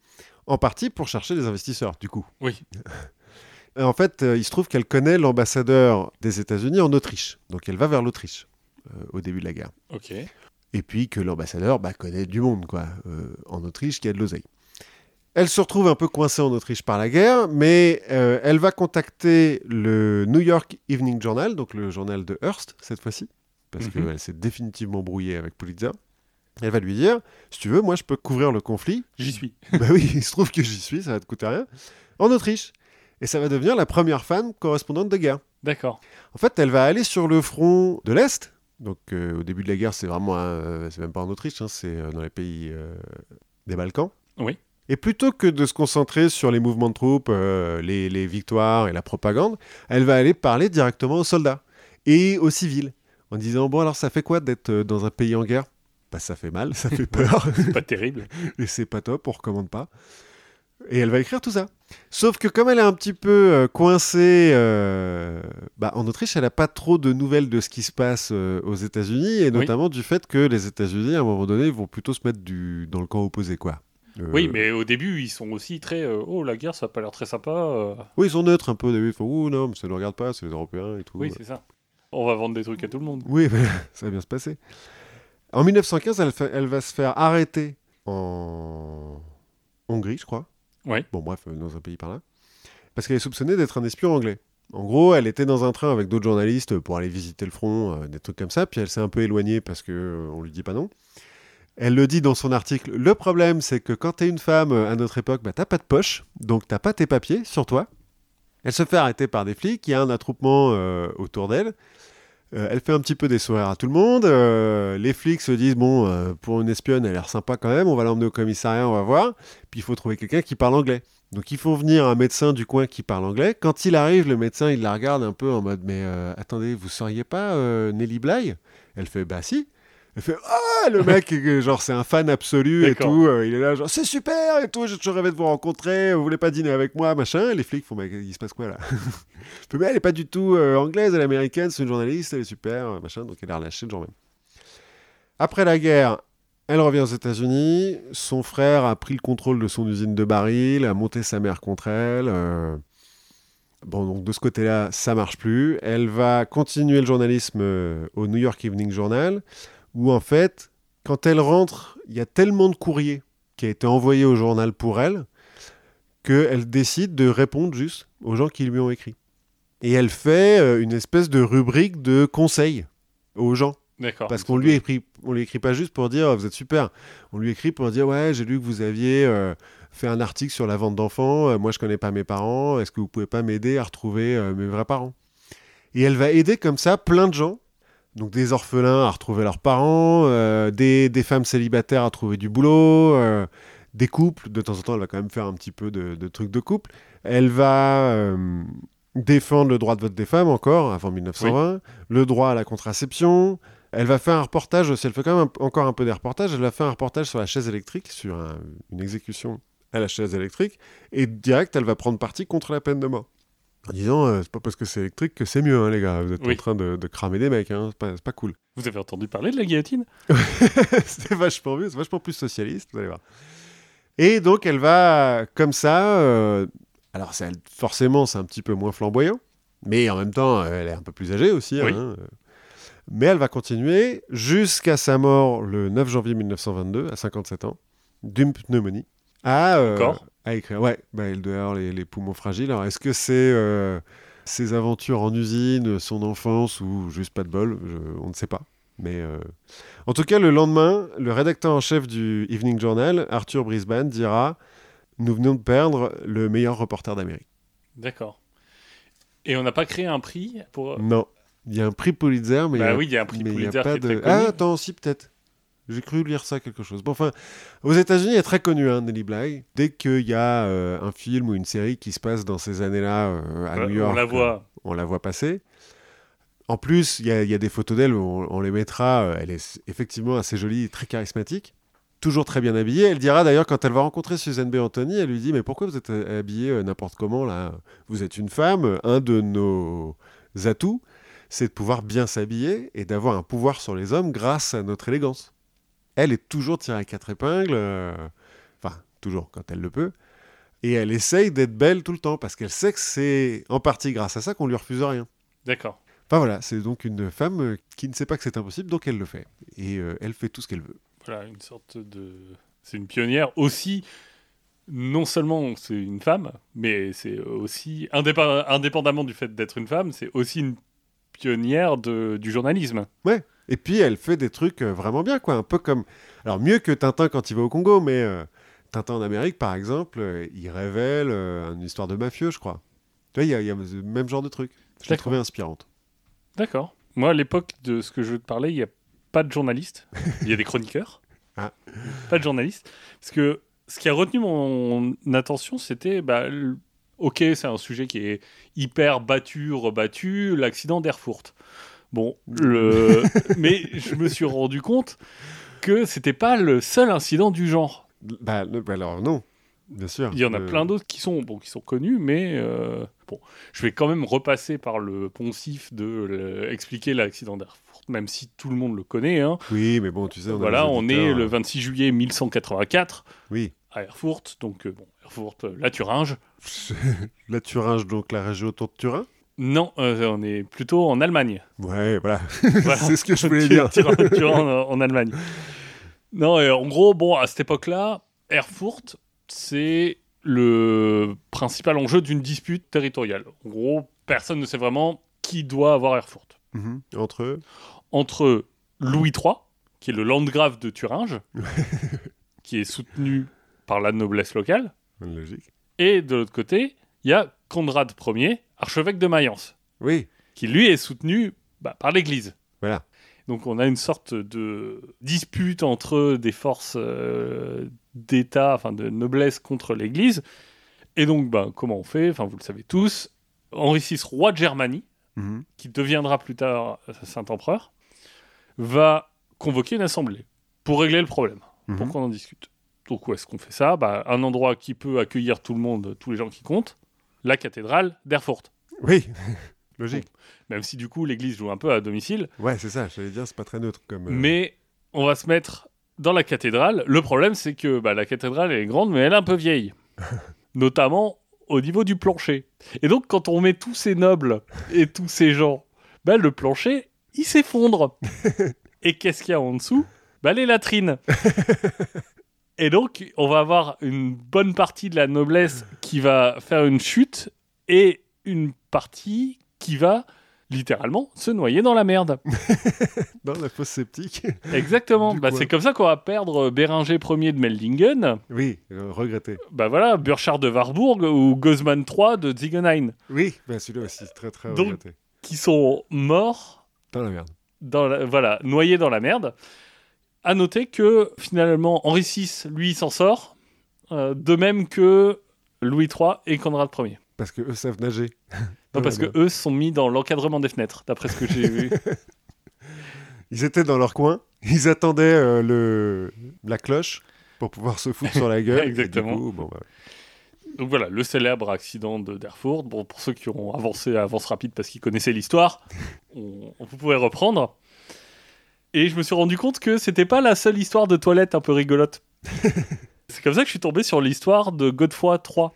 En partie pour chercher des investisseurs, du coup. Oui. Et en fait, euh, il se trouve qu'elle connaît l'ambassadeur des États-Unis en Autriche. Donc elle va vers l'Autriche au début de la guerre. Ok. Et puis que l'ambassadeur bah, connaît du monde, quoi, euh, en Autriche, qui a de l'oseille. Elle se retrouve un peu coincée en Autriche par la guerre, mais euh, elle va contacter le New York Evening Journal, donc le journal de Hearst, cette fois-ci, parce Mhm. qu'elle s'est définitivement brouillée avec Pulitzer. Elle va lui dire, si tu veux, moi je peux couvrir le conflit. J'y suis. bah oui, il se trouve que j'y suis, ça va te coûter rien. En Autriche. Et ça va devenir la première femme correspondante de guerre. D'accord. En fait, elle va aller sur le front de l'Est. Donc, euh, au début de la guerre, c'est vraiment, un- c'est même pas en Autriche, hein, c'est euh, dans les pays euh, des Balkans. Oui. Et plutôt que de se concentrer sur les mouvements de troupes, euh, les, les victoires et la propagande, elle va aller parler directement aux soldats et aux civils, en disant Bon, alors ça fait quoi d'être euh, dans un pays en guerre? Bah, ça fait mal, ça fait peur. C'est pas terrible. et c'est pas top, on recommande pas. Et elle va écrire tout ça. Sauf que comme elle est un petit peu euh, coincée euh, bah, en Autriche, elle n'a pas trop de nouvelles de ce qui se passe euh, aux États-Unis, et notamment du fait que les États-Unis, à un moment donné, vont plutôt se mettre du... dans le camp opposé. quoi. Oui, mais au début, ils sont aussi très. oh, la guerre, ça a pas l'air très sympa. Oui, ils sont neutres un peu au début. Ils font Ouh, non, mais ça ne regarde pas, c'est les Européens et tout. Oui, c'est ça. On va vendre des trucs à tout le monde. Oui, ça va bien se passer. En 1915, elle, fait- elle va se faire arrêter en Hongrie, je crois. Ouais. Bon, bref, euh, dans un pays par là. Parce qu'elle est soupçonnée d'être un espion anglais. En gros, elle était dans un train avec d'autres journalistes pour aller visiter le front, euh, des trucs comme ça, puis elle s'est un peu éloignée parce que euh, on lui dit pas non. Elle le dit dans son article. Le problème, c'est que quand t'es une femme euh, à notre époque, bah, t'as pas de poche, donc t'as pas tes papiers sur toi. Elle se fait arrêter par des flics, il y a un attroupement autour d'elle. Euh, elle fait un petit peu des sourires à tout le monde. euh, les flics se disent bon, euh, pour une espionne, elle a l'air sympa quand même. On va l'emmener au commissariat, on va voir. Puis il faut trouver quelqu'un qui parle anglais. Donc il faut venir un médecin du coin qui parle anglais. Quand il arrive, le médecin il la regarde un peu en mode mais attendez, vous seriez pas Nelly Bly? Elle fait bah si. Elle fait ah le mec genre c'est un fan absolu et tout. euh, il est là genre c'est super et tout. J'ai toujours rêvé de vous rencontrer. Vous voulez pas dîner avec moi machin. Les flics font mais il se passe quoi là? Fait, mais elle est pas du tout euh, anglaise, elle est américaine, c'est une journaliste, elle est super, euh, machin, donc elle est relâchée le jour même. Après la guerre, elle revient aux États-Unis. Son frère a pris le contrôle de son usine de barils, a monté sa mère contre elle. euh, Bon, donc de ce côté-là, ça marche plus. Elle va continuer le journalisme au New York Evening Journal, où en fait, quand elle rentre, il y a tellement de courriers qui a été envoyé au journal pour elle qu'elle décide de répondre juste aux gens qui lui ont écrit. Et elle fait euh, une espèce de rubrique de conseils aux gens. D'accord. Parce qu'on lui écrit, on lui écrit pas juste pour dire oh, vous êtes super. On lui écrit pour dire ouais j'ai lu que vous aviez euh, fait un article sur la vente d'enfants. euh, moi je connais pas mes parents. Est-ce que vous pouvez pas m'aider à retrouver euh, mes vrais parents? Et elle va aider comme ça plein de gens. Donc des orphelins à retrouver leurs parents, euh, des, des femmes célibataires à trouver du boulot, euh, des couples. De temps en temps elle va quand même faire un petit peu de, trucs de couple. Elle va euh, défendre le droit de vote des femmes encore avant 1920, le droit à la contraception. Elle va faire un reportage aussi, elle fait quand même encore un peu des reportages, elle va faire un reportage sur la chaise électrique, sur un- une exécution à la chaise électrique, et direct, elle va prendre parti contre la peine de mort. En disant, euh, c'est pas parce que c'est électrique que c'est mieux, hein, les gars, vous êtes Oui. en train de, de cramer des mecs, hein, c'est pas, pas cool. Vous avez entendu parler de la guillotine? C'est vachement mieux, c'est vachement plus socialiste, vous allez voir. Et donc, elle va, comme ça, euh, alors forcément, c'est un petit peu moins flamboyant, mais en même temps, elle est un peu plus âgée aussi. Oui. hein, euh. mais elle va continuer jusqu'à sa mort le 9 janvier 1922, à 57 ans, d'une pneumonie, à, euh, Encore à écrire. Ouais, bah, elle doit avoir les, les poumons fragiles. Alors, est-ce que c'est euh, ses aventures en usine, son enfance, ou juste pas de bol? Je- On ne sait pas. Mais euh, en tout cas, le lendemain, le rédacteur en chef du Evening Journal, Arthur Brisbane, dira Nous venons de perdre le meilleur reporter d'Amérique. D'accord. Et on n'a pas créé un prix pour. Non, il y a un prix Pulitzer, mais il y bah a- oui, il y a un prix mais il Pulitzer est de. très Ah, attends, si, peut-être. J'ai cru lire ça quelque chose. Bon, enfin, aux États-Unis, elle est très connue, hein, Nellie Bly. Dès qu'il y a euh, un film ou une série qui se passe dans ces années-là euh, à New York, on la voit. on la voit passer. En plus, il y, a- il y a des photos d'elle, on, on les mettra. euh, Elle est effectivement assez jolie, très charismatique, toujours très bien habillée. Elle dira d'ailleurs, quand elle va rencontrer Suzanne B. Anthony, elle lui dit Mais pourquoi vous êtes euh, habillée euh, n'importe comment là? Vous êtes une femme. Un de nos atouts, c'est de pouvoir bien s'habiller et d'avoir un pouvoir sur les hommes grâce à notre élégance. Elle est toujours tirée à quatre épingles, euh, enfin, toujours quand elle le peut. Et elle essaye d'être belle tout le temps parce qu'elle sait que c'est en partie grâce à ça qu'on lui refuse rien. D'accord. Enfin voilà, c'est donc une femme euh, qui ne sait pas que c'est impossible, donc elle le fait. Et euh, elle fait tout ce qu'elle veut. Voilà, une sorte de. C'est une pionnière aussi. Non seulement c'est une femme, mais c'est aussi, indépendamment du fait d'être une femme, c'est aussi une pionnière de, du journalisme. Et puis elle fait des trucs euh, vraiment bien, quoi. Un peu comme. Alors mieux que Tintin quand il va au Congo, mais euh, Tintin en Amérique, par exemple, euh, il révèle euh, une histoire de mafieux, je crois. Tu vois, il y, a- il y a le même genre de truc. Je l'ai trouvé inspirante. D'accord. Moi, à l'époque de ce que je veux te parler, il n'y a pas de journaliste. Il y a des chroniqueurs. Ah. Pas de journaliste. Parce que ce qui a retenu mon attention, c'était. Bah, le- Ok, c'est un sujet qui est hyper battu, rebattu, l'accident d'Erfurt. Bon, le... mais je me suis rendu compte que c'était pas le seul incident du genre. Bah, le- bah alors non, bien sûr. Il y en a Euh, plein d'autres qui sont, bon, qui sont connus, mais euh, bon, je vais quand même repasser par le poncif de expliquer l'accident d'Erfurt, même si tout le monde le connaît. hein. Oui, mais bon, tu sais, on voilà, on est le euh, 26 juillet 1184 Oui, à Erfurt, donc euh, bon, Erfurt, euh, la Thuringe. la Thuringe, donc la région autour de Turin. Non, euh, on est plutôt en Allemagne. Ouais, voilà. Voilà. C'est ce que je voulais dire. Turin, Turin en, en Allemagne. Non, et en gros, bon, à cette époque-là, Erfurt, c'est le principal enjeu d'une dispute territoriale. En gros, personne ne sait vraiment qui doit avoir Erfurt. Mhm. Entre. Entre Louis III, qui est le landgrave de Thuringe, qui est soutenu par la noblesse locale, Logique. et de l'autre côté, il y a Conrad Ier, archevêque de Mayence, Oui, qui lui est soutenu bah, par l'Église. voilà. Donc on a une sorte de dispute entre des forces euh, d'État, enfin de noblesse contre l'Église. Et donc, bah, comment on fait? Enfin, vous le savez tous. Henri VI, roi de Germanie, Mhm. qui deviendra plus tard Saint-Empereur, va convoquer une assemblée pour régler le problème, pour Mhm. qu'on en discute. Donc où est-ce qu'on fait ça? Bah, Un endroit qui peut accueillir tout le monde, tous les gens qui comptent, la cathédrale d'Erfurt. Oui, logique. Même si du coup l'église joue un peu à domicile, Ouais, c'est ça, j'allais dire, c'est pas très neutre comme. euh, Mais on va se mettre dans la cathédrale. Le problème, c'est que bah, la cathédrale elle est grande, mais elle est un peu vieille. Notamment au niveau du plancher. Et donc, quand on met tous ces nobles et tous ces gens, bah, le plancher, il s'effondre. et qu'est-ce qu'il y a en dessous? Bah, Les latrines. et donc, on va avoir une bonne partie de la noblesse qui va faire une chute et une partie qui va littéralement se noyer dans la merde. Dans la fosse sceptique. Exactement. Bah, c'est ouais. comme ça qu'on va perdre Bérenger Ier de Meldingen. oui, euh, regretté. Bah voilà, Burchard de Warburg ou Gozman III de Ziegenhain, Oui, bah celui-là aussi, très très Donc- regretté. qui sont morts, Dans la merde. dans la- voilà, noyés dans la merde. À noter que finalement Henri VI, lui, s'en sort, euh, de même que Louis III et Conrad Ier. Parce que eux savent nager. Non, parce que eux sont mis dans l'encadrement des fenêtres, d'après ce que j'ai vu. Ils étaient dans leur coin, ils attendaient euh, le... la cloche pour pouvoir se foutre sur la gueule. Exactement. coup, bon, bah, Donc voilà, le célèbre accident de D'Erfurt. Bon, pour ceux qui ont avancé à avance rapide parce qu'ils connaissaient l'histoire, on, on- vous pouvez reprendre. Et je me suis rendu compte que c'était pas la seule histoire de toilette un peu rigolote. C'est comme ça que je suis tombé sur l'histoire de Godefroy III.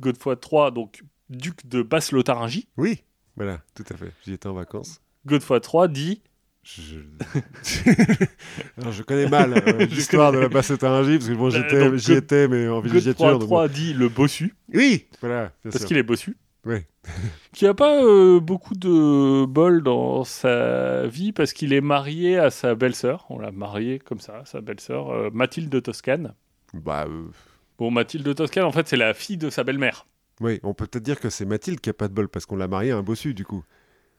Godefroy III, donc duc de Basse-Lotharingie. Oui, voilà, tout à fait. J'y étais en vacances. Godefroy III dit Je... Alors, je connais mal euh, l'histoire de la Basse-Lotharingie, parce que bon, j'étais, donc, j'y God- étais, mais en villégiature. Godefroy III dit le bossu, Oui, voilà, parce qu'il est bossu. Oui. qui a pas euh, beaucoup de bol dans sa vie parce qu'il est marié à sa belle-sœur. On l'a marié comme ça, sa belle-sœur, euh, Mathilde de Toscane. Bah, euh, Bon, Mathilde de Toscane, en fait, c'est la fille de sa belle-mère. oui, on peut peut-être dire que c'est Mathilde qui a pas de bol, parce qu'on l'a mariée à un bossu, du coup.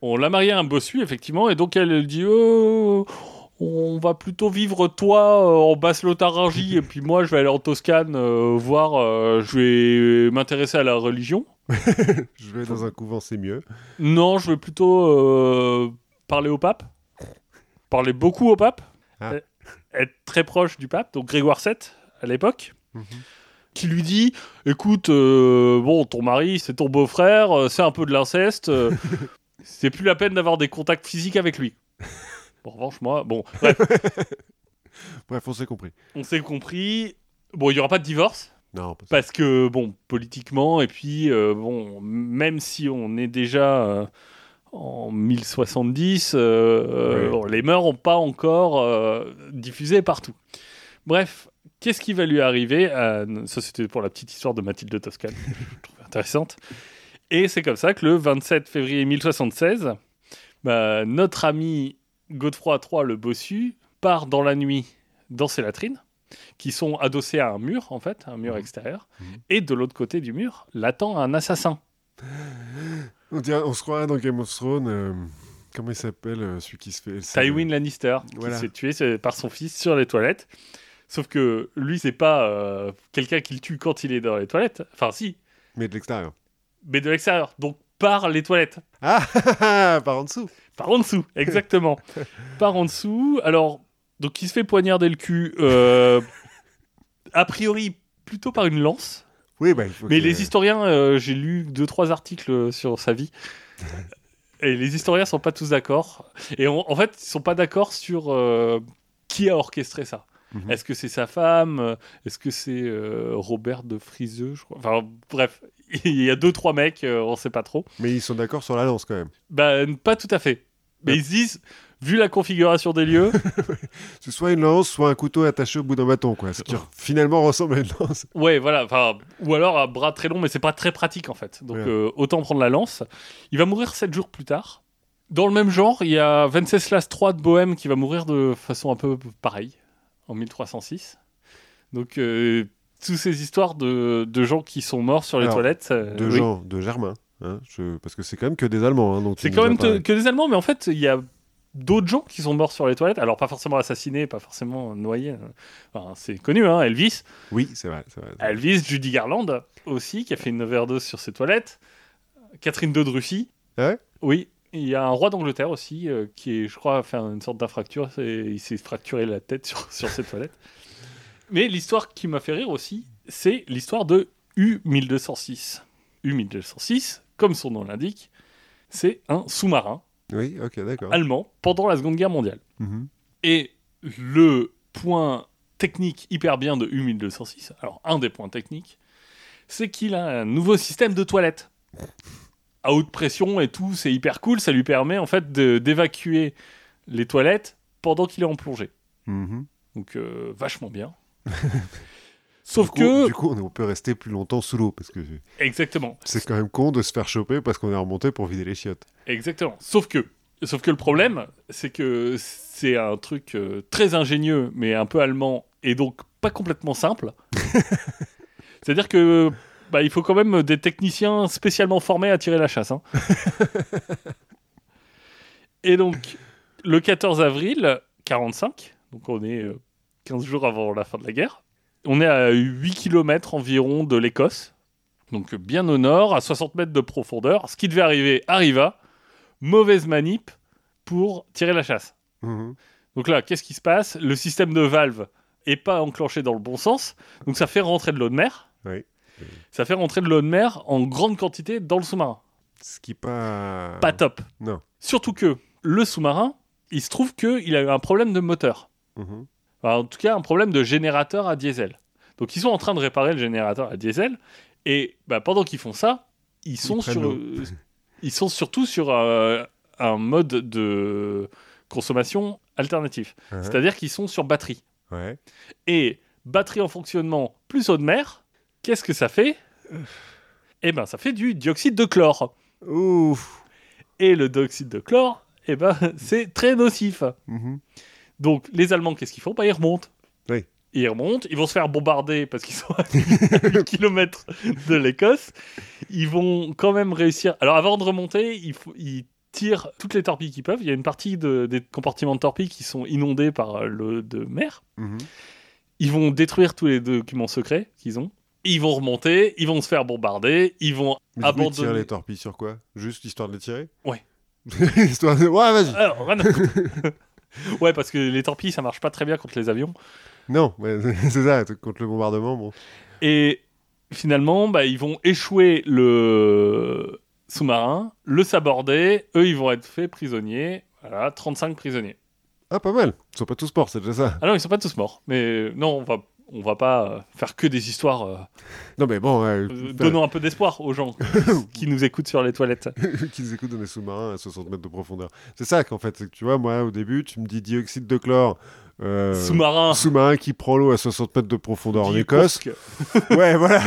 On l'a marié à un bossu, effectivement, et donc elle dit oh, on va plutôt vivre toi euh, en Basse-Lotharingie, et puis moi, je vais aller en Toscane euh, voir, euh, je vais m'intéresser à la religion. Je vais dans un couvent, c'est mieux. Non, je vais plutôt parler au pape. Parler beaucoup au pape. Ah. Être très proche du pape, donc Grégoire VII à l'époque. Mhm. Qui lui dit Écoute, euh, bon, ton mari, c'est ton beau-frère, euh, c'est un peu de l'inceste. euh, c'est plus la peine d'avoir des contacts physiques avec lui. En revanche, moi, bon, bref, Bref, on s'est compris. on s'est compris. Bon, il n'y aura pas de divorce. Non, parce- Parce que, bon, politiquement, et puis, bon, même si on est déjà en 1070, euh, euh, Oui. bon, les mœurs n'ont pas encore euh, diffusé partout. Bref, qu'est-ce qui va lui arriver à- Ça, c'était pour la petite histoire de Mathilde de Toscane, que je trouve intéressante. Et c'est comme ça que le 27 février 1076, bah, notre ami Godefroy III le Bossu part dans la nuit dans ses latrines qui sont adossés à un mur, en fait, un mur Mhm. extérieur. Mhm. Et de l'autre côté du mur, l'attend un assassin. on, dirait- on se croirait dans Game of Thrones. euh, comment il s'appelle, euh, celui qui se fait. Tywin Lannister, Voilà. qui s'est tué par son fils sur les toilettes. Sauf que lui, c'est pas euh, quelqu'un qui le tue quand il est dans les toilettes. Enfin, si, Mais de l'extérieur. mais de l'extérieur. Donc, par les toilettes. Ah, par en dessous. Par en dessous, exactement. Par en dessous. Alors, donc il se fait poignarder le cul, euh, a priori plutôt par une lance. Oui, bah, il faut Mais que- les historiens, euh, j'ai lu deux trois articles sur sa vie. Et les historiens sont pas tous d'accord. Et en, en fait, ils sont pas d'accord sur euh, qui a orchestré ça. Mhm. Est-ce que c'est sa femme? Euh, Est-ce que c'est euh, Robert de Friseux je crois? Enfin, bref, il y a deux trois mecs, euh, on sait pas trop. Mais ils sont d'accord sur la lance quand même. Ben, pas tout à fait. Mais Ouais. ils se disent, vu la configuration des lieux, C'est soit une lance, soit un couteau attaché au bout d'un bâton, quoi. Ce qui finalement ressemble à une lance. Ouais, voilà. Enfin, ou alors un bras très long, mais c'est pas très pratique en fait. Donc Ouais. euh, autant prendre la lance. Il va mourir 7 jours plus tard. Dans le même genre, il y a Venceslas III de Bohème qui va mourir de façon un peu pareille en 1306. Donc euh, toutes ces histoires de, de gens qui sont morts sur les Alors, toilettes. euh, De oui. gens, de Germain. hein, je- Parce que c'est quand même que des Allemands. hein, C'est quand même te- que des Allemands, mais en fait, il y a d'autres gens qui sont morts sur les toilettes. Alors pas forcément assassinés, pas forcément noyés. Enfin, c'est connu, hein, Elvis. Oui, c'est vrai. vrai. Elvis, Judy Garland aussi, qui a fait une overdose sur ses toilettes. Catherine II de Russie. Ah ouais? Oui. Il y a un roi d'Angleterre aussi, euh, qui, est, je crois, a fait une sorte d'infracture. Il s'est fracturé la tête sur, sur ses toilettes. Mais l'histoire qui m'a fait rire aussi, c'est l'histoire de U-1206. U-1206, comme son nom l'indique, c'est un sous-marin Oui, allemand pendant la Seconde Guerre mondiale. Mhm. Et le point technique hyper bien de U1206, alors un des points techniques, c'est qu'il a un nouveau système de toilette. À haute pression et tout, c'est hyper cool, ça lui permet en fait d'évacuer les toilettes pendant qu'il est en plongée. Mhm. Donc euh, vachement bien. Sauf Du coup- que... Du coup, on peut rester plus longtemps sous l'eau. Parce que Exactement. c'est quand même con de se faire choper parce qu'on est remonté pour vider les chiottes. Exactement. Sauf que, sauf que le problème, c'est que c'est un truc euh, très ingénieux, mais un peu allemand, et donc pas complètement simple. C'est-à-dire que bah, il faut quand même des techniciens spécialement formés à tirer la chasse. hein. et donc, le 14 avril 45, donc on est euh, 15 jours avant la fin de la guerre, on est à 8 km environ de l'Écosse, donc bien au nord, à 60 mètres de profondeur. Ce qui devait arriver arriva mauvaise manip pour tirer la chasse. Mhm. Donc là, qu'est-ce qui se passe? Le système de valve est pas enclenché dans le bon sens, donc ça fait rentrer de l'eau de mer. Oui. Ça fait rentrer de l'eau de mer en grande quantité dans le sous-marin. Ce qui pas. Pas top. Non. Surtout que le sous-marin, il se trouve qu'il a eu un problème de moteur. Mhm. Enfin, en tout cas, un problème de générateur à diesel. Donc ils sont en train de réparer le générateur à diesel, et bah, pendant qu'ils font ça, ils sont, sur, euh, ils sont surtout sur euh, un mode de consommation alternatif. C'est-à-dire qu'ils sont sur batterie. Ouais. Et batterie en fonctionnement plus eau de mer, qu'est-ce que ça fait? Eh ben, ça fait du dioxyde de chlore. Ouf. Et le dioxyde de chlore, eh ben, c'est très nocif. Mhm. Donc, les Allemands, qu'est-ce qu'ils font? Bah, Ils remontent. Oui. Ils remontent, ils vont se faire bombarder parce qu'ils sont à 8 km de l'Écosse. Ils vont quand même réussir. Alors, avant de remonter, ils, tirent toutes les torpilles qu'ils peuvent. Il y a une partie de- des compartiments de torpilles qui sont inondés par l'eau de mer. Mhm. Ils vont détruire tous les documents secrets qu'ils ont. Ils vont remonter, ils vont se faire bombarder, ils vont Mais coup, ils tirent abandonner. les torpilles sur quoi? Juste histoire de les tirer? Ouais. histoire de. Ouais, vas-y. Alors, rien à foutre. ouais, parce que les torpilles, ça marche pas très bien contre les avions. Non, c'est ça, contre le bombardement, bon. Et finalement, bah, ils vont échouer le sous-marin, le saborder, eux, ils vont être faits prisonniers. Voilà, 35 prisonniers. Ah, pas mal. Ils sont pas tous morts, c'est déjà ça. Ah non, ils sont pas tous morts. Mais non, on va, on va pas euh, faire que des histoires. euh, Non, mais bon, euh, donnons un peu d'espoir aux gens qui nous écoutent sur les toilettes. qu'ils écoutent dans des sous-marins à 60 mètres de profondeur. C'est ça qu'en fait, que tu vois, moi, au début, tu me dis dioxyde de chlore. euh, Sous-marin. Sous-marin qui prend l'eau à 60 mètres de profondeur en Écosse. Ouais, voilà.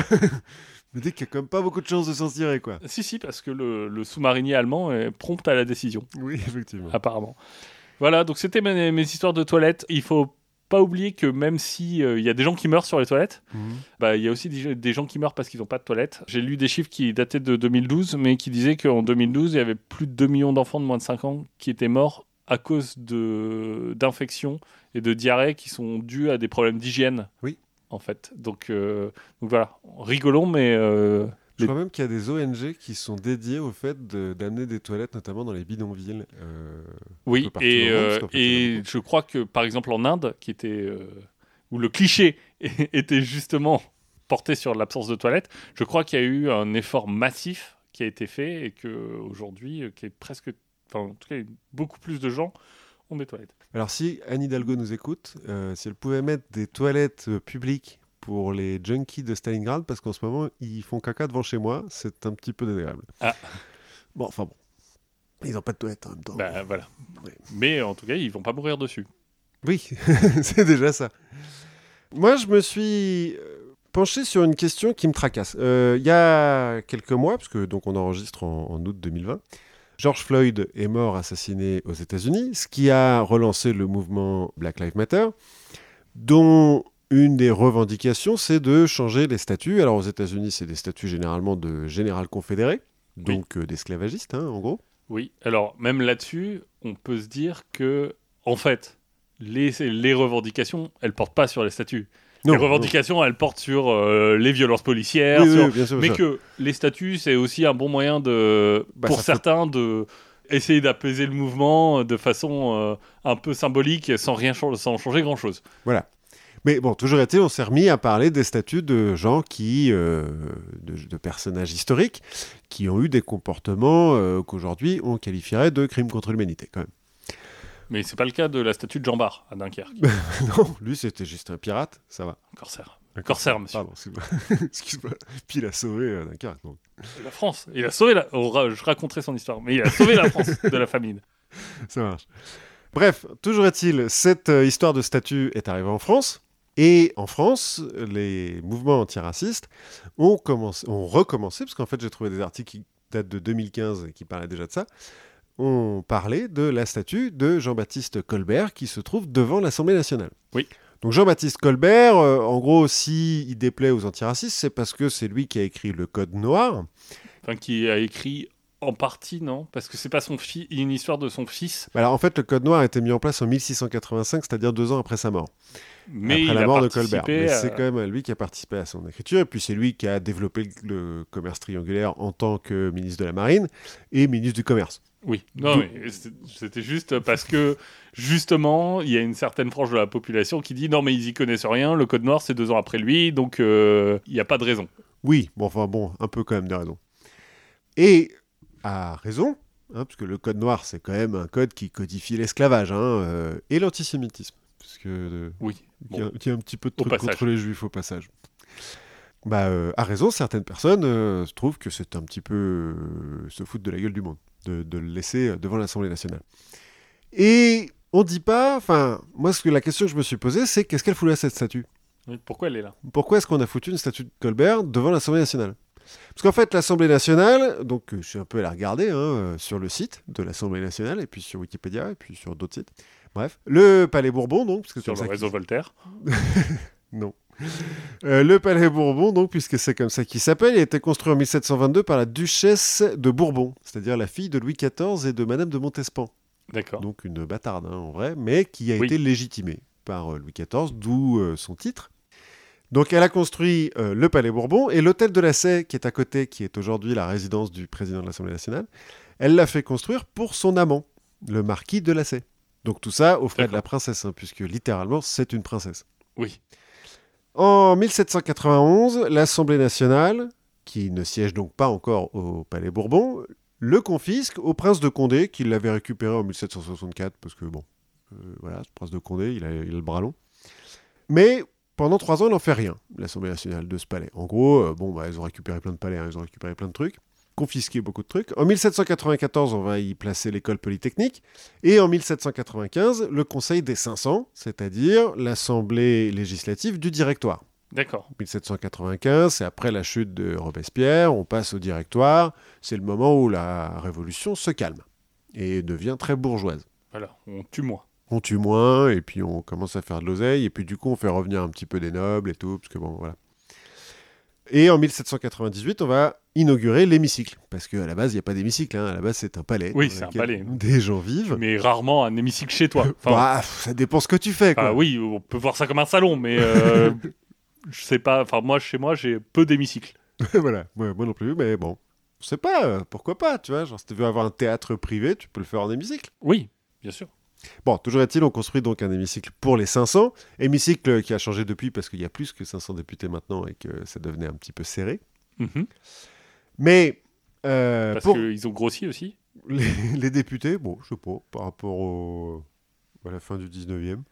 Mais dès qu'il y a quand même pas beaucoup de chances de s'en tirer, quoi. Si, si, parce que le, le sous-marinier allemand est prompt à la décision, Oui, effectivement. apparemment. Voilà, donc c'était mes, mes histoires de toilettes. Il faut pas oublier que même si euh, il y a des gens qui meurent sur les toilettes, Mhm. bah, il y a aussi des, des gens qui meurent parce qu'ils n'ont pas de toilettes. J'ai lu des chiffres qui dataient de 2012, mais qui disaient qu'en 2012, il y avait plus de 2 millions d'enfants de moins de 5 ans qui étaient morts à cause de d'infections et de diarrhées qui sont dues à des problèmes d'hygiène. Oui. En fait. Donc, euh, donc voilà, rigolons, mais euh, Je crois même qu'il y a des ONG qui sont dédiées au fait de- d'amener des toilettes, notamment dans les bidonvilles. euh, Oui, et, monde, euh, et je crois que par exemple en Inde, qui était euh, où le cliché était justement porté sur l'absence de toilettes, je crois qu'il y a eu un effort massif qui a été fait et que aujourd'hui, qui est presque, enfin en tout cas, beaucoup plus de gens ont des toilettes. Alors si Anne Hidalgo nous écoute, si elle pouvait mettre des toilettes publiques pour les junkies de Stalingrad, parce qu'en ce moment, ils font caca devant chez moi, c'est un petit peu désagréable. Ah. Bon, enfin bon. Ils n'ont pas de toilette en même temps. Bah, voilà. Ouais. Mais en tout cas, ils vont pas mourir dessus. Oui, c'est déjà ça. Moi, je me suis euh, penché sur une question qui me tracasse. Euh, Il y a quelques mois, parce que donc on enregistre en, en août 2020, George Floyd est mort assassiné aux États-Unis, ce qui a relancé le mouvement Black Lives Matter, dont une des revendications, c'est de changer les statuts. Alors aux États-Unis, c'est des statuts généralement de général confédéré, donc euh, d'esclavagistes, hein, en gros. Oui. Alors même là-dessus, on peut se dire que en fait, les, les revendications, elles portent pas sur les statuts. Non, les revendications, elles portent sur euh, les violences policières, non. Oui, sur- oui, bien sûr. mais que les statuts, c'est aussi un bon moyen de, Bah, pour ça fait- certains, de essayer d'apaiser le mouvement de façon euh, un peu symbolique, sans rien changer, sans changer grand chose. Voilà. Mais bon, toujours été, on s'est remis à parler des statuts de gens qui, euh, de, de personnages historiques, qui ont eu des comportements euh, qu'aujourd'hui on qualifierait de crimes contre l'humanité, quand même. Mais c'est pas le cas de la statue de Jean Bart à Dunkerque. non, lui c'était juste un pirate, ça va. Un corsaire. Un corsaire, monsieur. Pardon, excuse-moi. Excuse-moi. Puis il a sauvé euh, Dunkerque. donc. La France. Il a sauvé la. oh, je raconterai son histoire, mais il a sauvé la France de la famine. Ça marche. Bref, toujours est-il, cette euh, histoire de statut est arrivée en France. Et en France, les mouvements antiracistes ont, commencé, ont recommencé, parce qu'en fait j'ai trouvé des articles qui datent de 2015 et qui parlaient déjà de ça, ont parlé de la statue de Jean-Baptiste Colbert qui se trouve devant l'Assemblée nationale. Oui. Donc Jean-Baptiste Colbert, euh, en gros, s'il déplaît aux antiracistes, c'est parce que c'est lui qui a écrit le Code noir. Enfin, qui a écrit en partie, non? Parce que c'est pas son fils. Une histoire de son fils, Alors en fait, le Code noir a été mis en place en 1685, c'est-à-dire deux ans après sa mort. mais après il la mort de Colbert. Mais à- c'est quand même lui qui a participé à son écriture, et puis c'est lui qui a développé le, commerce triangulaire en tant que ministre de la Marine et ministre du Commerce. Oui, non, mais c'était juste parce que, justement, il y a une certaine frange de la population qui dit non, mais ils y connaissent rien, le code noir c'est deux ans après lui, donc euh, il n'y a pas de raison. Oui, bon, enfin bon, un peu quand même de raison. Et à raison, hein, parce que le Code noir, c'est quand même un code qui codifie l'esclavage hein, euh, et l'antisémitisme, parce que euh, Oui. il y, a- Bon. il y a un petit peu de trucs contre les juifs au passage. Bah, euh, à raison, certaines personnes trouvent que c'est un petit peu se foutre de la gueule du monde, de, de le laisser devant l'Assemblée nationale. Et on dit pas, enfin, moi, ce que la question que je me suis posée, c'est qu'est-ce qu'elle fout là, cette statue? Pourquoi elle est là? Pourquoi est-ce qu'on a foutu une statue de Colbert devant l'Assemblée nationale? Parce qu'en fait, l'Assemblée nationale, donc euh, je suis un peu allé regarder hein, euh, sur le site de l'Assemblée nationale, et puis sur Wikipédia, et puis sur d'autres sites. Bref, le Palais Bourbon, donc, parce que Sur le réseau Voltaire. non. Euh, le Palais Bourbon, donc, puisque c'est comme ça qu'il s'appelle, a été construit en 1722 par la duchesse de Bourbon, c'est-à-dire la fille de Louis XIV et de Madame de Montespan. D'accord. Donc une bâtarde, hein, en vrai, mais qui a Oui. été légitimée par euh, Louis XIV, d'où euh, son titre. Donc elle a construit euh, le Palais Bourbon et l'hôtel de la Sey, qui est à côté, qui est aujourd'hui la résidence du président de l'Assemblée nationale, elle l'a fait construire pour son amant, le marquis de la Sey. Donc tout ça aux frais de la princesse, hein, puisque littéralement c'est une princesse. Oui. En 1791, l'Assemblée nationale, qui ne siège donc pas encore au Palais Bourbon, le confisque au prince de Condé, qui l'avait récupéré en 1764, parce que bon, euh, voilà, ce prince de Condé, il a, il a le bras long. Mais pendant trois ans, il n'en fait rien, l'Assemblée nationale de ce palais. En gros, euh, bon, bah, ils ont récupéré plein de palais, hein, ils ont récupéré plein de trucs, confisqué beaucoup de trucs. En 1794, on va y placer l'école polytechnique. Et en 1795, le Conseil des 500, c'est-à-dire l'Assemblée législative du Directoire. D'accord. 1795, c'est après la chute de Robespierre, on passe au Directoire, c'est le moment où la Révolution se calme et devient très bourgeoise. Voilà. On tue moins. On tue moins, et puis on commence à faire de l'oseille, et puis du coup on fait revenir un petit peu des nobles et tout, parce que bon, voilà. Et en 1798, on va inaugurer l'hémicycle, parce qu'à la base, il n'y a pas d'hémicycle, hein, à la base c'est un palais. Oui, c'est un palais. Des gens vivent. Mais rarement un hémicycle chez toi. Enfin, Bah, ça dépend ce que tu fais, quoi. ah oui, on peut voir ça comme un salon, mais euh, je sais pas. Enfin, moi, chez moi, j'ai peu d'hémicycles. voilà, moi, moi non plus, mais bon. Je sais pas, euh, pourquoi pas, tu vois. Genre, si tu veux avoir un théâtre privé, tu peux le faire en hémicycle. Oui, bien sûr. Bon, toujours est-il, on construit donc un hémicycle pour les 500. Hémicycle qui a changé depuis parce qu'il y a plus que 500 députés maintenant et que ça devenait un petit peu serré. Mhm. Mais euh, Parce pour qu'ils ont grossi aussi. les, les députés, bon, je sais pas, par rapport au, à la fin du 19e.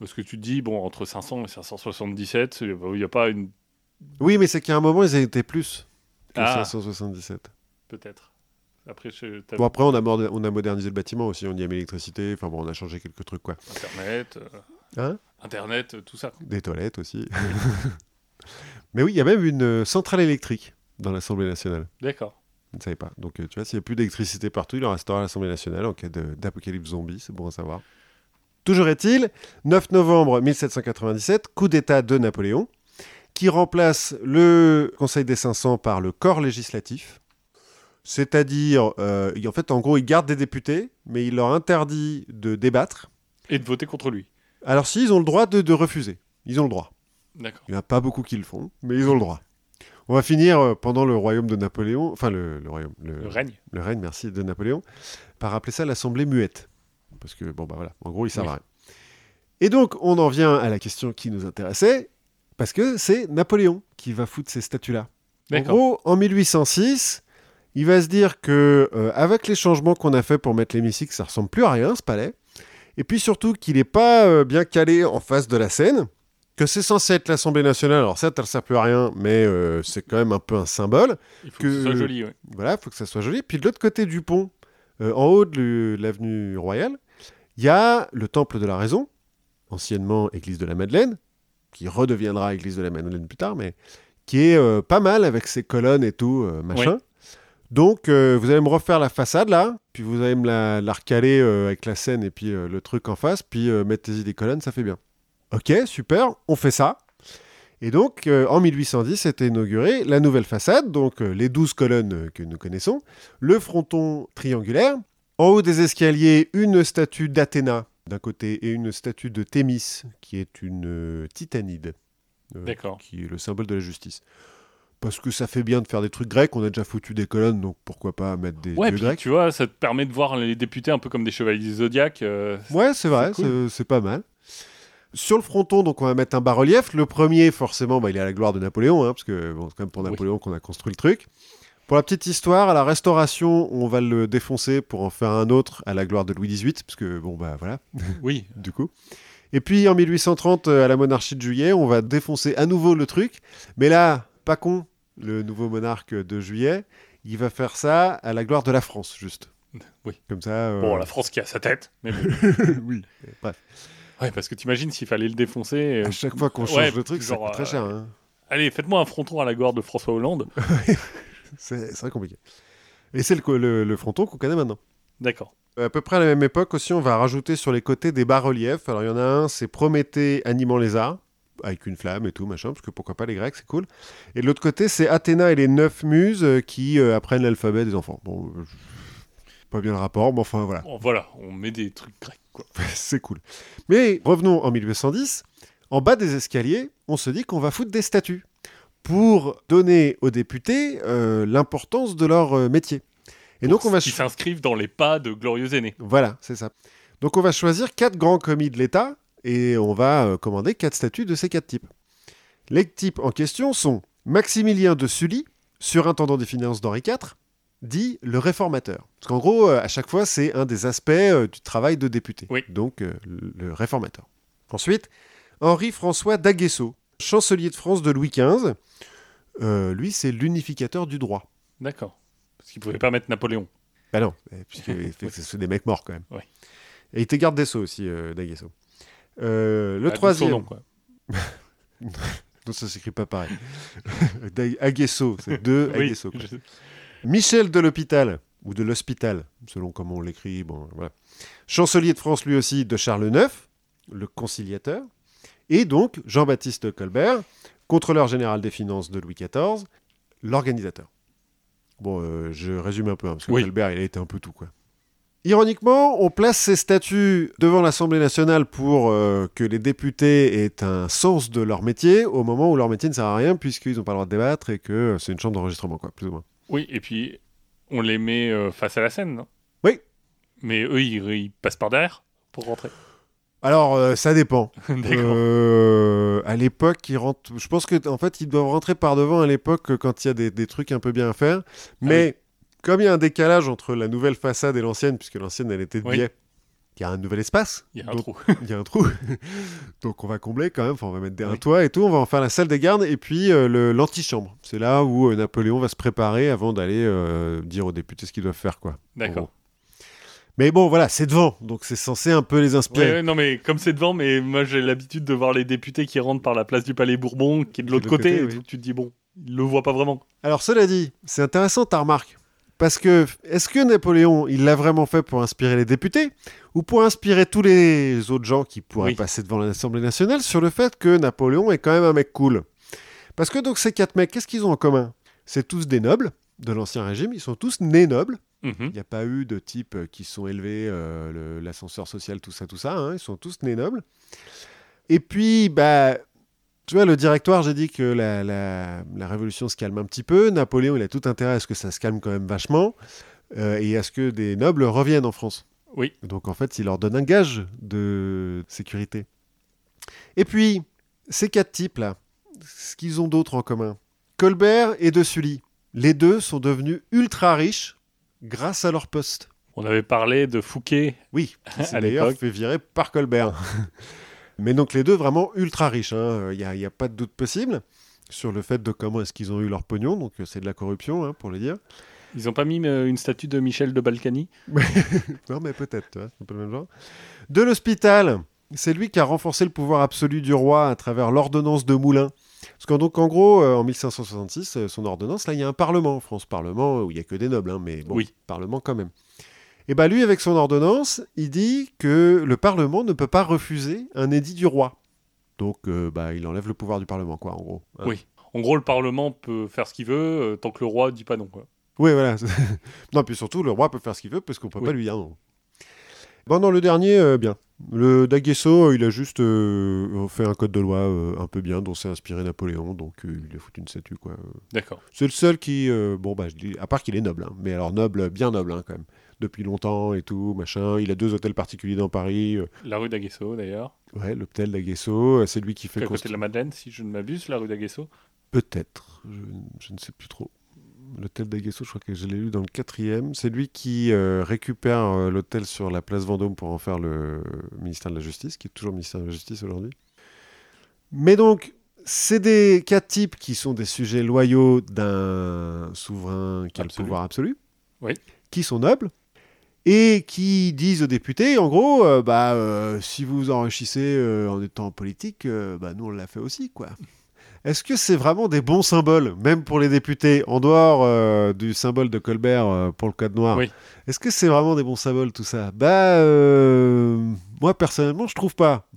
Parce que tu te dis, bon, entre 500 et 577, il n'y a pas une. Oui, mais c'est qu'à un moment, ils étaient plus que Ah. 577. Peut-être. Après, je- Bon, après, on a, morde- on a modernisé le bâtiment aussi, on y a mis l'électricité, enfin bon, on a changé quelques trucs, quoi. Internet, euh, Hein? Internet, euh, tout ça. Des toilettes aussi. mais oui, il y a même une euh, centrale électrique dans l'Assemblée nationale. D'accord. Je ne savais pas. Donc, tu vois, s'il n'y a plus d'électricité partout, il en restera à l'Assemblée nationale en cas d'apocalypse zombie, c'est bon à savoir. Toujours est-il, 9 novembre 1797, coup d'État de Napoléon, qui remplace le Conseil des 500 par le corps législatif. C'est-à-dire, euh, en fait, en gros, il garde des députés, mais il leur interdit de débattre. Et de voter contre lui. Alors, si, ils ont le droit de, de refuser. Ils ont le droit. D'accord. Il n'y en a pas beaucoup qui le font, mais ils ont le droit. On va finir euh, pendant le royaume de Napoléon, enfin le, le royaume, le, Le règne. le règne, merci, de Napoléon, par appeler ça l'Assemblée muette. Parce que, bon, bah voilà, en gros, il servent Oui. à rien. Et donc, on en vient à la question qui nous intéressait, parce que c'est Napoléon qui va foutre ces statuts-là. En D'accord. gros, en 1806, il va se dire que, euh, avec les changements qu'on a fait pour mettre l'hémicycle, ça ressemble plus à rien, ce palais. Et puis surtout qu'il n'est pas euh, bien calé en face de la Seine, que c'est censé être l'Assemblée nationale. Alors certes, elle ne sert plus à rien, mais euh, c'est quand même un peu un symbole. Il faut que- que, ce soit joli, ouais. Voilà, il faut que ça soit joli. Puis de l'autre côté du pont, en haut de l'avenue Royale, il y a le Temple de la Raison, anciennement Église de la Madeleine, qui redeviendra Église de la Madeleine plus tard, mais qui est euh, pas mal avec ses colonnes et tout, euh, machin. Donc, euh, vous allez me refaire la façade là, puis vous allez me la, la recaler euh, avec la scène et puis euh, le truc en face, puis mettez-y des colonnes, ça fait bien. Ok, super, on fait ça. Et donc, en 1810, était inaugurée la nouvelle façade, donc les 12 colonnes que nous connaissons, le fronton triangulaire, en haut des escaliers, une statue d'Athéna d'un côté et une statue de Thémis, qui est une titanide, qui est le symbole de la justice. Parce que ça fait bien de faire des trucs grecs, on a déjà foutu des colonnes, donc pourquoi pas mettre des Ouais, dieux puis grecs tu vois, ça te permet de voir les députés un peu comme des chevaliers zodiaques. euh, Ouais, c'est vrai, C'est cool. pas mal. Sur le fronton, donc on va mettre un bas-relief. Le premier, forcément, bah, il est à la gloire de Napoléon, hein, parce que bon, c'est quand même pour Oui. Napoléon qu'on a construit le truc. Pour la petite histoire, à la Restauration, on va le défoncer pour en faire un autre à la gloire de Louis XVIII, parce que bon bah voilà, Oui. du coup. Et puis en 1830, euh, à la monarchie de Juillet, on va défoncer à nouveau le truc. Mais là, pas con, le nouveau monarque de Juillet, il va faire ça à la gloire de la France, juste. Oui. Comme ça. euh, Bon, la France qui a sa tête. Mais oui. Bref. ouais, parce que t'imagines s'il fallait le défoncer. euh, À chaque fois qu'on change ouais, le truc, ça coûte très euh, cher. hein. Allez, faites-moi un fronton à la gloire de François Hollande. C'est très compliqué. Et c'est le- le fronton qu'on connaît maintenant. D'accord. À peu près à la même époque aussi, on va rajouter sur les côtés des bas-reliefs. Alors il y en a un, c'est Prométhée animant les arts, avec une flamme et tout, machin, parce que pourquoi pas les Grecs, c'est cool. Et de l'autre côté, c'est Athéna et les neuf muses euh, qui euh, apprennent l'alphabet des enfants. Bon, euh, pas bien le rapport, mais enfin voilà. Bon, voilà, on met des trucs grecs, quoi. c'est cool. Mais revenons en 1810. En bas des escaliers, on se dit qu'on va foutre des statues pour donner aux députés euh, l'importance de leur euh, métier. Et donc on va Qui s'inscrivent dans les pas de glorieux aînés. voilà, c'est ça. Donc on va choisir quatre grands commis de l'État et on va euh, commander quatre statuts de ces quatre types. Les types en question sont Maximilien de Sully, surintendant des finances d'Henri IV, dit le réformateur. Parce qu'en gros, euh, à chaque fois, c'est un des aspects euh, du travail de député. Oui. Donc le, réformateur. Ensuite, Henri-François d'Aguesseau, chancelier de France de Louis XV. Euh, lui, c'est l'unificateur du droit. D'accord. Parce qu'ils pouvaient pas mettre Napoléon. Bah non, puisque c'est des mecs morts quand même. Ouais. Et il était garde des Sceaux aussi, euh, d'Aguesseau. Euh, le Ah, troisième. nom, quoi. Non, ça s'écrit pas pareil. Aguesseau, c'est deux Oui, je- Michel de l'Hôpital, ou de l'Hospital, selon comment on l'écrit. Bon, voilà. Chancelier de France, lui aussi, de Charles IX, le conciliateur. Et donc, Jean-Baptiste Colbert, contrôleur général des finances de Louis XIV, l'organisateur. Bon, euh, je résume un peu, hein, parce que Oui. Colbert, il a été un peu tout, quoi. Ironiquement, on place ces statuts devant l'Assemblée nationale pour euh, que les députés aient un sens de leur métier au moment où leur métier ne sert à rien puisqu'ils n'ont pas le droit de débattre et que c'est une chambre d'enregistrement, quoi, plus ou moins. Oui, et puis on les met euh, face à la scène, non? Oui. Mais eux, ils, ils passent par derrière pour rentrer. Alors, euh, ça dépend. Euh, à l'époque, ils rentrent. Je pense que en fait, ils doivent rentrer par devant à l'époque euh, quand il y a des, des trucs un peu bien à faire. Mais comme il y a un décalage entre la nouvelle façade et l'ancienne, puisque l'ancienne elle était de Oui. biais, il y a un nouvel espace. Il y a un Donc, trou. Il y a un trou. Donc on va combler quand même. Enfin, on va mettre des, un Oui. toit et tout. On va en faire la salle des gardes et puis euh, l'antichambre. C'est là où euh, Napoléon va se préparer avant d'aller euh, dire aux députés ce qu'ils doivent faire, quoi. D'accord. Mais bon, voilà, c'est devant, donc c'est censé un peu les inspirer. ouais, non, mais comme c'est devant, mais moi j'ai l'habitude de voir les députés qui rentrent par la place du Palais Bourbon, qui est de l'autre côté, côté, et oui. tu te dis, bon, ils le voient pas vraiment. Alors cela dit, c'est intéressant ta remarque. Parce que, est-ce que Napoléon, il l'a vraiment fait pour inspirer les députés ou pour inspirer tous les autres gens qui pourraient Oui. passer devant l'Assemblée nationale sur le fait que Napoléon est quand même un mec cool? Parce que donc ces quatre mecs, qu'est-ce qu'ils ont en commun? C'est tous des nobles de l'Ancien Régime, ils sont tous nés nobles. Mhm. Il n'y a pas eu de types euh, qui sont élevés, euh, l'ascenseur social, tout ça, tout ça. hein, Ils sont tous nés nobles. Et puis, bah, tu vois, le directoire, j'ai dit que la, la- la révolution se calme un petit peu. Napoléon, il a tout intérêt à ce que ça se calme quand même vachement euh, et à ce que des nobles reviennent en France. Oui. Donc, en fait, il leur donne un gage de sécurité. Et puis, ces quatre types-là, ce qu'ils ont d'autre en commun? Colbert et De Sully. Les deux sont devenus ultra riches grâce à leur poste. On avait parlé de Fouquet. Oui, qui s'est d'ailleurs fait virer par Colbert. Mais donc les deux vraiment ultra riches, il n'y a, y a pas de doute possible sur le fait de comment est-ce qu'ils ont eu leur pognon, donc euh, c'est de la corruption hein, pour le dire. Ils ont pas mis euh, une statue de Michel de Balkany? Non mais peut-être, c'est un peu le même genre. De l'hôpital, c'est lui qui a renforcé le pouvoir absolu du roi à travers l'ordonnance de Moulins. Parce qu'en donc en gros, euh, en 1566, euh, son ordonnance, là il y a un parlement en France, parlement où il y a que des nobles, hein, mais bon, Oui. parlement quand même. Et bah lui, avec son ordonnance, il dit que le Parlement ne peut pas refuser un édit du roi. Donc euh, bah, il enlève le pouvoir du Parlement, quoi, en gros. hein. Oui. En gros, le Parlement peut faire ce qu'il veut euh, tant que le roi dit pas non. Quoi. Oui, voilà. non, puis surtout, le roi peut faire ce qu'il veut parce qu'on peut Oui. pas lui dire non. Bon, non, le dernier, euh, bien. Le Daguesso, il a juste euh, fait un code de loi euh, un peu bien dont s'est inspiré Napoléon, donc euh, il a foutu une statue, quoi. D'accord. C'est le seul qui, euh, bon, bah, je dis, à part qu'il est noble, hein, mais alors noble, bien noble, hein, quand même. Depuis longtemps et tout, machin. Il a deux hôtels particuliers dans Paris. euh, La rue d'Aguesso, d'ailleurs. ouais, l'hôtel Daguesso, euh, c'est lui qui fait À côté de la Madeleine, si je ne m'abuse, la rue d'Aguesso. Peut-être, je, je ne sais plus trop. L'hôtel d'Aguesso, je crois que je l'ai lu dans le quatrième. C'est lui qui euh, récupère euh, l'hôtel sur la place Vendôme pour en faire le ministère de la Justice, qui est toujours ministère de la Justice aujourd'hui. Mais donc, c'est des quatre types qui sont des sujets loyaux d'un souverain qui a le pouvoir absolu, Oui. qui sont nobles, et qui disent aux députés, en gros, euh, bah, euh, si vous vous enrichissez euh, en étant politique, bah, nous on l'a fait aussi, quoi. Est-ce que c'est vraiment des bons symboles, même pour les députés, en dehors du symbole de Colbert pour le Code Noir? Oui. Est-ce que c'est vraiment des bons symboles tout ça? Bah, moi personnellement, je trouve pas.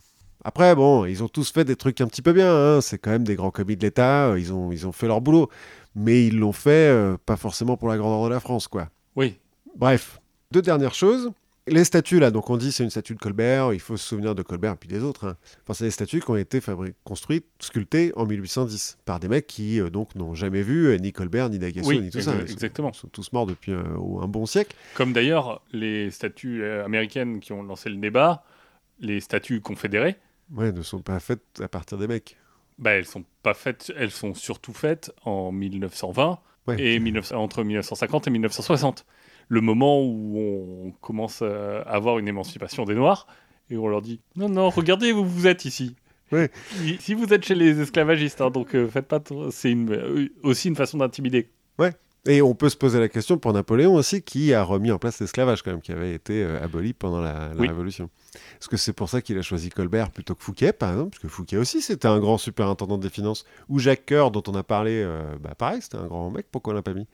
Après, bon, ils ont tous fait des trucs un petit peu bien. hein. C'est quand même des grands commis de l'État. Ils ont, ils ont fait leur boulot, mais ils l'ont fait pas forcément pour la grandeur de la France, quoi. Oui. Bref, deux dernières choses. Les statues, là, donc on dit c'est une statue de Colbert, il faut se souvenir de Colbert et puis des autres. hein. Enfin, c'est des statues qui ont été construites, sculptées en 1810 par des mecs qui euh, donc n'ont jamais vu euh, ni Colbert, ni Daguesso, Oui, ni tout ça. exa- Ils sont- exactement. Ils sont tous morts depuis euh, un bon siècle. Comme d'ailleurs les statues américaines qui ont lancé le débat, les statues confédérées, Ouais, ne sont pas faites à partir des mecs. bah, elles sont pas faites, elles sont surtout faites en 1920 Ouais. et 19 entre 1950 et 1960. Le moment où on commence à avoir une émancipation des Noirs et on leur dit non non regardez où vous êtes ici. Ouais. Si vous êtes chez les esclavagistes, hein, donc euh, faites pas. trop- C'est une, euh, aussi une façon d'intimider. Et on peut se poser la question pour Napoléon aussi, qui a remis en place l'esclavage quand même, qui avait été euh, aboli pendant la, la Oui. Révolution. Est-ce que c'est pour ça qu'il a choisi Colbert plutôt que Fouquet, par exemple? Parce que Fouquet aussi, c'était un grand superintendant des finances. Ou Jacques Coeur, dont on a parlé, euh, bah pareil, c'était un grand mec, pourquoi on l'a pas mis?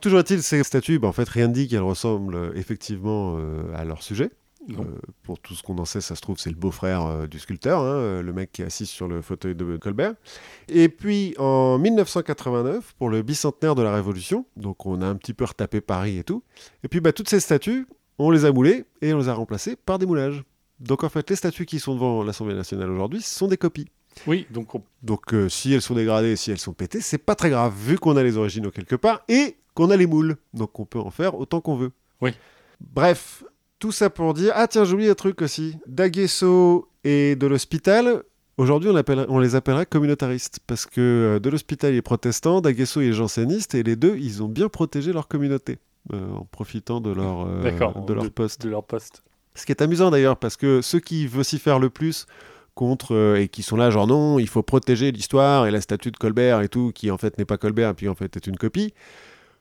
Toujours est-il, ces statues, bah, en fait, rien ne dit qu'elles ressemblent euh, effectivement euh, à leur sujet. Euh, pour tout ce qu'on en sait, ça se trouve, c'est le beau-frère euh, du sculpteur, hein, le mec qui est assis sur le fauteuil de Colbert. Et puis en 1989, pour le bicentenaire de la Révolution, donc on a un petit peu retapé Paris et tout. Et puis bah, toutes ces statues on les a moulés et on les a remplacés par des moulages. Donc en fait, les statues qui sont devant l'Assemblée nationale aujourd'hui sont des copies. Oui, donc on- Donc euh, si elles sont dégradées, si elles sont pétées, c'est pas très grave vu qu'on a les originaux quelque part et qu'on a les moules. Donc on peut en faire autant qu'on veut. Oui. Bref, tout ça pour dire ah tiens, j'ai oublié un truc aussi. Daguesso et de l'Hospital, aujourd'hui on, appelle- on les appellerait communautaristes parce que euh, de l'Hospital est protestant, Daguesso est janséniste et les deux, ils ont bien protégé leur communauté euh, en profitant de leur euh, de leur de- poste. de leur poste. Ce qui est amusant d'ailleurs, parce que ceux qui vocifèrent le plus contre euh, et qui sont là, genre non, il faut protéger l'histoire et la statue de Colbert et tout, qui en fait n'est pas Colbert, puis en fait est une copie,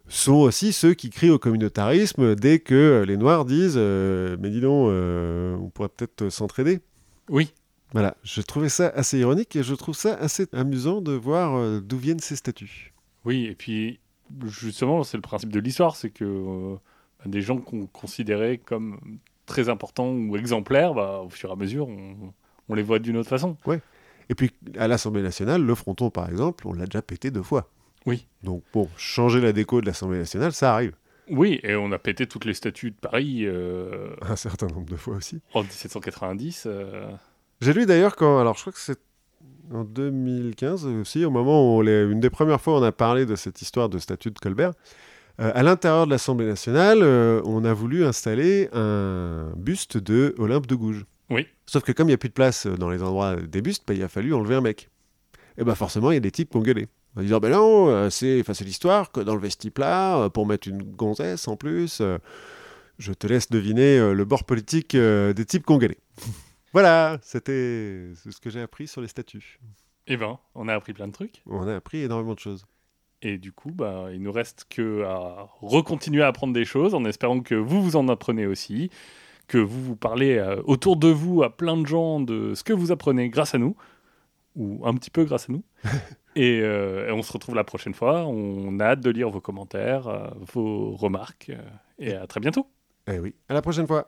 sont aussi ceux qui crient au communautarisme dès que les Noirs disent euh, Mais dis donc, euh, on pourrait peut-être s'entraider. Oui, Voilà, je trouvais ça assez ironique et je trouve ça assez amusant de voir d'où viennent ces statues. oui, et puis justement, c'est le principe de l'histoire, c'est que euh, bah, des gens qu'on considérait comme très importants ou exemplaires, bah, au fur et à mesure, on, on les voit d'une autre façon. Et puis à l'Assemblée nationale, le fronton par exemple, on l'a déjà pété deux fois. Oui. Donc bon, changer la déco de l'Assemblée nationale, ça arrive. Oui, et on a pété toutes les statues de Paris euh, Un certain nombre de fois aussi. en 1790. euh, J'ai lu d'ailleurs quand, alors je crois que c'est en 2015 aussi, au moment où on les- une des premières fois on a parlé de cette histoire de statue de Colbert, euh, à l'intérieur de l'Assemblée nationale, euh, on a voulu installer un buste de Olympe de Gouges. Oui. Sauf que comme il n'y a plus de place dans les endroits des bustes, bah, il a fallu enlever un mec. Et bah forcément, il y a des types qui ont gueulé. En disant, ben non, euh, c'est l'histoire que dans le vestiplat, euh, pour mettre une gonzesse en plus, euh, je te laisse deviner euh, le bord politique euh, des types qui ont gueulé. voilà, c'était ce que j'ai appris sur les statues. Eh ben, on a appris plein de trucs. On a appris énormément de choses. Et du coup, bah, il nous reste que à recontinuer à apprendre des choses en espérant que vous vous en apprenez aussi, que vous vous parlez euh, autour de vous à plein de gens de ce que vous apprenez grâce à nous, ou un petit peu grâce à nous. et, euh, et on se retrouve la prochaine fois. On a hâte de lire vos commentaires, euh, vos remarques, et à très bientôt. Eh oui, à la prochaine fois.